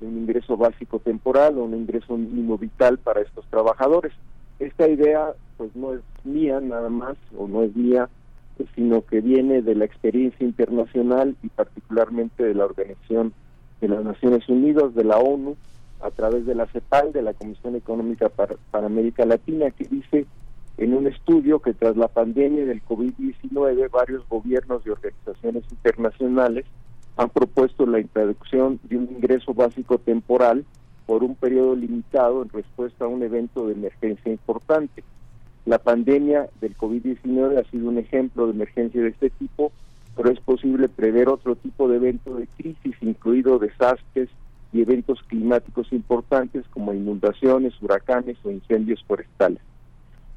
un ingreso básico temporal o un ingreso mínimo vital para estos trabajadores. Esta idea pues no es mía nada más o no es mía, sino que viene de la experiencia internacional y particularmente de la Organización de las Naciones Unidas, de la ONU, a través de la CEPAL, de la Comisión Económica para, América Latina, que dice en un estudio que tras la pandemia del COVID-19 varios gobiernos y organizaciones internacionales han propuesto la introducción de un ingreso básico temporal por un periodo limitado en respuesta a un evento de emergencia importante. La pandemia del COVID-19 ha sido un ejemplo de emergencia de este tipo, pero es posible prever otro tipo de evento de crisis, incluido desastres y eventos climáticos importantes como inundaciones, huracanes o incendios forestales.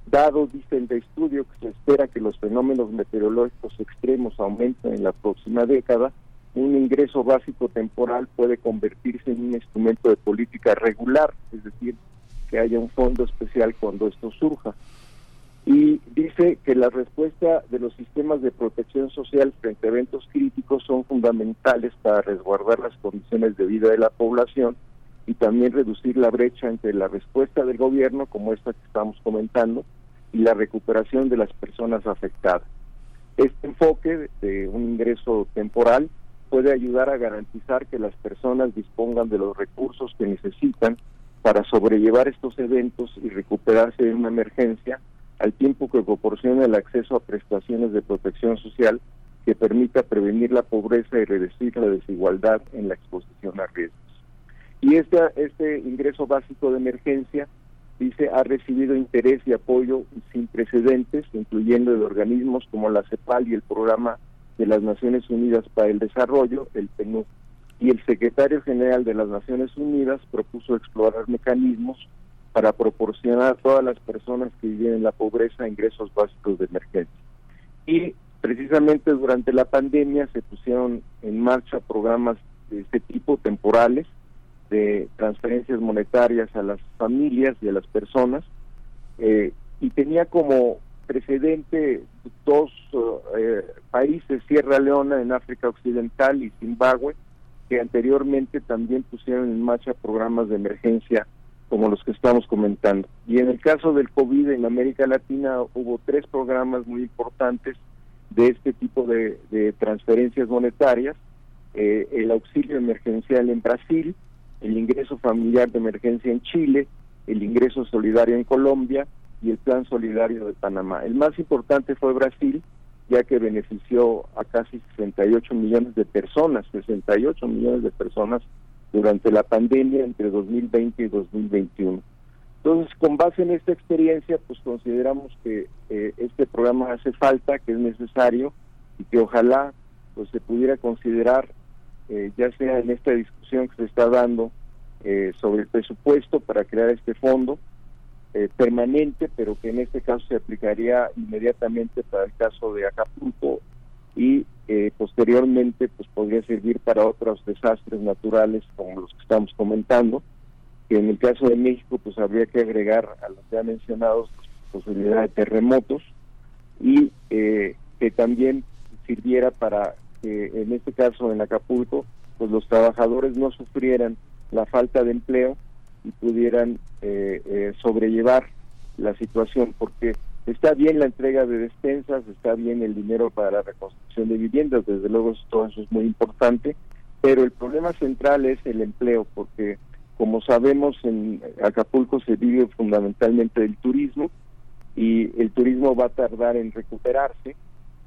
Dado, dice el estudio, que se espera que los fenómenos meteorológicos extremos aumenten en la próxima década, un ingreso básico temporal puede convertirse en un instrumento de política regular, es decir, que haya un fondo especial cuando esto surja. Y dice que la respuesta de los sistemas de protección social frente a eventos críticos son fundamentales para resguardar las condiciones de vida de la población y también reducir la brecha entre la respuesta del gobierno, como esta que estamos comentando, y la recuperación de las personas afectadas. Este enfoque de un ingreso temporal puede ayudar a garantizar que las personas dispongan de los recursos que necesitan para sobrellevar estos eventos y recuperarse de una emergencia, al tiempo que proporciona el acceso a prestaciones de protección social que permita prevenir la pobreza y reducir la desigualdad en la exposición a riesgos. Y este, este ingreso básico de emergencia dice, ha recibido interés y apoyo sin precedentes, incluyendo de organismos como la CEPAL y el Programa de las Naciones Unidas para el Desarrollo, el PNUD. Y el secretario general de las Naciones Unidas propuso explorar mecanismos para proporcionar a todas las personas que viven en la pobreza ingresos básicos de emergencia. Y precisamente durante la pandemia se pusieron en marcha programas de este tipo temporales de transferencias monetarias a las familias y a las personas eh, y tenía como precedente dos eh, países, Sierra Leona en África Occidental y Zimbabue, que anteriormente también pusieron en marcha programas de emergencia como los que estamos comentando. Y en el caso del COVID en América Latina hubo tres programas muy importantes de este tipo de, transferencias monetarias, eh, el auxilio emergencial en Brasil, el ingreso familiar de emergencia en Chile, el ingreso solidario en Colombia y el plan solidario de Panamá. El más importante fue Brasil, ya que benefició a casi 68 millones de personas, 68 millones de personas durante la pandemia entre 2020 y 2021. Entonces, con base en esta experiencia, pues consideramos que eh, este programa hace falta, que es necesario y que ojalá pues se pudiera considerar, eh, ya sea en esta discusión que se está dando eh, sobre el presupuesto para crear este fondo permanente, pero que en este caso se aplicaría inmediatamente para el caso de Acapulco y posteriormente pues podría servir para otros desastres naturales como los que estamos comentando que en el caso de México pues habría que agregar a los ya mencionados pues, posibilidad de terremotos y eh, que también sirviera para que en este caso en Acapulco pues los trabajadores no sufrieran la falta de empleo y pudieran eh, eh, sobrellevar la situación porque está bien la entrega de despensas, está bien el dinero para la reconstrucción de viviendas, desde luego todo eso es muy importante, pero el problema central es el empleo porque como sabemos, en Acapulco se vive fundamentalmente del turismo y el turismo va a tardar en recuperarse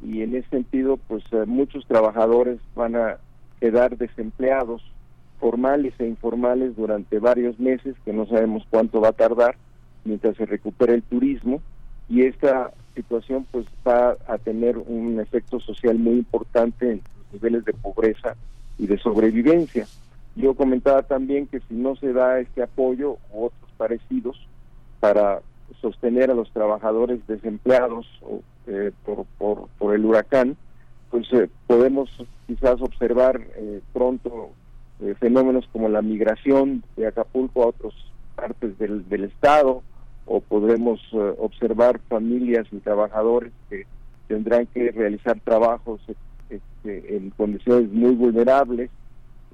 y en ese sentido, pues eh, muchos trabajadores van a quedar desempleados formales e informales durante varios meses, que no sabemos cuánto va a tardar mientras se recupera el turismo y esta situación pues va a tener un efecto social muy importante en los niveles de pobreza y de sobrevivencia. Yo comentaba también que si no se da este apoyo u otros parecidos para sostener a los trabajadores desempleados eh, por, por, el huracán, pues eh, podemos quizás observar eh, pronto fenómenos como la migración de Acapulco a otras partes del estado o podremos eh, observar familias y trabajadores que tendrán que realizar trabajos este, en condiciones muy vulnerables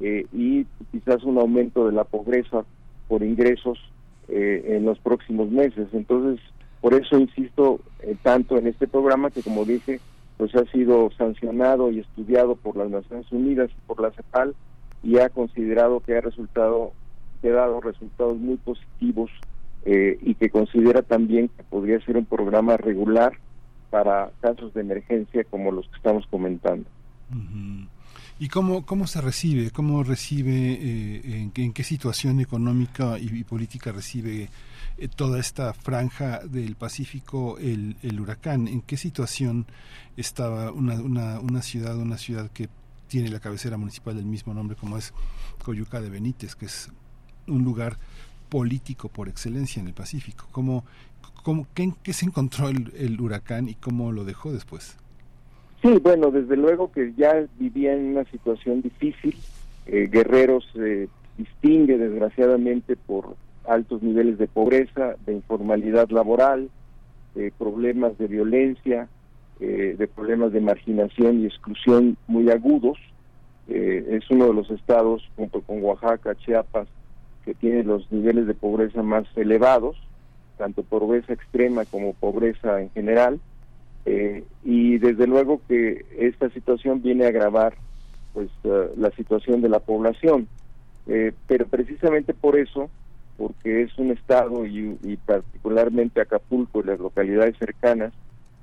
eh, y quizás un aumento de la pobreza por ingresos eh, en los próximos meses. Entonces, por eso insisto tanto en este programa que, como dije, pues ha sido sancionado y estudiado por las Naciones Unidas y por la CEPAL y ha considerado que ha resultado que ha dado resultados muy positivos eh, y que considera también que podría ser un programa regular para casos de emergencia como los que estamos comentando. ¿Y cómo, cómo se recibe? ¿Cómo recibe, eh, en, qué situación económica y, política recibe eh, toda esta franja del Pacífico el, el, huracán? ¿En qué situación estaba una, una, una ciudad, una ciudad que tiene la cabecera municipal del mismo nombre como es Coyuca de Benítez, que es un lugar político por excelencia en el Pacífico? ¿Cómo, cómo, qué, se encontró el, el huracán y cómo lo dejó después? Sí, bueno, desde luego que ya vivía en una situación difícil. Eh, Guerrero se distingue desgraciadamente por altos niveles de pobreza, de informalidad laboral, de problemas de violencia, eh, de problemas de marginación y exclusión muy agudos. Eh, es uno de los estados, junto con Oaxaca, Chiapas, que tiene los niveles de pobreza más elevados, tanto pobreza extrema como pobreza en general. Eh, y desde luego que esta situación viene a agravar pues uh, la situación de la población eh, pero precisamente por eso porque es un estado y, y particularmente Acapulco y las localidades cercanas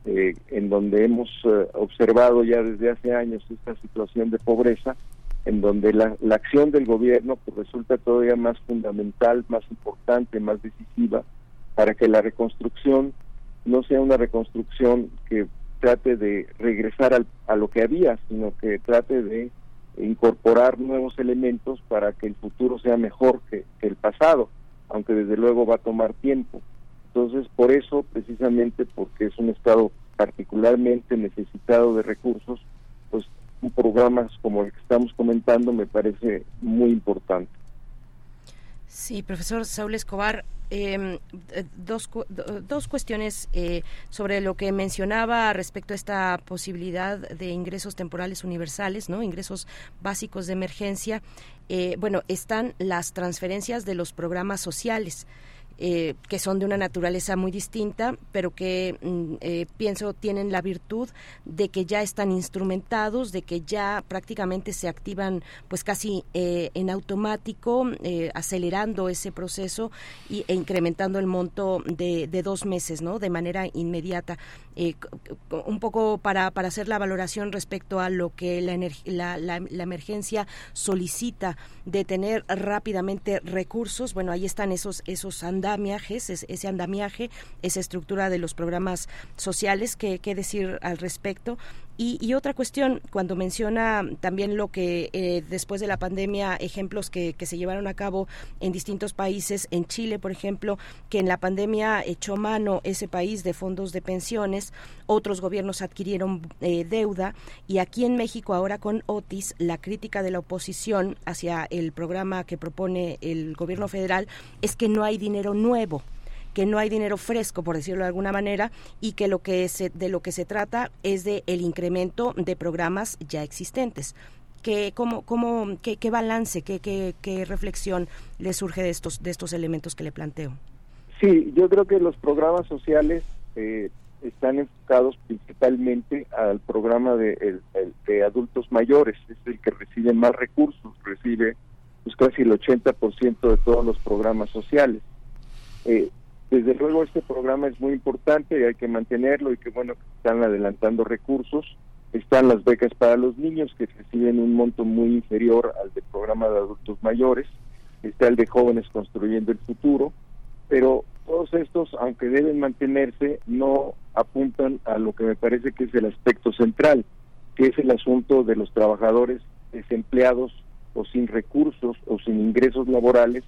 eh, en donde hemos uh, observado ya desde hace años esta situación de pobreza en donde la, la acción del gobierno pues, resulta todavía más fundamental, más importante, más decisiva para que la reconstrucción no sea una reconstrucción que trate de regresar al, a lo que había, sino que trate de incorporar nuevos elementos para que el futuro sea mejor que, que, el pasado, aunque desde luego va a tomar tiempo. Entonces, por eso, precisamente porque es un Estado particularmente necesitado de recursos, pues un programa como el que estamos comentando me parece muy importante. Sí, profesor Saúl Escobar, em, eh, dos, dos cuestiones eh, sobre lo que mencionaba respecto a esta posibilidad de ingresos temporales universales, ¿no? Ingresos básicos de emergencia. Eh, bueno, están las transferencias de los programas sociales. Eh, que son de una naturaleza muy distinta, pero que mm, eh, pienso tienen la virtud de que ya están instrumentados, de que ya prácticamente se activan pues casi eh, en automático, acelerando ese proceso y, e incrementando el monto de, de, dos meses, ¿no? De manera inmediata. un poco para, hacer la valoración respecto a lo que la, la, emergencia solicita de tener rápidamente recursos, bueno, ahí están esos, esos andamiajes, ese andamiaje, esa estructura de los programas sociales, ¿qué, qué decir al respecto? Y, otra cuestión, cuando menciona también lo que eh, después de la pandemia, ejemplos que, que, se llevaron a cabo en distintos países, en Chile, por ejemplo, que en la pandemia echó mano ese país de fondos de pensiones, otros gobiernos adquirieron eh, deuda. Y aquí en México ahora con Otis, la crítica de la oposición hacia el programa que propone el gobierno federal es que no hay dinero nuevo que no hay dinero fresco, por decirlo de alguna manera, y que lo que de lo que se trata es de el incremento de programas ya existentes. ¿Qué, cómo, cómo, qué, qué balance, qué, qué, qué reflexión le surge de estos, de estos elementos que le planteo? Sí, yo creo que los programas sociales eh, están enfocados principalmente al programa de, el, de, adultos mayores, es el que recibe más recursos, recibe pues, casi el 80% de todos los programas sociales. Eh, desde luego este programa es muy importante y hay que mantenerlo y que bueno que están adelantando recursos. Están las becas para los niños que reciben un monto muy inferior al del programa de adultos mayores. Está el de jóvenes construyendo el futuro. Pero todos estos, aunque deben mantenerse, no apuntan a lo que me parece que es el aspecto central, que es el asunto de los trabajadores desempleados o sin recursos o sin ingresos laborales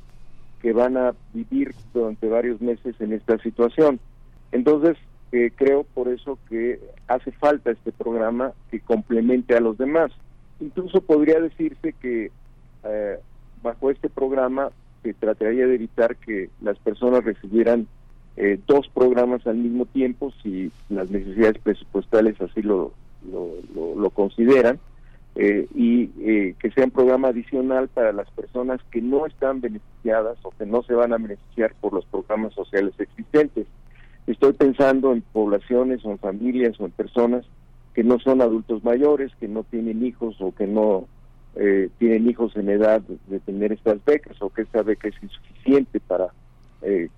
que van a vivir durante varios meses en esta situación. Entonces, eh, creo por eso que hace falta este programa que complemente a los demás. Incluso podría decirse que eh, bajo este programa se trataría de evitar que las personas recibieran eh, dos programas al mismo tiempo si las necesidades presupuestales así lo, lo, lo, consideran eh, y eh, que sea un programa adicional para las personas que no están beneficiadas o que no se van a beneficiar por los programas sociales existentes. Estoy pensando en poblaciones o en familias o en personas que no son adultos mayores, que no tienen hijos o que no eh, tienen hijos en edad de tener estas becas o que esta beca es insuficiente para eh,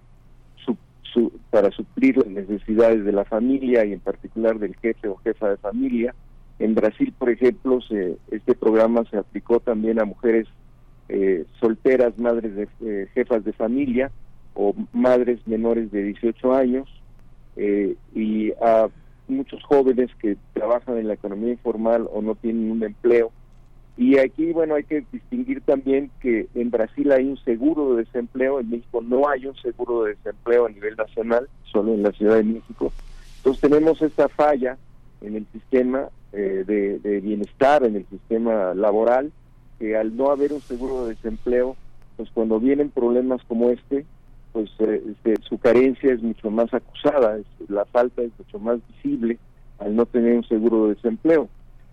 su, para suplir las necesidades de la familia y en particular del jefe o jefa de familia. En Brasil, por ejemplo, se, este programa se aplicó también a mujeres eh, solteras, madres de eh, jefas de familia o madres menores de 18 años eh, y a muchos jóvenes que trabajan en la economía informal o no tienen un empleo y aquí, bueno, hay que distinguir también que en Brasil hay un seguro de desempleo, en México no hay un seguro de desempleo a nivel nacional, solo en la Ciudad de México. Entonces tenemos esta falla en el sistema eh, de, bienestar, en el sistema laboral, que al no haber un seguro de desempleo, pues cuando vienen problemas como este, pues eh, este, su carencia es mucho más acusada, la falta es mucho más visible al no tener un seguro de desempleo.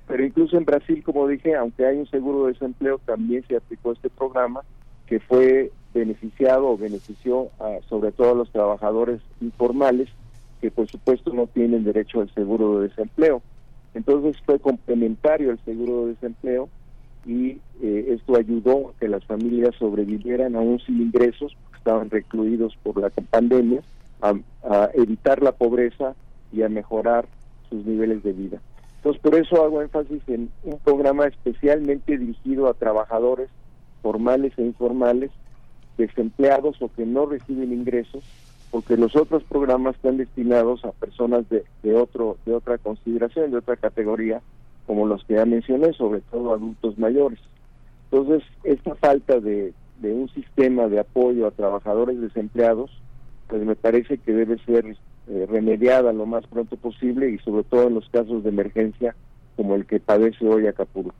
Pero incluso en Brasil, como dije, aunque hay un seguro de desempleo, también se aplicó este programa que fue beneficiado o benefició a, sobre todo a los trabajadores informales que por supuesto no tienen derecho al seguro de desempleo. Entonces fue complementario el seguro de desempleo y eh, esto ayudó a que las familias sobrevivieran aún sin ingresos, porque estaban recluidos por la pandemia, a evitar la pobreza y a mejorar sus niveles de vida. Entonces, por eso hago énfasis en un programa especialmente dirigido a trabajadores formales e informales, desempleados o que no reciben ingresos, porque los otros programas están destinados a personas de, de, otro, de otra consideración, de otra categoría, como los que ya mencioné, sobre todo adultos mayores. Entonces, esta falta de, de un sistema de apoyo a trabajadores desempleados, pues me parece que debe ser eh, remediada lo más pronto posible y sobre todo en los casos de emergencia como el que padece hoy Acapulco.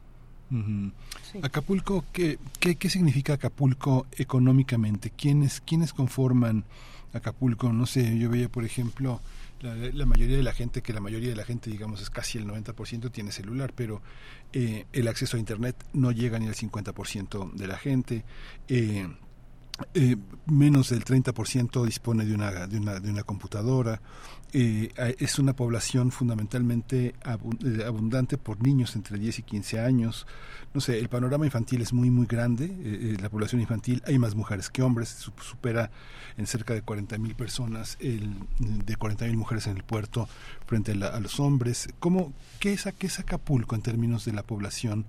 Acapulco, ¿qué, ¿qué, qué, significa Acapulco económicamente? ¿Quiénes, ¿Quiénes conforman Acapulco? No sé, yo veía, por ejemplo, la, mayoría de la gente, que la mayoría de la gente, digamos, es casi el 90% tiene celular, pero eh, el acceso a Internet no llega ni al 50% de la gente. Eh, eh, menos del 30% dispone de una, de una, de una computadora. Eh, es una población fundamentalmente eh, abundante por niños entre 10 y 15 años. No sé, el panorama infantil es muy, muy grande. la población infantil, hay más mujeres que hombres, supera en cerca de 40 mil personas, el, de 40 mil mujeres en el puerto frente a, los hombres. ¿Cómo, qué, es, ¿Qué es Acapulco en términos de la población?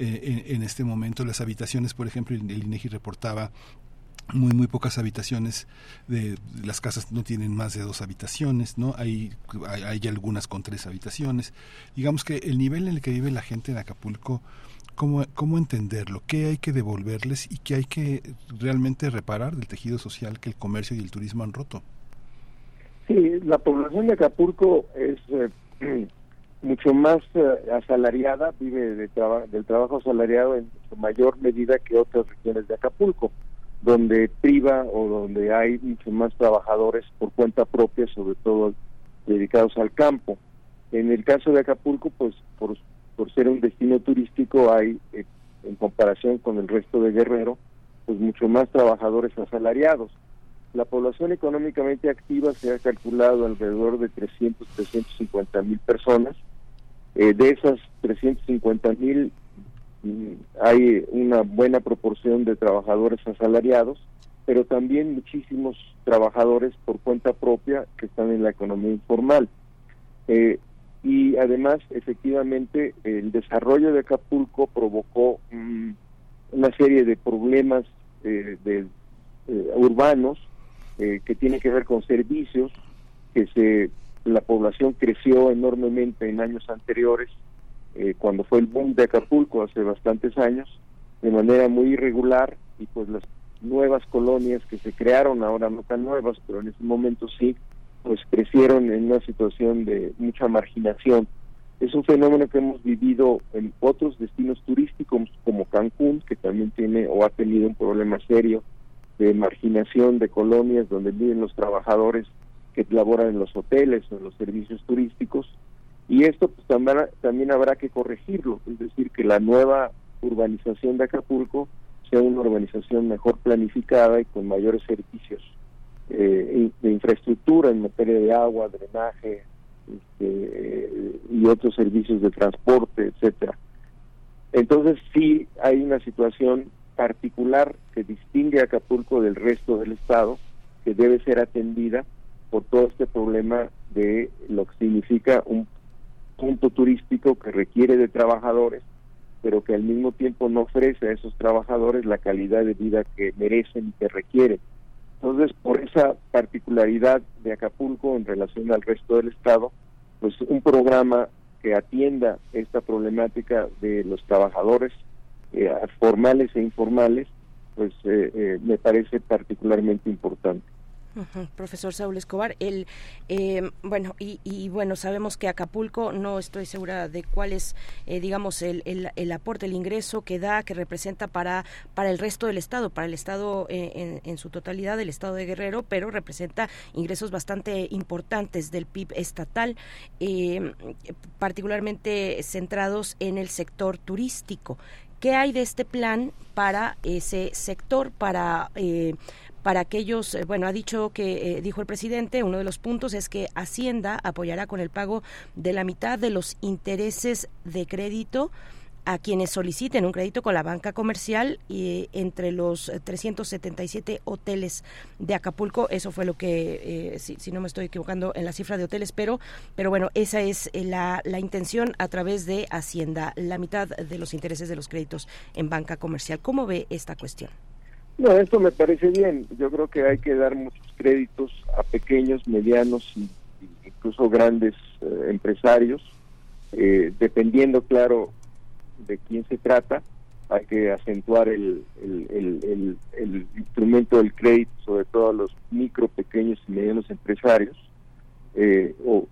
en, en, este momento. Las habitaciones, por ejemplo, el INEGI reportaba muy muy pocas habitaciones de las casas no tienen más de dos habitaciones no hay, hay, algunas con tres habitaciones. Digamos que el nivel en el que vive la gente en Acapulco cómo cómo entenderlo qué hay que devolverles y qué hay que realmente reparar del tejido social que el comercio y el turismo han roto sí la población de Acapulco es eh, mucho más eh, asalariada vive de del trabajo asalariado en mayor medida que otras regiones de Acapulco donde priva o donde hay muchos más trabajadores por cuenta propia, sobre todo dedicados al campo. En el caso de Acapulco, pues por, por ser un destino turístico hay, eh, en comparación con el resto de Guerrero, pues mucho más trabajadores asalariados. La población económicamente activa se ha calculado alrededor de 300, 350 mil personas. Eh, de esas 350 mil, hay una buena proporción de trabajadores asalariados, pero también muchísimos trabajadores por cuenta propia que están en la economía informal. Eh, y además, efectivamente, el desarrollo de Acapulco provocó una serie de problemas eh, de, eh, urbanos que tienen que ver con servicios, que se la población creció enormemente en años anteriores eh, cuando fue el boom de Acapulco hace bastantes años, de manera muy irregular y pues las nuevas colonias que se crearon, ahora no tan nuevas, pero en ese momento sí, pues crecieron en una situación de mucha marginación. Es un fenómeno que hemos vivido en otros destinos turísticos como Cancún, que también tiene o ha tenido un problema serio de marginación de colonias donde viven los trabajadores que laboran en los hoteles o en los servicios turísticos y esto pues también, también habrá que corregirlo, es decir, que la nueva urbanización de Acapulco sea una urbanización mejor planificada y con mayores servicios eh, de infraestructura en materia de agua, drenaje este, y otros servicios de transporte, etcétera. Entonces sí hay una situación particular que distingue Acapulco del resto del estado que debe ser atendida por todo este problema de lo que significa un punto turístico que requiere de trabajadores, pero que al mismo tiempo no ofrece a esos trabajadores la calidad de vida que merecen y que requieren. Entonces, por esa particularidad de Acapulco en relación al resto del estado, pues un programa que atienda esta problemática de los trabajadores eh, formales e informales, pues eh, eh, me parece particularmente importante profesor Saúl Escobar. El, eh, bueno, y, bueno, sabemos que Acapulco, no estoy segura de cuál es, eh, digamos, el, el, aporte, el ingreso que da, que representa para, para el resto del Estado, para el Estado eh, en, su totalidad, el Estado de Guerrero, pero representa ingresos bastante importantes del PIB estatal, particularmente centrados en el sector turístico. ¿Qué hay de este plan para ese sector, para para aquellos, eh, bueno, ha dicho que, eh, dijo el presidente, uno de los puntos es que Hacienda apoyará con el pago de la mitad de los intereses de crédito a quienes soliciten un crédito con la banca comercial y entre los 377 hoteles de Acapulco. Eso fue lo que, eh, si, no me estoy equivocando en la cifra de hoteles, pero, pero bueno, esa es la, la intención a través de Hacienda, la mitad de los intereses de los créditos en banca comercial. ¿Cómo ve esta cuestión? No, esto me parece bien. Yo creo que hay que dar muchos créditos a pequeños, medianos e incluso grandes eh, empresarios, eh, dependiendo, claro, de quién se trata. Hay que acentuar el, el, el, instrumento del crédito, sobre todo a los micro, pequeños y medianos empresarios, eh, o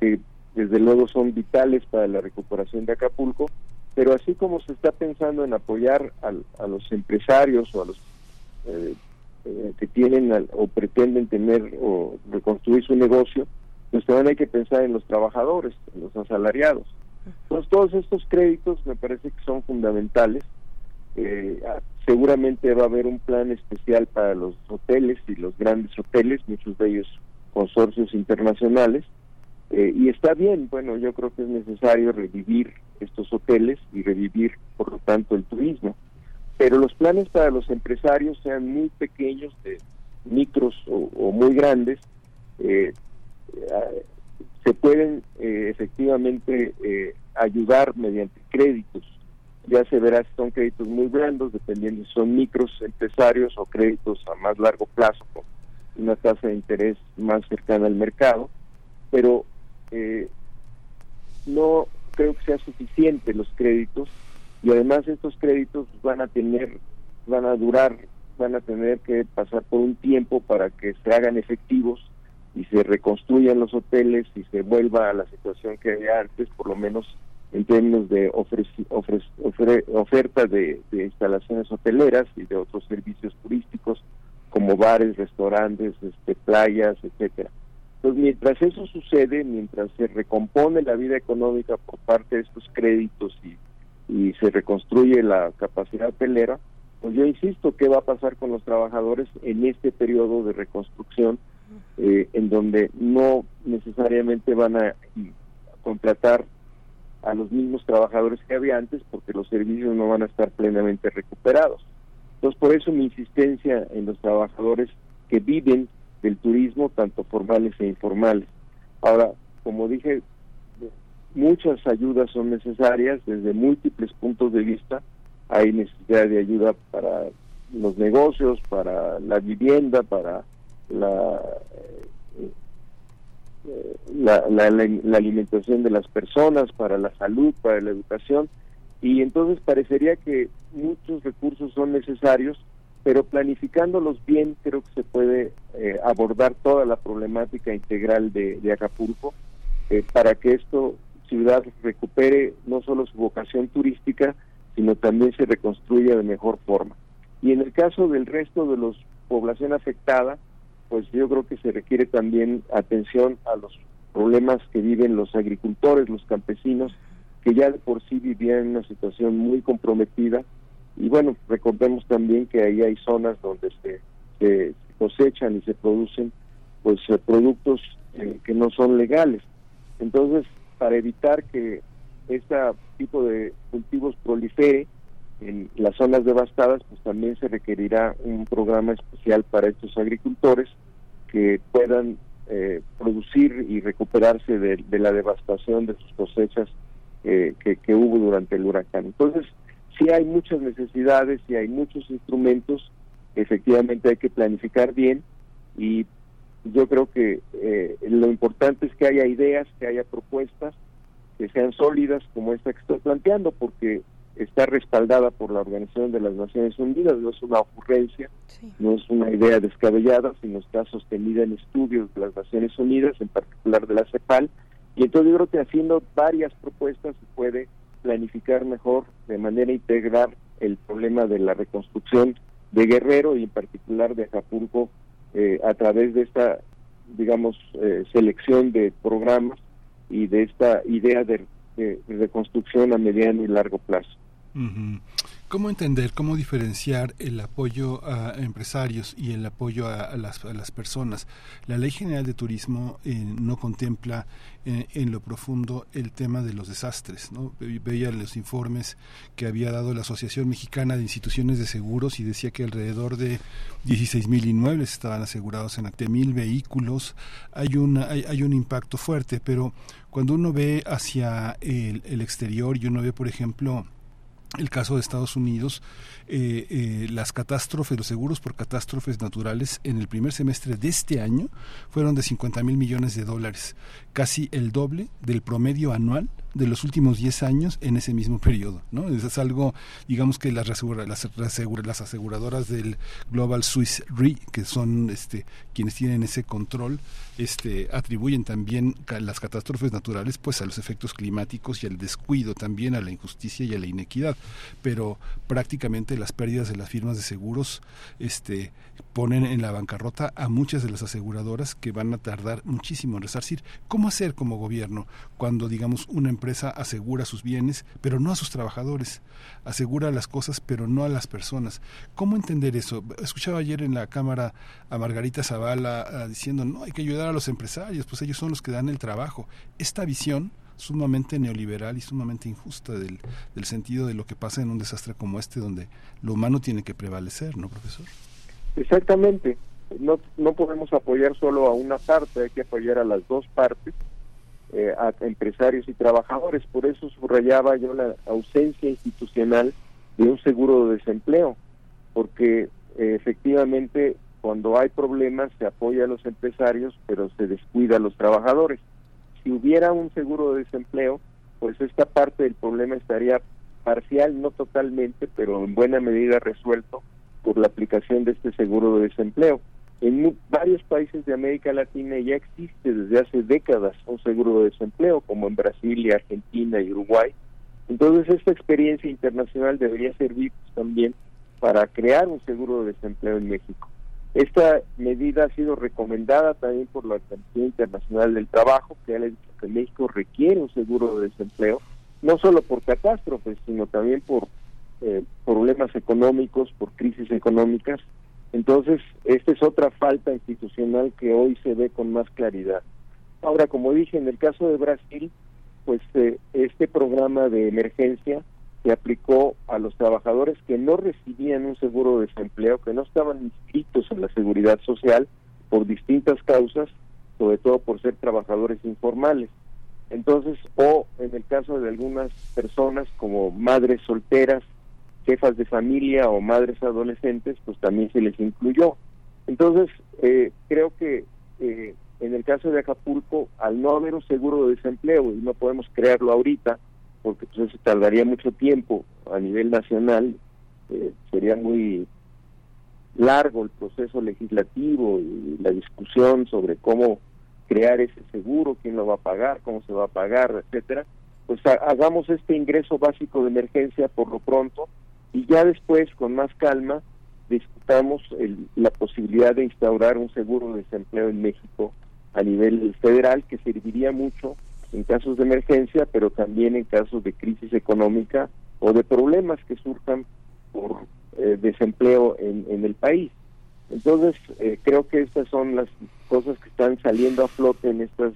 que desde luego son vitales para la recuperación de Acapulco, pero así como se está pensando en apoyar a los empresarios o a los eh, eh, que tienen o pretenden tener o reconstruir su negocio, pues también hay que pensar en los trabajadores, en los asalariados. Entonces todos estos créditos me parece que son fundamentales. Eh, ah, seguramente va a haber un plan especial para los hoteles y los grandes hoteles, muchos de ellos consorcios internacionales, y está bien, bueno, yo creo que es necesario revivir estos hoteles y revivir, por lo tanto, el turismo pero los planes para los empresarios sean muy pequeños, de micros o, muy grandes, eh, eh, se pueden eh, efectivamente ayudar mediante créditos. Ya se verá si son créditos muy grandes, dependiendo si son micros empresarios o créditos a más largo plazo, con una tasa de interés más cercana al mercado, pero no creo que sea suficiente los créditos y además estos créditos van a tener, van a durar, van a tener que pasar por un tiempo para que se hagan efectivos y se reconstruyan los hoteles y se vuelva a la situación que había antes, por lo menos en términos de oferta de, instalaciones hoteleras y de otros servicios turísticos como bares, restaurantes, este, playas, etcétera. Entonces, mientras eso sucede, mientras se recompone la vida económica por parte de estos créditos y se reconstruye la capacidad hotelera, pues yo insisto, ¿qué va a pasar con los trabajadores en este periodo de reconstrucción, eh, en donde no necesariamente van a contratar a los mismos trabajadores que había antes, porque los servicios no van a estar plenamente recuperados? Entonces, por eso mi insistencia en los trabajadores que viven del turismo, tanto formales e informales. Ahora, como dije, muchas ayudas son necesarias desde múltiples puntos de vista. Hay necesidad de ayuda para los negocios, para la vivienda, para la, eh, la, la, alimentación de las personas, para la salud, para la educación. Y entonces parecería que muchos recursos son necesarios, pero planificándolos bien creo que se puede eh, abordar toda la problemática integral de, Acapulco eh, para que esto ciudad recupere no solo su vocación turística, sino también se reconstruya de mejor forma. Y en el caso del resto de la población afectada, pues yo creo que se requiere también atención a los problemas que viven los agricultores, los campesinos, que ya de por sí vivían en una situación muy comprometida. Y bueno, recordemos también que ahí hay zonas donde se, se cosechan y se producen pues eh, productos eh, que no son legales. Entonces, para evitar que este tipo de cultivos prolifere en las zonas devastadas, pues también se requerirá un programa especial para estos agricultores que puedan eh, producir y recuperarse de, la devastación de sus cosechas que, que, hubo durante el huracán. Entonces, sí hay muchas necesidades y hay muchos instrumentos, efectivamente hay que planificar bien y yo creo que eh, lo importante es que haya ideas, que haya propuestas, que sean sólidas como esta que estoy planteando, porque está respaldada por la Organización de las Naciones Unidas, no es una ocurrencia, no es una idea descabellada, sino está sostenida en estudios de las Naciones Unidas, en particular de la CEPAL, y entonces yo creo que haciendo varias propuestas se puede planificar mejor de manera integral el problema de la reconstrucción de Guerrero y en particular de Acapulco eh, a través de esta, digamos, eh, selección de programas y de esta idea de, reconstrucción a mediano y largo plazo. ¿Cómo entender, cómo diferenciar el apoyo a empresarios y el apoyo a, las, personas? La Ley General de Turismo eh, no contempla eh, en lo profundo el tema de los desastres. ¿no? Veía los informes que había dado la Asociación Mexicana de Instituciones de Seguros y decía que alrededor de 16 mil inmuebles estaban asegurados en mil vehículos. Hay, una, hay, un impacto fuerte, pero cuando uno ve hacia el exterior y uno ve, por ejemplo, el caso de Estados Unidos, eh, eh, las catástrofes, los seguros por catástrofes naturales en el primer semestre de este año fueron de 50 mil millones de dólares, casi el doble del promedio anual de los últimos 10 años en ese mismo periodo. ¿no? Es algo, digamos que las, las, aseguradoras del Global Swiss Re, que son este, quienes tienen ese control, este, atribuyen también las catástrofes naturales pues a los efectos climáticos y al descuido, también a la injusticia y a la inequidad. Pero prácticamente las pérdidas de las firmas de seguros este, ponen en la bancarrota a muchas de las aseguradoras que van a tardar muchísimo en resarcir. ¿Cómo hacer como gobierno cuando, digamos, una empresa asegura sus bienes, pero no a sus trabajadores? Asegura las cosas, pero no a las personas. ¿Cómo entender eso? Escuchaba ayer en la Cámara a Margarita Zavala ah, diciendo, no, hay que ayudar a los empresarios, pues ellos son los que dan el trabajo. Esta visión sumamente neoliberal y sumamente injusta del, del sentido de lo que pasa en un desastre como este, donde lo humano tiene que prevalecer, ¿no, profesor? Exactamente. No, no podemos apoyar solo a una parte, hay que apoyar a las dos partes, eh, a empresarios y trabajadores. Por eso subrayaba yo la ausencia institucional de un seguro de desempleo, porque eh, efectivamente cuando hay problemas se apoya a los empresarios, pero se descuida a los trabajadores. Si hubiera un seguro de desempleo, pues esta parte del problema estaría parcial, no totalmente, pero en buena medida resuelto por la aplicación de este seguro de desempleo. En varios países de América Latina ya existe desde hace décadas un seguro de desempleo, como en Brasil y Argentina y Uruguay. Entonces esta experiencia internacional debería servir también para crear un seguro de desempleo en México. Esta medida ha sido recomendada también por la Organización Internacional del Trabajo, que ha dicho que México requiere un seguro de desempleo, no solo por catástrofes, sino también por eh, problemas económicos, por crisis económicas. Entonces, esta es otra falta institucional que hoy se ve con más claridad. Ahora, como dije, en el caso de Brasil, pues eh, este programa de emergencia se aplicó a los trabajadores que no recibían un seguro de desempleo, que no estaban inscritos en la seguridad social por distintas causas, sobre todo por ser trabajadores informales. Entonces, o en el caso de algunas personas como madres solteras jefas de familia o madres adolescentes, pues también se les incluyó. Entonces, eh, creo que eh, en el caso de Acapulco, al no haber un seguro de desempleo, y no podemos crearlo ahorita, porque pues eso tardaría mucho tiempo a nivel nacional, eh, sería muy largo el proceso legislativo y la discusión sobre cómo crear ese seguro, quién lo va a pagar, cómo se va a pagar, etcétera, pues hagamos este ingreso básico de emergencia por lo pronto y ya después con más calma discutamos el- la posibilidad de instaurar un seguro de desempleo en México a nivel federal que serviría mucho en casos de emergencia, pero también en casos de crisis económica o de problemas que surjan por eh, desempleo en, en el país. Entonces, eh, creo que estas son las cosas que están saliendo a flote en estas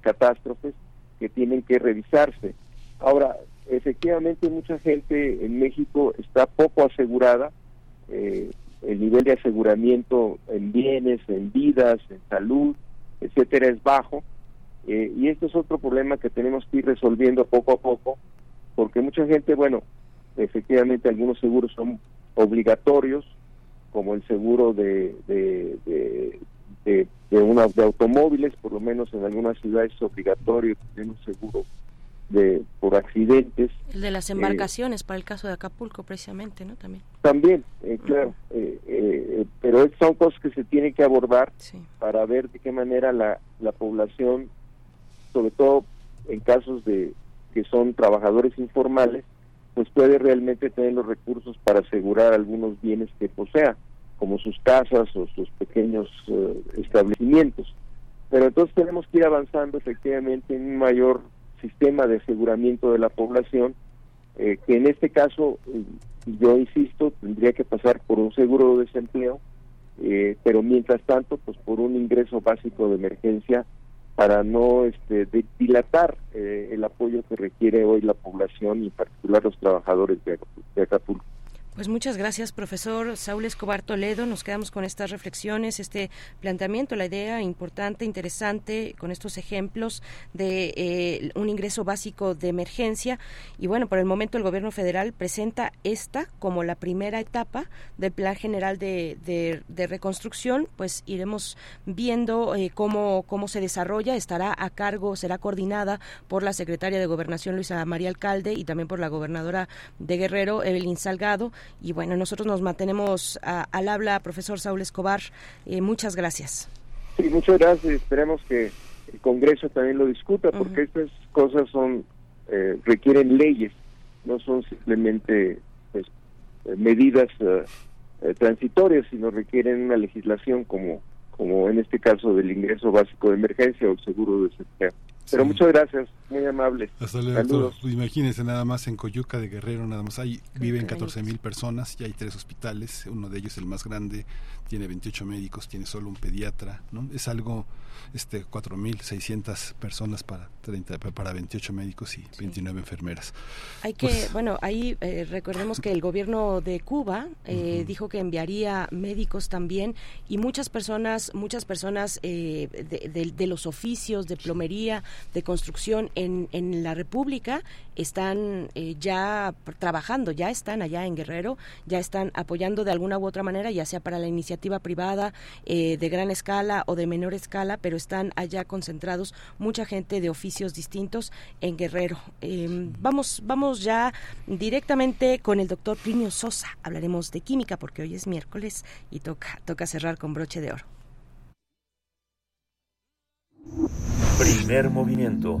catástrofes que tienen que revisarse. Ahora, efectivamente, mucha gente en México está poco asegurada. eh, el nivel de aseguramiento en bienes, en vidas, en salud, etcétera, es bajo. Eh, y esto es otro problema que tenemos que ir resolviendo poco a poco, porque mucha gente, bueno, efectivamente algunos seguros son obligatorios, como el seguro de, de, de, de, de automóviles, por lo menos en algunas ciudades es obligatorio tener un seguro de por accidentes. El de las Eh, embarcaciones para el caso de Acapulco, precisamente, ¿no? También. También, eh, claro, eh, eh, pero son cosas que se tienen que abordar para ver de qué manera la, la población, sobre todo en casos de que son trabajadores informales, pues puede realmente tener los recursos para asegurar algunos bienes que posea, como sus casas o sus pequeños eh, establecimientos. Pero entonces tenemos que ir avanzando efectivamente en un mayor sistema de aseguramiento de la población, eh, que en este caso, eh, yo insisto, tendría que pasar por un seguro de desempleo, eh, pero mientras tanto, pues por un ingreso básico de emergencia para no este, dilatar eh, el apoyo que requiere hoy la población y en particular los trabajadores de, de Acapulco. Pues muchas gracias, profesor Saúl Escobar Toledo. Nos quedamos con estas reflexiones, este planteamiento, la idea importante, interesante, con estos ejemplos de eh, un ingreso básico de emergencia. Y bueno, por el momento el gobierno federal presenta esta como la primera etapa del Plan General de, de- de Reconstrucción. Pues iremos viendo eh, cómo, cómo se desarrolla. Estará a cargo, será coordinada por la secretaria de Gobernación, Luisa María Alcalde, y también por la gobernadora de Guerrero, Evelyn Salgado. Y bueno, nosotros nos mantenemos a- al habla, profesor Saúl Escobar. Eh, muchas gracias. Sí, muchas gracias. Esperemos que el Congreso también lo discuta, porque estas cosas son eh, requieren leyes, no son simplemente pues, eh, medidas eh, eh, transitorias, sino requieren una legislación como como en este caso del ingreso básico de emergencia o el seguro de desempleo. Pero Sí. muchas gracias, muy amables. Hasta luego, Saludos. doctor. Imagínense nada más en Coyuca de Guerrero, nada más hay, viven 14 mil personas, ya hay tres hospitales, uno de ellos el más grande, tiene 28 médicos, tiene solo un pediatra, ¿no? Es algo, este, 4.600 personas para 30, para 28 médicos y 29 enfermeras. Hay que, Pues, bueno, ahí eh, recordemos que el gobierno de Cuba eh, dijo que enviaría médicos también y muchas personas, muchas personas eh, de, de- de los oficios de plomería, de construcción en, la República están eh, ya trabajando, ya están allá en Guerrero, ya están apoyando de alguna u otra manera, ya sea para la iniciativa privada eh, de gran escala o de menor escala, pero están allá concentrados mucha gente de oficios distintos en Guerrero. Eh, vamos, vamos ya directamente con el doctor Plinio Sosa. Hablaremos de química porque hoy es miércoles y toca, toca cerrar con broche de oro. Primer movimiento.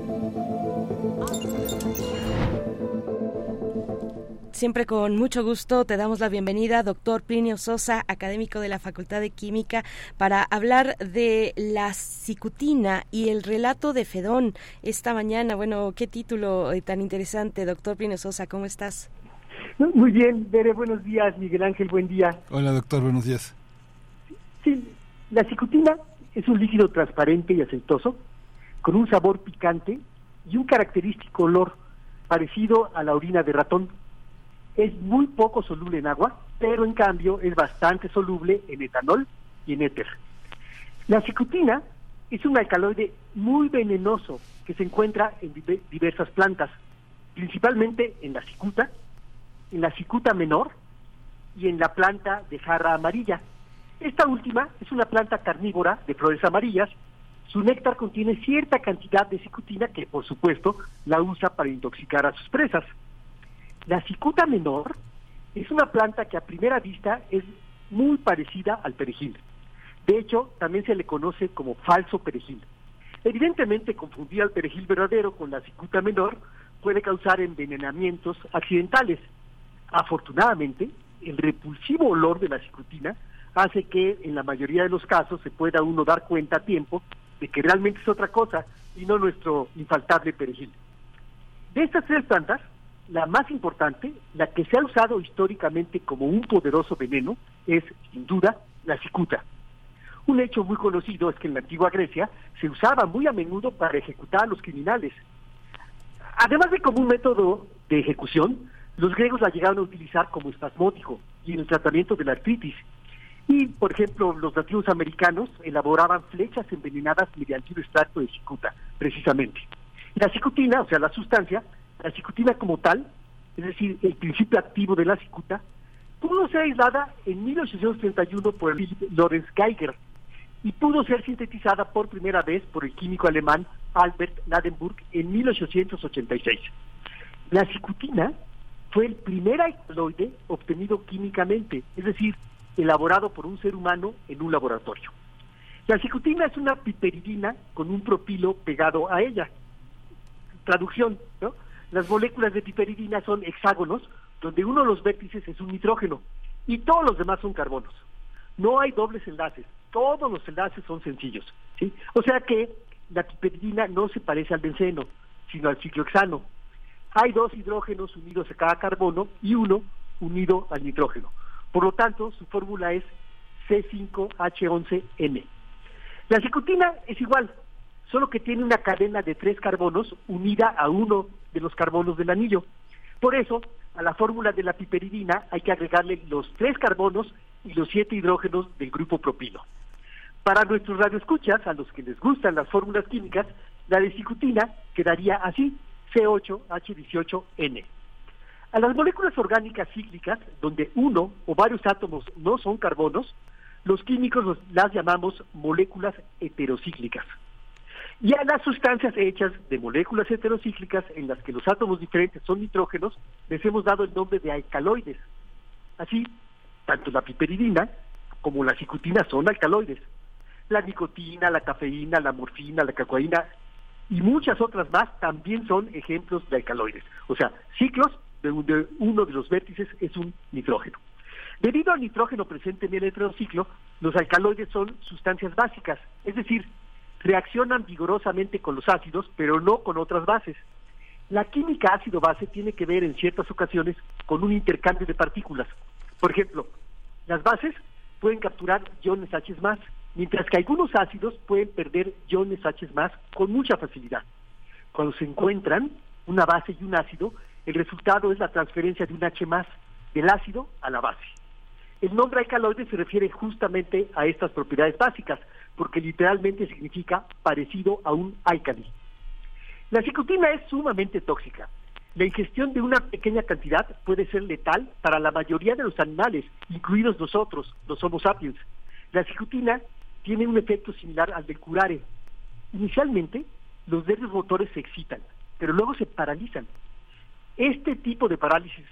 Siempre con mucho gusto te damos la bienvenida, doctor Plinio Sosa, académico de la Facultad de Química, para hablar de la cicutina y el relato de Fedón esta mañana. Bueno, qué título eh, tan interesante, doctor Plinio Sosa, ¿cómo estás? Muy bien, Bere, buenos días, Miguel Ángel, buen día. Hola, doctor, buenos días. Sí, la cicutina es un líquido transparente y aceitoso, con un sabor picante y un característico olor parecido a la orina de ratón. Es muy poco soluble en agua, pero en cambio es bastante soluble en etanol y en éter. La cicutina es un alcaloide muy venenoso que se encuentra en dive- diversas plantas, principalmente en la cicuta, en la cicuta menor y en la planta de jarra amarilla. Esta última es una planta carnívora de flores amarillas. Su néctar contiene cierta cantidad de cicutina que, por supuesto, la usa para intoxicar a sus presas. La cicuta menor Es una planta que a primera vista es muy parecida al perejil. De hecho, también se le conoce como falso perejil. Evidentemente, confundir al perejil verdadero con la cicuta menor puede causar envenenamientos accidentales. Afortunadamente, el repulsivo olor de la cicutina hace que en la mayoría de los casos se pueda uno dar cuenta a tiempo de que realmente es otra cosa y no nuestro infaltable perejil. De estas tres plantas, la más importante, la que se ha usado históricamente como un poderoso veneno, es, sin duda, la cicuta. Un hecho muy conocido es que en la antigua Grecia se usaba muy a menudo para ejecutar a los criminales. Además de como un método de ejecución, los griegos la llegaron a utilizar como espasmódico y en el tratamiento de la artritis. Y, por ejemplo, los nativos americanos elaboraban flechas envenenadas mediante un extracto de cicuta, precisamente. La cicutina, o sea, la sustancia, la cicutina como tal, es decir, el principio activo de la cicuta, pudo ser aislada en 1831 por el Lorenz Geiger y pudo ser sintetizada por primera vez por el químico alemán Albert Ladenburg en 1886. La cicutina fue el primer alcaloide obtenido químicamente, es decir, elaborado por un ser humano en un laboratorio. La cicutina es una piperidina con un propilo pegado a ella. Traducción, ¿no? Las moléculas de piperidina son hexágonos, donde uno de los vértices es un nitrógeno y todos los demás son carbonos. No hay dobles enlaces, todos los enlaces son sencillos. O sea que la piperidina no se parece al benceno, sino al ciclohexano. Hay dos hidrógenos unidos a cada carbono y uno unido al nitrógeno. Por lo tanto, su fórmula es C5H11N. La cicutina es igual, solo que tiene una cadena de tres carbonos unida a uno de los carbonos del anillo. Por eso, a la fórmula de la piperidina hay que agregarle los tres carbonos y los siete hidrógenos del grupo propilo. Para nuestros radioescuchas, a los que les gustan las fórmulas químicas, la de cicutina quedaría así, C8H18N. A las moléculas orgánicas cíclicas, donde uno o varios átomos no son carbonos, los químicos las llamamos moléculas heterocíclicas. Y a las sustancias hechas de moléculas heterocíclicas en las que los átomos diferentes son nitrógenos, les hemos dado el nombre de alcaloides. Así, tanto la piperidina como la cicutina son alcaloides. La nicotina, la cafeína, la morfina, la cacoína y muchas otras más también son ejemplos de alcaloides. O sea, ciclos de donde uno de los vértices es un nitrógeno. Debido al nitrógeno presente en el heterociclo, los alcaloides son sustancias básicas, es decir, reaccionan vigorosamente con los ácidos, pero no con otras bases. La química ácido-base tiene que ver en ciertas ocasiones con un intercambio de partículas. Por ejemplo, las bases pueden capturar iones H más, mientras que algunos ácidos pueden perder iones H más con mucha facilidad. Cuando se encuentran una base y un ácido, el resultado es la transferencia de un H más del ácido a la base. El nombre alcaloide se refiere justamente a estas propiedades básicas, porque literalmente significa parecido a un álcali. La cicutina es sumamente tóxica. La ingestión de una pequeña cantidad puede ser letal para la mayoría de los animales, incluidos nosotros, los Homo sapiens. La cicutina tiene un efecto similar al del curare. Inicialmente, los nervios motores se excitan, pero luego se paralizan. Este tipo de parálisis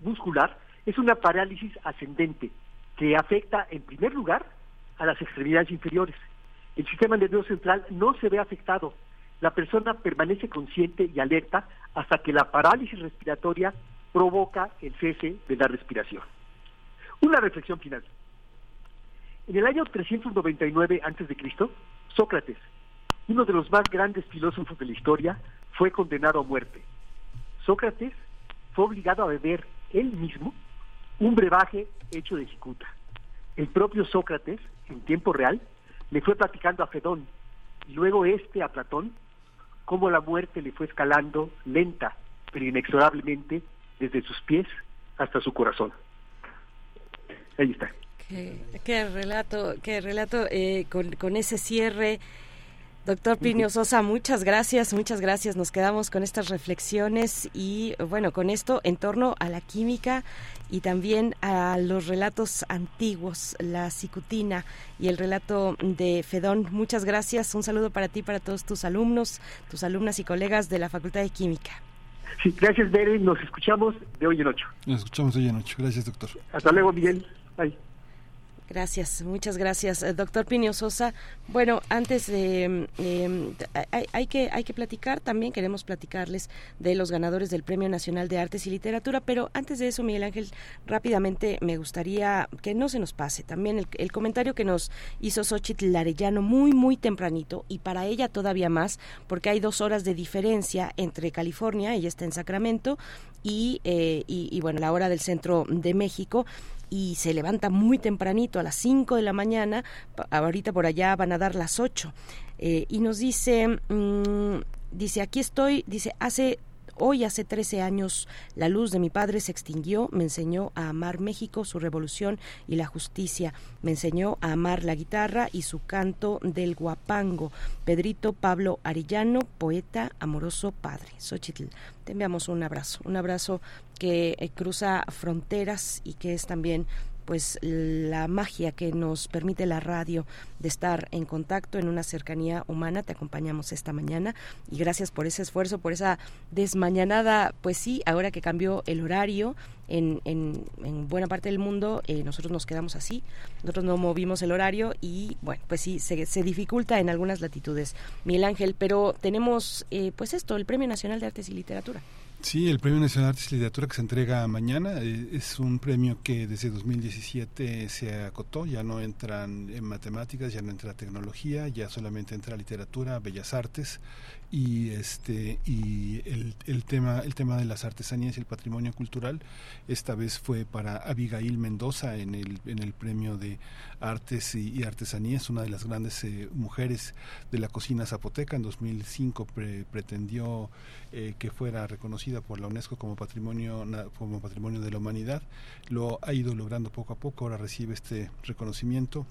muscular es una parálisis ascendente que afecta en primer lugar a las extremidades inferiores. El sistema nervioso central no se ve afectado. La persona permanece consciente y alerta hasta que la parálisis respiratoria provoca el cese de la respiración. Una reflexión final. En el año 399 a.C., Sócrates, uno de los más grandes filósofos de la historia, fue condenado a muerte. Sócrates fue obligado a beber él mismo un brebaje hecho de cicuta. El propio Sócrates, en tiempo real, le fue platicando a Fedón y luego este a Platón cómo la muerte le fue escalando lenta pero inexorablemente desde sus pies hasta su corazón. Ahí está. Qué, relato, qué relato eh, con ese cierre. Doctor Plinio Sosa, muchas gracias, muchas gracias. Nos quedamos con estas reflexiones y bueno, con esto en torno a la química y también a los relatos antiguos, la cicutina y el relato de Fedón. Muchas gracias. Un saludo para ti, para todos tus alumnos, tus alumnas y colegas de la Facultad de Química. Sí, gracias, Bere. Nos escuchamos de hoy en ocho. Nos escuchamos de hoy en ocho. Gracias, doctor. Hasta luego, Miguel. Bye. Gracias, muchas gracias, eh, doctor Pinio. Bueno, antes de eh, hay, que hay que platicar también queremos platicarles de los ganadores del Premio Nacional de Artes y Literatura, pero antes de eso, Miguel Ángel, rápidamente me gustaría que no se nos pase también el, el comentario que nos hizo Xochitl Larellano muy muy tempranito y para ella todavía más, porque hay dos horas de diferencia entre California, ella está en Sacramento y, eh, y, bueno, la hora del centro de México y se levanta muy tempranito a las 5 de la mañana, ahorita por allá van a dar las 8 eh, y nos dice, mmm, dice, aquí estoy, dice, hace Hoy, hace 13 años, la luz de mi padre se extinguió, me enseñó a amar México, su revolución y la justicia, me enseñó a amar la guitarra y su canto del guapango. Pedrito Pablo Arellano, poeta, amoroso padre. Xochitl, te enviamos un abrazo, un abrazo que eh, cruza fronteras y que es también pues la magia que nos permite la radio de estar en contacto en una cercanía humana. Te acompañamos esta mañana y gracias por ese esfuerzo, por esa desmañanada, pues sí, ahora que cambió el horario en, en, en buena parte del mundo, eh, nosotros nos quedamos así, nosotros no movimos el horario y bueno, pues sí, se, se dificulta en algunas latitudes, Miguel Ángel, pero tenemos eh, pues esto, el Premio Nacional de Artes y Literatura. Sí, el Premio Nacional de Artes y Literatura que se entrega mañana eh, es un premio que desde 2017 se acotó, ya no entran en matemáticas, ya no entra tecnología, ya solamente entra literatura, bellas artes y este y el, el tema el tema de las artesanías y el patrimonio cultural esta vez fue para Abigail Mendoza en el en el premio de artes y, artesanías una de las grandes eh, mujeres de la cocina zapoteca. En 2005 pre, pretendió eh, que fuera reconocida por la UNESCO como patrimonio como patrimonio de la humanidad. Lo ha ido logrando poco a poco ahora recibe este reconocimiento.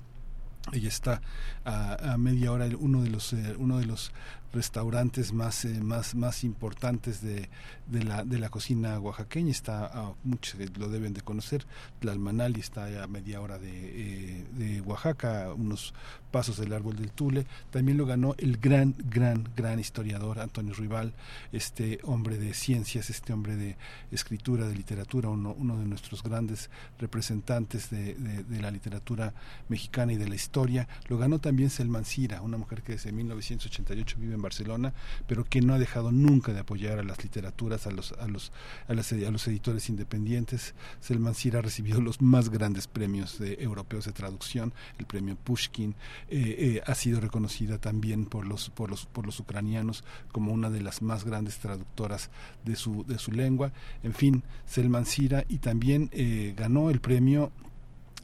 Ella está a, a, media hora uno de los eh, uno de los restaurantes más eh, más más importantes de, de, la de la cocina oaxaqueña. Está a, muchos lo deben de conocer. Tlalmanali está a media hora de, eh, de Oaxaca unos pasos del árbol del Tule. También lo ganó el gran gran gran historiador Antonio Rival este hombre de ciencias este hombre de escritura de literatura uno, uno de nuestros grandes representantes de, de, de la literatura mexicana y de la historia. Lo ganó también Selman Sira una mujer que desde 1988 vive en Barcelona, pero que no ha dejado nunca de apoyar a las literaturas, a los, a los, a, las, a los editores independientes. Selman Sira ha recibido los más grandes premios de, europeos de traducción, el premio Pushkin, eh, eh, ha sido reconocida también por los, por los, por los ucranianos como una de las más grandes traductoras de su, de su lengua. En fin, Selman Sira y también eh, ganó el premio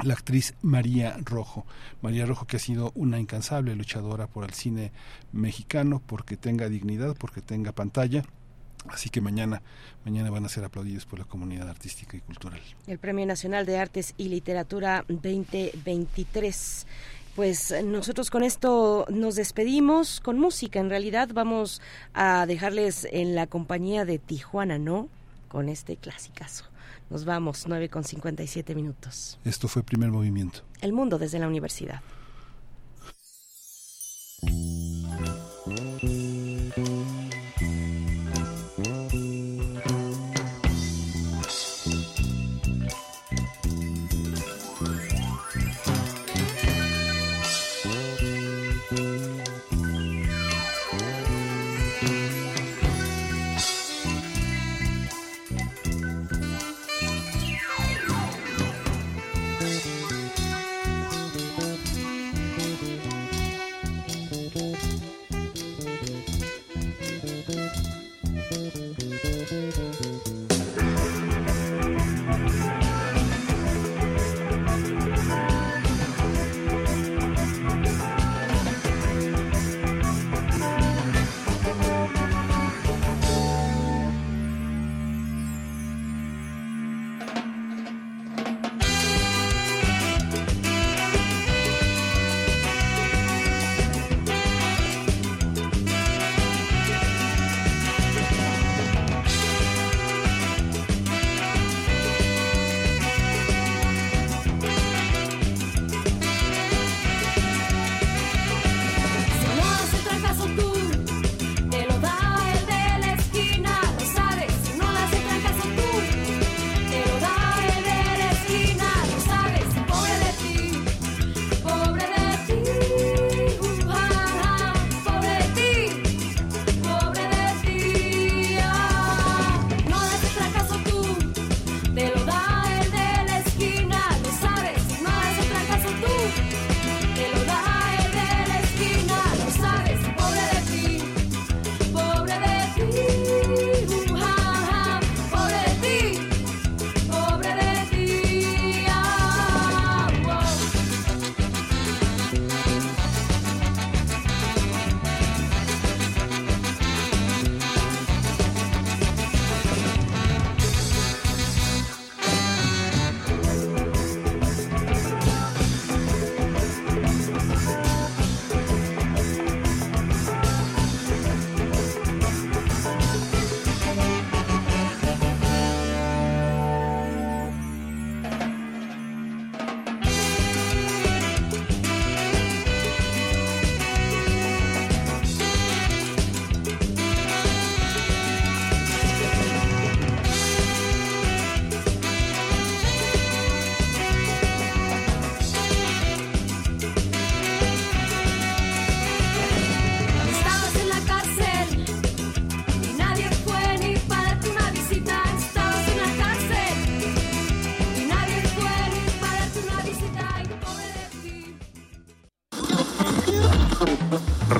la actriz María Rojo. María Rojo que ha sido una incansable luchadora por el cine mexicano, porque tenga dignidad, porque tenga pantalla. Así que mañana, mañana van a ser aplaudidos por la comunidad artística y cultural. El Premio Nacional de Artes y Literatura 2023 pues nosotros con esto nos despedimos con música. En realidad vamos a dejarles en la compañía de Tijuana, ¿no? Con este clasicazo. Nos vamos, 9 con 57 minutos. Esto fue primer movimiento. El mundo desde la universidad.